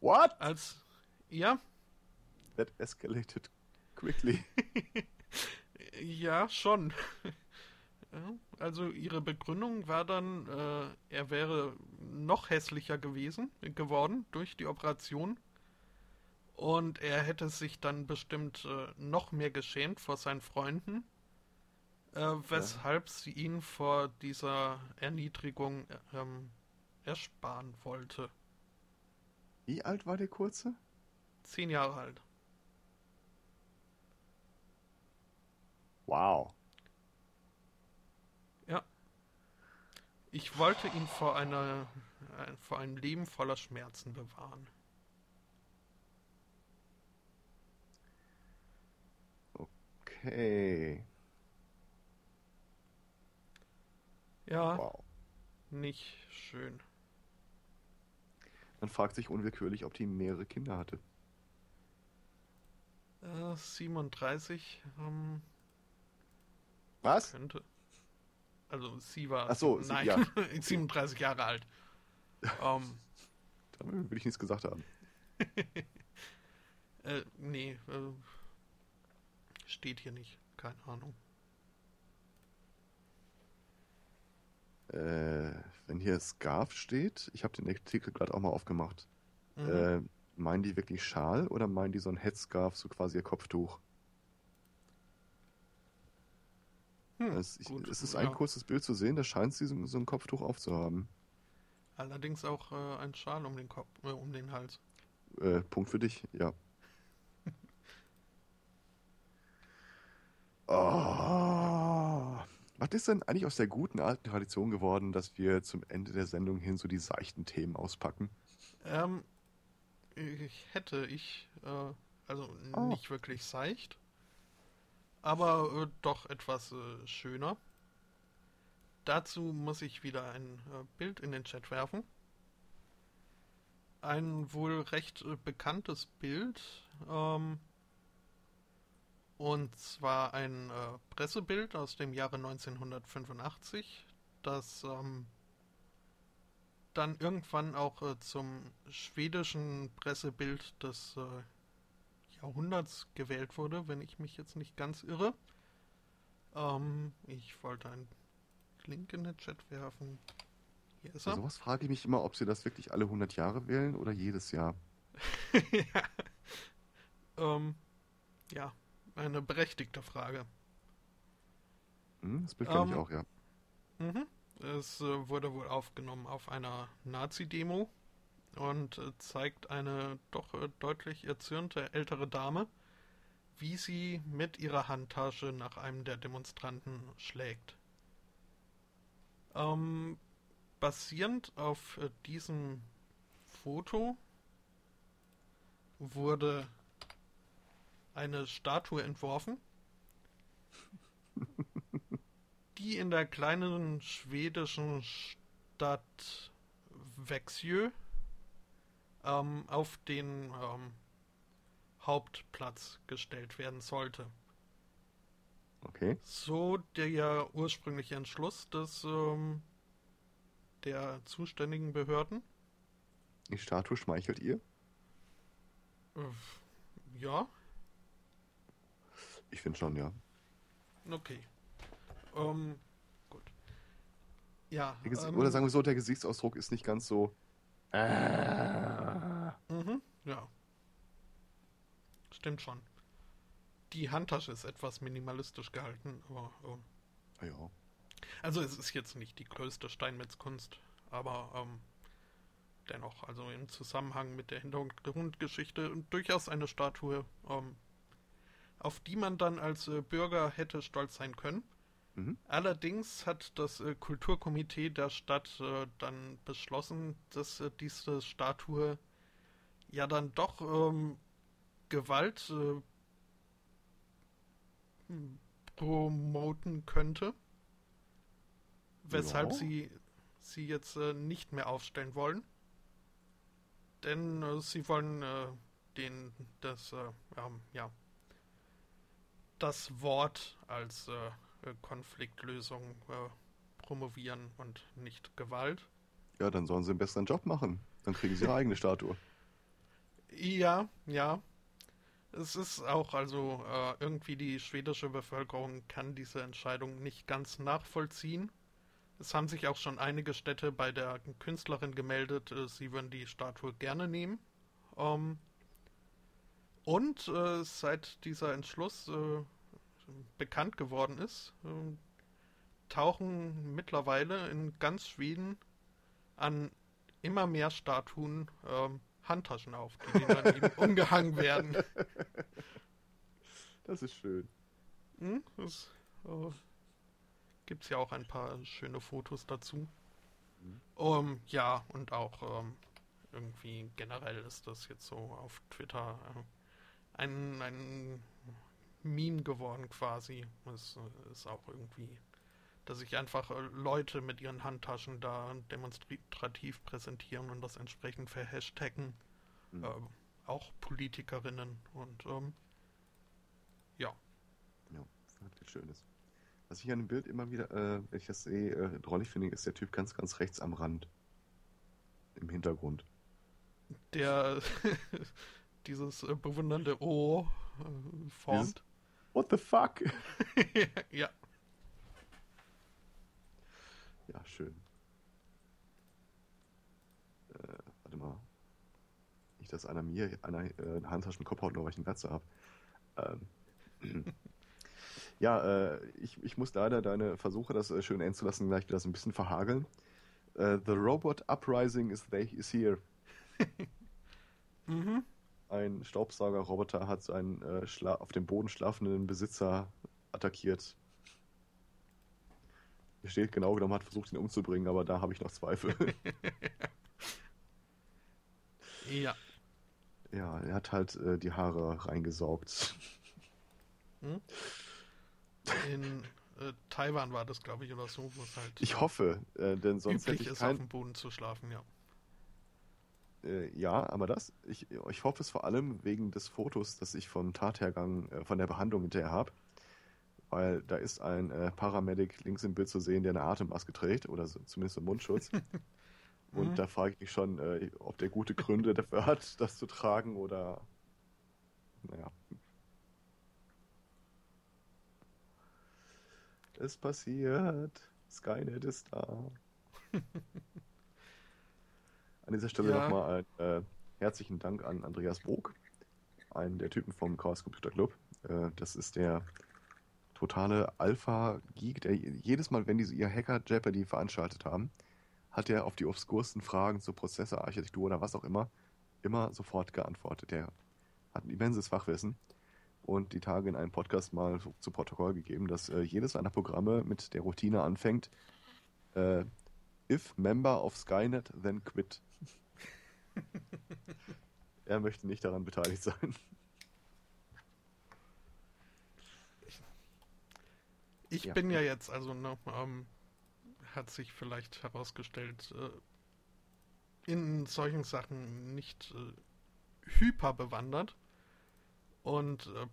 Speaker 2: What?
Speaker 1: Als, ja,
Speaker 2: That escalated quickly.
Speaker 1: Ja, schon. Ja, Also ihre Begründung war dann, äh, er wäre noch hässlicher gewesen, geworden durch die Operation. Und er hätte sich dann bestimmt äh, noch mehr geschämt vor seinen Freunden, äh, weshalb sie ihn vor dieser Erniedrigung ähm, ersparen wollte.
Speaker 2: Wie alt war der Kurze?
Speaker 1: Zehn Jahre alt.
Speaker 2: Wow.
Speaker 1: Ich wollte ihn vor einer äh, vor einem Leben voller Schmerzen bewahren.
Speaker 2: Okay.
Speaker 1: Ja,
Speaker 2: Wow.
Speaker 1: nicht schön.
Speaker 2: Man fragt sich unwillkürlich, ob die mehrere Kinder hatte.
Speaker 1: Äh, 37 ähm,
Speaker 2: Was?
Speaker 1: könnte. Also sie war.
Speaker 2: Ach so, sie-
Speaker 1: nein,
Speaker 2: ja.
Speaker 1: 37 Jahre alt. Ähm,
Speaker 2: Da will ich nichts gesagt haben.
Speaker 1: äh, nee, äh, steht hier nicht. Keine Ahnung.
Speaker 2: Äh, wenn hier Scarf steht, ich habe den Artikel gerade auch mal aufgemacht.
Speaker 1: Mhm.
Speaker 2: Äh, meinen die wirklich Schal oder meinen die so ein Headscarf, so quasi ihr Kopftuch?
Speaker 1: Hm,
Speaker 2: es, ich,
Speaker 1: gut,
Speaker 2: es ist ein
Speaker 1: ja.
Speaker 2: kurzes Bild zu sehen, da scheint sie so, so ein Kopftuch aufzuhaben.
Speaker 1: Allerdings auch äh, ein Schal um den Kopf, äh, um den Hals.
Speaker 2: Äh, Punkt für dich, ja. Oh. Was ist denn eigentlich aus der guten alten Tradition geworden, dass wir zum Ende der Sendung hin so die seichten Themen auspacken?
Speaker 1: Ähm, ich hätte ich, äh, also
Speaker 2: Oh.
Speaker 1: nicht wirklich seicht, aber äh, doch etwas äh, schöner. dazu muss ich wieder ein äh, Bild in den Chat werfen. Ein wohl recht äh, bekanntes Bild. Ähm, und zwar ein äh, Pressebild aus dem Jahre 1985, das ähm, dann irgendwann auch äh, zum schwedischen Pressebild des Jahrhunderts gewählt wurde, wenn ich mich jetzt nicht ganz irre. Ähm, ich wollte einen Link in den Chat werfen.
Speaker 2: Hier ist er. Sowas frage ich mich immer, ob sie das wirklich alle 100 Jahre wählen oder jedes Jahr.
Speaker 1: ja. Ähm, ja, eine berechtigte Frage.
Speaker 2: Hm, das Bild kenne ich ähm, auch, ja.
Speaker 1: Mhm. Es äh, wurde wohl aufgenommen auf einer Nazi-Demo und äh, zeigt eine doch äh, deutlich erzürnte ältere Dame, wie sie mit ihrer Handtasche nach einem der Demonstranten schlägt. Ähm, basierend auf äh, diesem Foto wurde eine Statue entworfen, die in der kleinen schwedischen Stadt Växjö ähm, auf den ähm, Hauptplatz gestellt werden sollte.
Speaker 2: Okay.
Speaker 1: So der ursprüngliche Entschluss des ähm, der zuständigen Behörden.
Speaker 2: Die Statue schmeichelt ihr?
Speaker 1: Äh, ja.
Speaker 2: Ich finde schon, ja.
Speaker 1: Okay. Ähm, gut. Ja.
Speaker 2: Ähm, oder sagen wir so, der Gesichtsausdruck ist nicht ganz so.
Speaker 1: Äh. Mhm, ja. Stimmt schon. Die Handtasche ist etwas minimalistisch gehalten, aber.
Speaker 2: Oh. Ja.
Speaker 1: Also es ist jetzt nicht die größte Steinmetzkunst, aber ähm, dennoch, also im Zusammenhang mit der Hintergrundgeschichte durchaus eine Statue, ähm, auf die man dann als äh, Bürger hätte stolz sein können. Mhm. Allerdings hat das äh, Kulturkomitee der Stadt äh, dann beschlossen, dass äh, diese Statue ja dann doch ähm, Gewalt äh, promoten könnte. Weshalb ja. sie sie jetzt äh, nicht mehr aufstellen wollen. Denn äh, sie wollen den das äh, ja das Wort als Konfliktlösung äh, promovieren und nicht Gewalt.
Speaker 2: Ja, dann sollen sie einen besseren Job machen. Dann kriegen sie ihre eigene Statue.
Speaker 1: Ja, ja. Es ist auch, also äh, irgendwie die schwedische Bevölkerung kann diese Entscheidung nicht ganz nachvollziehen. Es haben sich auch schon einige Städte bei der Künstlerin gemeldet, äh, sie würden die Statue gerne nehmen. Ähm, und äh, seit dieser Entschluss äh, bekannt geworden ist, äh, tauchen mittlerweile in ganz Schweden an immer mehr Statuen ähm, Handtaschen auf, die dann eben umgehangen werden.
Speaker 2: Das ist schön.
Speaker 1: Hm, das äh, gibt es ja auch ein paar schöne Fotos dazu. Mhm. Um, ja, und auch ähm, irgendwie generell ist das jetzt so auf Twitter äh, ein, ein Meme geworden quasi. Es äh, ist auch irgendwie, dass sich einfach äh, Leute mit ihren Handtaschen da demonstrativ präsentieren und das entsprechend verhashtaggen. Mhm. Ähm, auch Politikerinnen und ähm, ja.
Speaker 2: Ja, wirklich schönes. Was ich an dem Bild immer wieder, äh, wenn ich das sehe, äh, drollig finde, ist der Typ ganz, ganz rechts am Rand. Im Hintergrund.
Speaker 1: Der dieses äh, bewundernde O äh, formt.
Speaker 2: What the fuck?
Speaker 1: ja.
Speaker 2: Ja, schön. Äh, warte mal dass einer mir einer äh, eine Handtaschen Kopf haut, nur weil ich einen Glatze habe. Ähm, ja, äh, ich, ich muss leider deine Versuche, das äh, schön enden zu lassen, gleich wieder so ein bisschen verhageln. Uh, the Robot Uprising is, they, is here. mhm. Ein Staubsaugerroboter hat einen äh, auf dem Boden schlafenden Besitzer attackiert. Hier steht genau genommen, hat versucht, ihn umzubringen, aber da habe ich noch Zweifel.
Speaker 1: ja.
Speaker 2: Ja, er hat halt äh, die Haare reingesaugt.
Speaker 1: Hm? In äh, Taiwan war das, glaube ich, oder so, wo es halt.
Speaker 2: Ich hoffe, äh, denn sonst
Speaker 1: üblich
Speaker 2: hätte ich
Speaker 1: ist,
Speaker 2: kein,
Speaker 1: auf dem Boden zu schlafen, ja.
Speaker 2: Äh, ja, aber das, ich, ich hoffe es vor allem wegen des Fotos, das ich vom Tathergang, äh, von der Behandlung hinterher habe. Weil da ist ein äh, Paramedic links im Bild zu sehen, der eine Atemmaske trägt oder so, zumindest einen Mundschutz. Und
Speaker 1: Mhm.
Speaker 2: da frage ich mich schon, äh, ob der gute Gründe dafür hat, das zu tragen oder. Naja. Es passiert. Skynet ist da. An dieser Stelle
Speaker 1: Ja.
Speaker 2: nochmal ein äh, herzlichen Dank an Andreas Brok, einen der Typen vom Chaos Computer Club. Äh, das ist der totale Alpha-Geek, der jedes Mal, wenn die so ihr Hacker Jeopardy veranstaltet haben, hat er auf die obskursten Fragen zur Prozessorarchitektur oder was auch immer immer sofort geantwortet. Der hat ein immenses Fachwissen und die Tage in einem Podcast mal zu Protokoll gegeben, dass äh, jedes seiner Programme mit der Routine anfängt, äh, if member of Skynet, then quit. er möchte nicht daran beteiligt sein.
Speaker 1: Ich
Speaker 2: Ja.
Speaker 1: bin ja jetzt, also ne, ähm, hat sich vielleicht herausgestellt, äh, in solchen Sachen nicht äh, hyper bewandert und äh,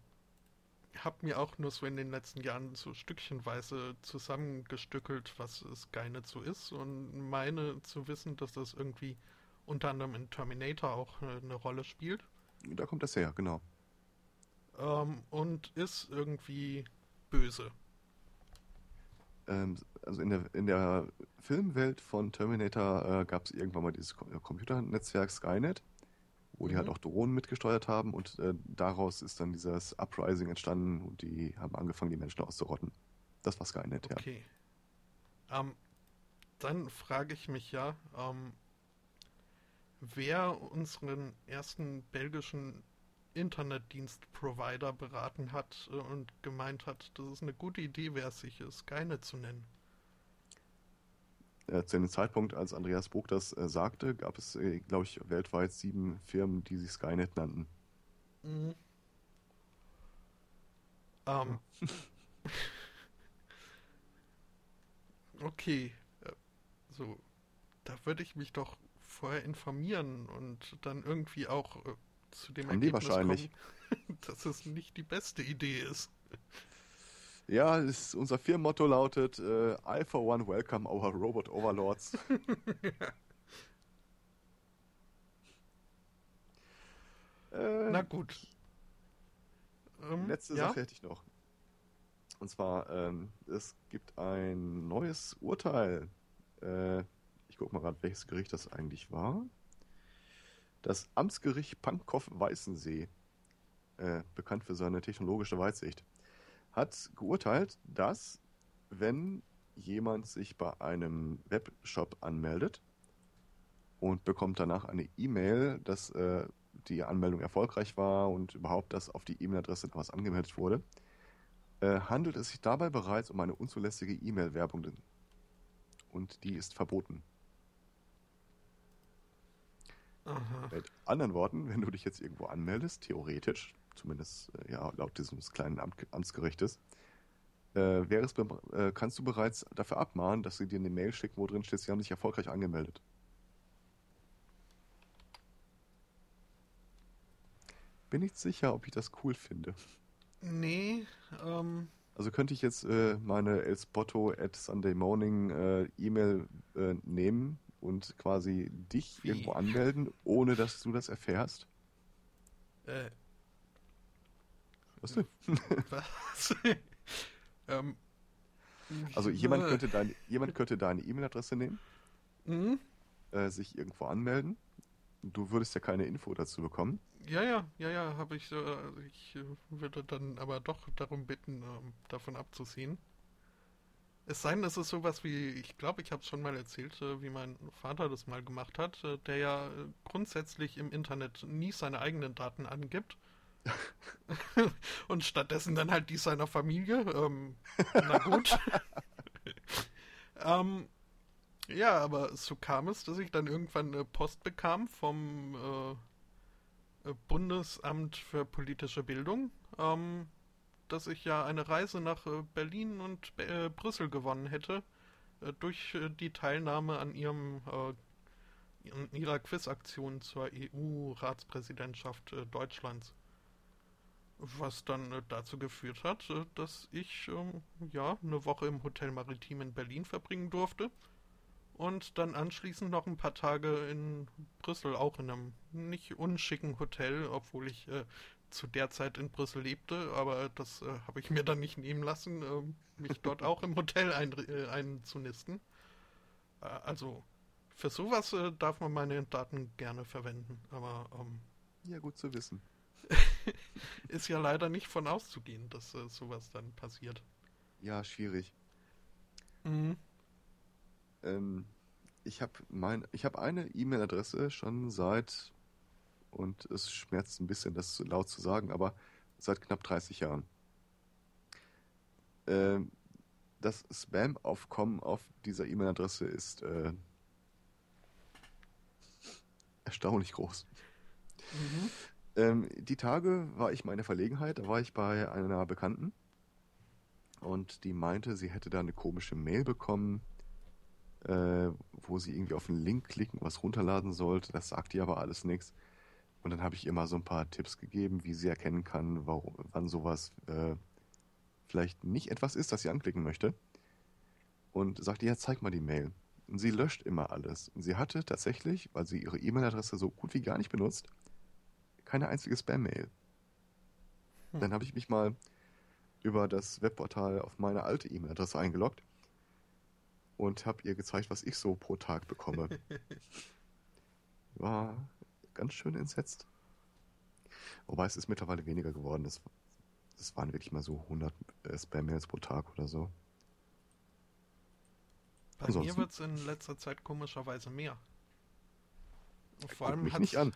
Speaker 1: habe mir auch nur so in den letzten Jahren so stückchenweise zusammengestückelt, was Skynet so ist und meine zu wissen, dass das irgendwie unter anderem in Terminator auch äh, eine Rolle spielt
Speaker 2: Da kommt das her, genau.
Speaker 1: ähm, und ist irgendwie böse.
Speaker 2: Ähm, also in der, in der Filmwelt von Terminator äh, gab es irgendwann mal dieses Computernetzwerk Skynet, wo die
Speaker 1: Mhm.
Speaker 2: halt auch Drohnen mitgesteuert haben und äh, daraus ist dann dieses Uprising entstanden und die haben angefangen, die Menschen auszurotten. Das war Skynet, ja.
Speaker 1: Okay. Ähm, dann frage ich mich ja, ähm, wer unseren ersten belgischen Internetdienstprovider beraten hat äh, und gemeint hat, dass es eine gute Idee wäre, sich Skynet zu nennen.
Speaker 2: Äh, zu dem Zeitpunkt, als Andreas Bruck das äh, sagte, gab es, äh, glaube ich, weltweit sieben Firmen, die sich Skynet nannten.
Speaker 1: Mhm. Ähm. okay. So, da würde ich mich doch vorher informieren und dann irgendwie auch äh, zu dem
Speaker 2: Haben die
Speaker 1: Ergebnis
Speaker 2: wahrscheinlich.
Speaker 1: kommen, dass es nicht die beste Idee ist.
Speaker 2: Ja, es, unser Firmenmotto lautet äh, I for one welcome our robot overlords. äh,
Speaker 1: Na gut. Ähm,
Speaker 2: Letzte
Speaker 1: ja?
Speaker 2: Sache hätte ich noch. Und zwar, ähm, es gibt ein neues Urteil. Äh, ich gucke mal gerade, welches Gericht das eigentlich war. Das Amtsgericht Pankow-Weißensee, äh, bekannt für seine technologische Weitsicht, hat geurteilt, dass wenn jemand sich bei einem Webshop anmeldet und bekommt danach eine E-Mail, dass äh, die Anmeldung erfolgreich war und überhaupt, dass auf die E-Mail-Adresse was angemeldet wurde, äh, handelt es sich dabei bereits um eine unzulässige E-Mail-Werbung. Und die ist verboten.
Speaker 1: Aha.
Speaker 2: Mit anderen Worten, wenn du dich jetzt irgendwo anmeldest, theoretisch, zumindest äh, ja, laut dieses kleinen Amt, Amtsgerichtes, äh, wäre es, äh, kannst du bereits dafür abmahnen, dass sie dir eine Mail schicken, wo drin steht, sie haben sich erfolgreich angemeldet. Bin nicht sicher, ob ich das cool finde.
Speaker 1: Nee, ähm,
Speaker 2: Also könnte ich jetzt äh, meine Elspotto at Sunday Morning äh, E-Mail äh, nehmen und quasi dich
Speaker 1: Wie?
Speaker 2: irgendwo anmelden, ohne dass du das erfährst?
Speaker 1: äh,
Speaker 2: Was denn?
Speaker 1: was? ähm,
Speaker 2: Also jemand
Speaker 1: äh,
Speaker 2: könnte, dein, jemand könnte deine E-Mail-Adresse nehmen,
Speaker 1: mhm.
Speaker 2: äh, sich irgendwo anmelden. Du würdest ja keine Info dazu bekommen.
Speaker 1: Ja, ja, ja, ja, habe ich. Äh, ich äh, würde dann aber doch darum bitten, ähm, davon abzusehen. Es sei denn, es ist sowas wie, ich glaube, ich habe es schon mal erzählt, äh, wie mein Vater das mal gemacht hat, äh, der ja äh, grundsätzlich im Internet nie seine eigenen Daten angibt. Und stattdessen dann halt die seiner Familie. Ähm, na gut. ähm, ja, aber so kam es, dass ich dann irgendwann eine Post bekam vom äh, Bundesamt für politische Bildung, ähm, dass ich ja eine Reise nach äh, Berlin und äh, Brüssel gewonnen hätte äh, durch äh, die Teilnahme an ihrem ihrer Quizaktion zur EU-Ratspräsidentschaft Deutschlands. Was dann dazu geführt hat, dass ich ähm, ja eine Woche im Hotel Maritim in Berlin verbringen durfte und dann anschließend noch ein paar Tage in Brüssel, auch in einem nicht unschicken Hotel, obwohl ich äh, zu der Zeit in Brüssel lebte, aber das äh, habe ich mir dann nicht nehmen lassen, äh, mich dort auch im Hotel ein, äh, einzunisten. Äh, also für sowas äh, darf man meine Daten gerne verwenden, aber ähm,
Speaker 2: ja gut zu wissen.
Speaker 1: ist ja leider nicht von auszugehen, dass sowas dann passiert.
Speaker 2: Ja, schwierig. Mhm. Ähm, ich habe mein, ich habe eine E-Mail-Adresse schon seit und es schmerzt ein bisschen, das laut zu sagen, aber seit knapp 30 Jahren. Ähm, das Spam-Aufkommen auf dieser E-Mail-Adresse ist äh, erstaunlich groß. Mhm. Ähm, die Tage war ich mal in Verlegenheit, da war ich bei einer Bekannten und die meinte, sie hätte da eine komische Mail bekommen äh, wo sie irgendwie auf einen Link klicken, was runterladen sollte. Das sagt ihr aber alles nichts. Und dann habe ich ihr mal so ein paar Tipps gegeben, wie sie erkennen kann, warum, wann sowas äh, vielleicht nicht etwas ist, das sie anklicken möchte. Und sagte, ja, zeig mal die Mail. Und sie löscht immer alles. Und sie hatte tatsächlich, weil sie ihre E-Mail-Adresse so gut wie gar nicht benutzt, keine einzige Spam-Mail. Hm. Dann habe ich mich mal über das Webportal auf meine alte E-Mail-Adresse eingeloggt und habe ihr gezeigt, was ich so pro Tag bekomme. War ganz schön entsetzt. Wobei es ist mittlerweile weniger geworden. Das, das waren wirklich mal so 100 äh, Spam-Mails pro Tag oder so.
Speaker 1: Bei Ansonsten, mir wird es in letzter Zeit komischerweise mehr.
Speaker 2: Vor allem mich nicht an.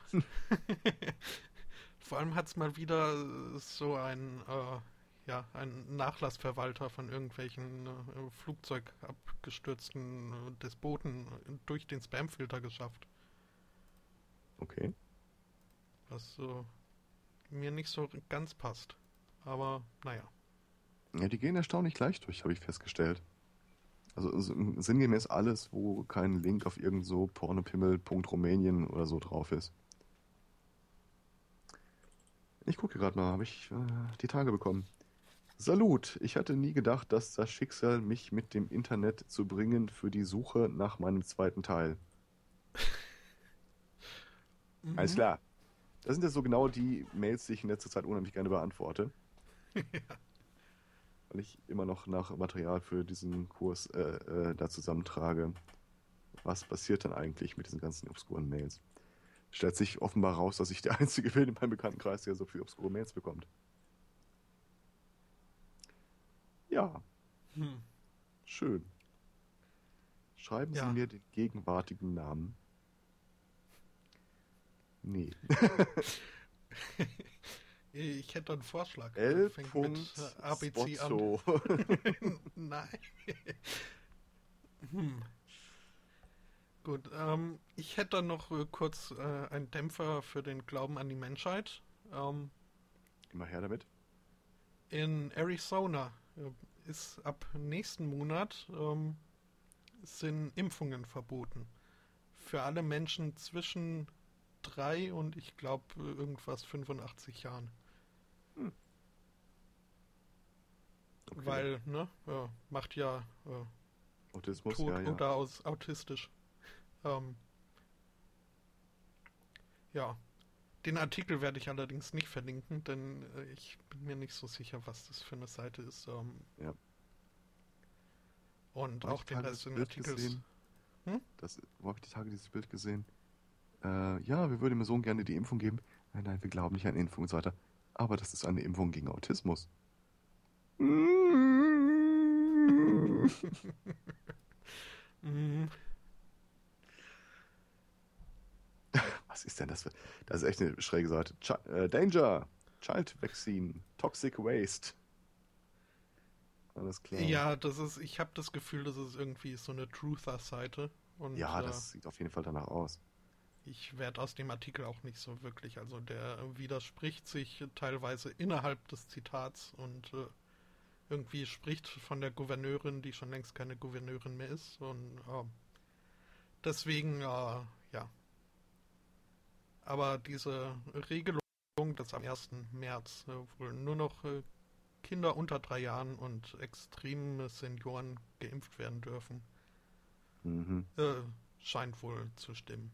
Speaker 1: Vor allem hat es mal wieder so ein äh, ja, ein Nachlassverwalter von irgendwelchen äh, flugzeugabgestürzten äh, Despoten durch den Spamfilter geschafft.
Speaker 2: Okay.
Speaker 1: Was so mir nicht so ganz passt. Aber naja.
Speaker 2: Ja, die gehen erstaunlich leicht durch, habe ich festgestellt. Also sinngemäß alles, wo kein Link auf irgend so pornopimmel.rumänien oder so drauf ist. Ich gucke gerade mal, habe ich äh, die Tage bekommen. Salut, ich hatte nie gedacht, dass das Schicksal mich mit dem Internet zu bringen für die Suche nach meinem zweiten Teil. mhm. Alles klar. Das sind ja so genau die Mails, die ich in letzter Zeit unheimlich gerne beantworte. ja. Weil ich immer noch nach Material für diesen Kurs äh, äh, da zusammentrage. Was passiert dann eigentlich mit diesen ganzen obskuren Mails? Stellt sich offenbar raus, dass ich der Einzige bin in meinem Bekanntenkreis, der so viele obskure Mails bekommt. Ja. Hm. Schön. Schreiben ja. Sie mir den gegenwärtigen Namen. Nee.
Speaker 1: ich hätte einen Vorschlag.
Speaker 2: L. Fängt mit ABC Spotzo.
Speaker 1: an. Nein. hm. Gut, ähm, ich hätte noch äh, kurz äh, einen Dämpfer für den Glauben an die Menschheit. Ähm,
Speaker 2: Immer her damit.
Speaker 1: In Arizona äh, ist ab nächsten Monat ähm, sind Impfungen verboten. Für alle Menschen zwischen drei und ich glaube irgendwas 85 Jahren. Hm. Okay. Weil, ne, ja, macht ja äh,
Speaker 2: Autismus,
Speaker 1: tot
Speaker 2: ja, ja.
Speaker 1: oder aus autistisch. Ähm, ja, den Artikel werde ich allerdings nicht verlinken, denn äh, ich bin mir nicht so sicher, was das für eine Seite ist. Ähm,
Speaker 2: ja.
Speaker 1: Und auch den Rest des Artikels.
Speaker 2: Hm? Das, wo habe ich die Tage dieses Bild gesehen? Äh, ja, wir würden mir so gerne die Impfung geben. Nein, nein, wir glauben nicht an Impfung und so weiter. Aber das ist eine Impfung gegen Autismus. Was ist denn das für. Das ist echt eine schräge Seite. Ch äh, Danger! Child Vaccine. Toxic Waste. Alles klar.
Speaker 1: Ja, das ist, ich habe das Gefühl, das ist irgendwie so eine Truther-Seite.
Speaker 2: Ja, äh, das sieht auf jeden Fall danach aus.
Speaker 1: Ich werde aus dem Artikel auch nicht so wirklich. Also der widerspricht sich teilweise innerhalb des Zitats und äh, irgendwie spricht von der Gouverneurin, die schon längst keine Gouverneurin mehr ist. Und äh, deswegen, äh, ja. Aber diese Regelung, dass am 1. März äh, wohl nur noch äh, Kinder unter drei Jahren und extreme Senioren geimpft werden dürfen, mhm. Äh, scheint wohl zu stimmen.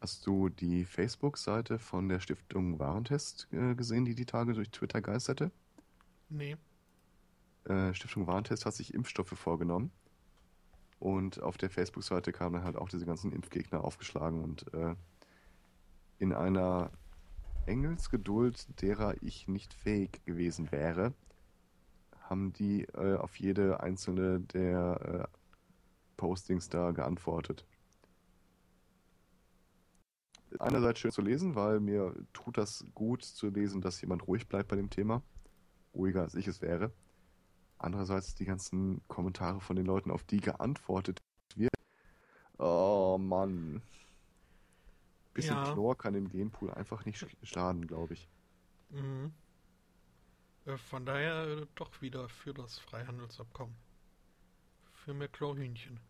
Speaker 2: Hast du die Facebook-Seite von der Stiftung Warentest äh, gesehen, die die Tage durch Twitter geisterte?
Speaker 1: Nee.
Speaker 2: Äh, Stiftung Warentest hat sich Impfstoffe vorgenommen. Und auf der Facebook-Seite kamen dann halt auch diese ganzen Impfgegner aufgeschlagen und äh, in einer Engelsgeduld, derer ich nicht fähig gewesen wäre, haben die äh, auf jede einzelne der äh, Postings da geantwortet. Einerseits schön zu lesen, weil mir tut das gut zu lesen, dass jemand ruhig bleibt bei dem Thema. Ruhiger als ich es wäre. Andererseits die ganzen Kommentare von den Leuten, auf die geantwortet wird. Oh Mann. Bisschen ja. Chlor kann im Genpool einfach nicht schaden, glaube ich. Mhm.
Speaker 1: Äh, von daher doch wieder für das Freihandelsabkommen. Für mehr Chlorhühnchen.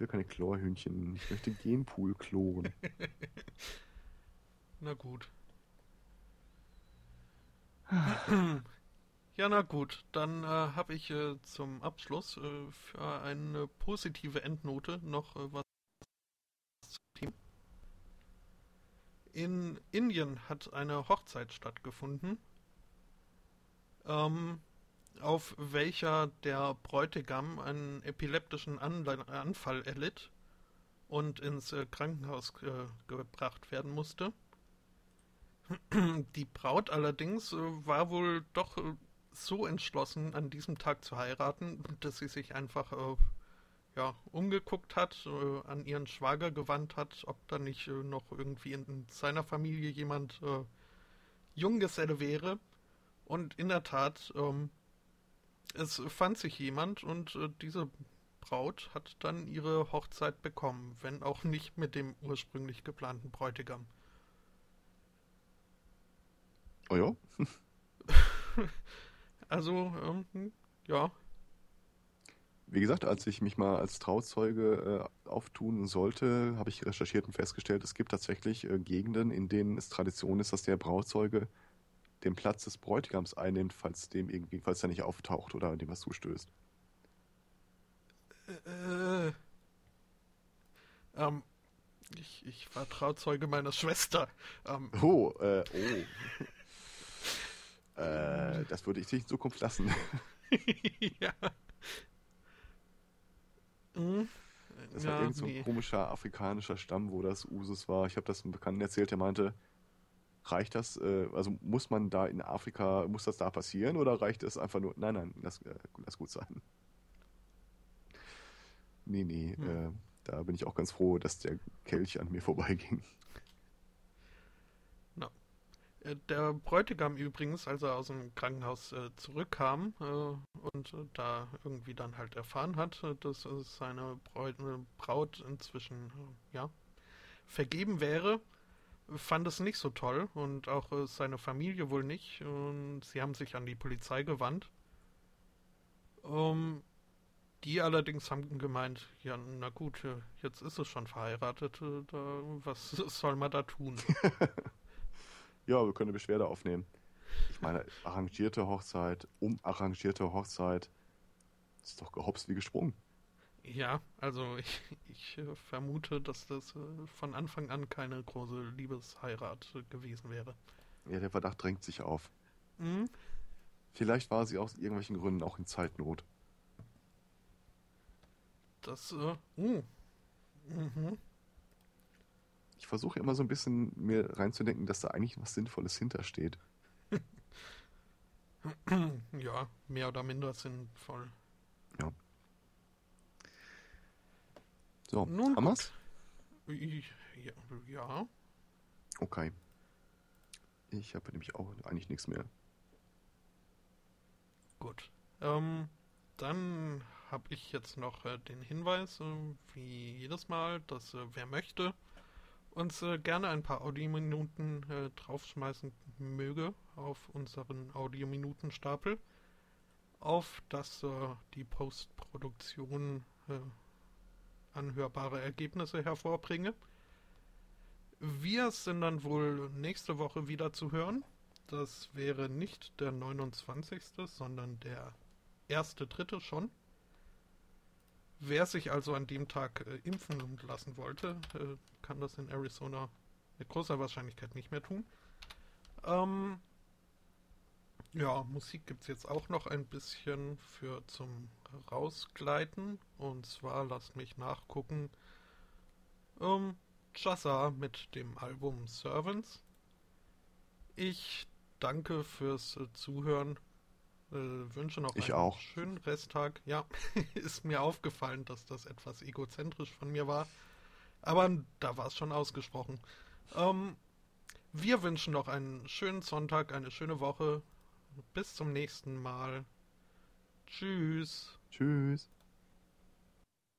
Speaker 2: Ich will keine Chlorhühnchen. Ich möchte Genpool kloren.
Speaker 1: na gut. ja, na gut. Dann äh, habe ich äh, zum Abschluss äh, für eine positive Endnote noch äh, was zu Team. In Indien hat eine Hochzeit stattgefunden. Ähm, auf welcher der Bräutigam einen epileptischen Anfall erlitt und ins äh, Krankenhaus äh, gebracht werden musste. Die Braut allerdings äh, war wohl doch äh, so entschlossen, an diesem Tag zu heiraten, dass sie sich einfach äh, ja, umgeguckt hat, äh, an ihren Schwager gewandt hat, ob da nicht noch irgendwie in seiner Familie jemand Junggeselle wäre. Und in der Tat ähm, es fand sich jemand und äh, diese Braut hat dann ihre Hochzeit bekommen, wenn auch nicht mit dem ursprünglich geplanten Bräutigam.
Speaker 2: Oh ja?
Speaker 1: also, ähm, ja.
Speaker 2: Wie gesagt, als ich mich mal als Trauzeuge äh, auftun sollte, habe ich recherchiert und festgestellt, es gibt tatsächlich äh, Gegenden, in denen es Tradition ist, dass der Brauzeuge den Platz des Bräutigams einnimmt, falls dem irgendwie, falls er nicht auftaucht oder dem was zustößt.
Speaker 1: Äh, äh, ähm, ich, ich war Trauzeuge meiner Schwester. Ähm,
Speaker 2: oh, äh, oh. äh, das würde ich dich in Zukunft lassen. ja. Hm? Das ja, war irgend so ein nee. komischer afrikanischer Stamm, wo das Usus war. Ich habe das einem Bekannten erzählt, der meinte, reicht das, äh, also muss man da in Afrika, muss das da passieren oder reicht es einfach nur, nein, nein, lass, äh, lass gut sein. Nee, nee, hm. äh, da bin ich auch ganz froh, dass der Kelch an mir vorbeiging.
Speaker 1: No. Äh, der Bräutigam übrigens, als er aus dem Krankenhaus äh, zurückkam äh, und äh, da irgendwie dann halt erfahren hat, dass seine Braut, Braut inzwischen ja vergeben wäre, fand es nicht so toll und auch äh, seine Familie wohl nicht. Und sie haben sich an die Polizei gewandt. Um, die allerdings haben gemeint, ja, na gut, äh, jetzt ist es schon verheiratet, äh, da, was soll man da tun?
Speaker 2: ja, wir können eine Beschwerde aufnehmen. Ich meine, arrangierte Hochzeit, umarrangierte Hochzeit, ist doch gehopst wie gesprungen.
Speaker 1: Ja, also ich, ich äh, vermute, dass das äh, von Anfang an keine große Liebesheirat gewesen wäre.
Speaker 2: Ja, der Verdacht drängt sich auf. Mhm. Vielleicht war sie aus irgendwelchen Gründen auch in Zeitnot.
Speaker 1: Das, äh, uh. Mhm.
Speaker 2: Ich versuche immer so ein bisschen mir reinzudenken, dass da eigentlich was Sinnvolles hintersteht.
Speaker 1: ja, mehr oder minder sinnvoll.
Speaker 2: Ja. So, Nun haben wir's?
Speaker 1: Ja, ja.
Speaker 2: Okay. Ich habe nämlich auch eigentlich nichts mehr.
Speaker 1: Gut. Ähm, dann habe ich jetzt noch äh, den Hinweis, äh, wie jedes Mal, dass äh, wer möchte, uns äh, gerne ein paar Audiominuten äh, draufschmeißen möge auf unseren Audiominuten-Stapel, auf dass die Postproduktion anhörbare Ergebnisse hervorbringe. Wir sind dann wohl nächste Woche wieder zu hören. Das wäre nicht der 29., sondern der erste, dritte schon. Wer sich also an dem Tag äh, impfen lassen wollte, äh, kann das in Arizona mit großer Wahrscheinlichkeit nicht mehr tun. Ähm, ja, Musik gibt es jetzt auch noch ein bisschen für zum Rausgleiten. Und zwar, lasst mich nachgucken, ähm, Jassa mit dem Album Servants. Ich danke fürs äh, Zuhören. Äh, wünsche noch
Speaker 2: ich
Speaker 1: einen
Speaker 2: auch.
Speaker 1: schönen Resttag. Ja, ist mir aufgefallen, dass das etwas egozentrisch von mir war. Aber da war es schon ausgesprochen. Ähm, wir wünschen noch einen schönen Sonntag, eine schöne Woche. Bis zum nächsten Mal. Tschüss.
Speaker 2: Tschüss.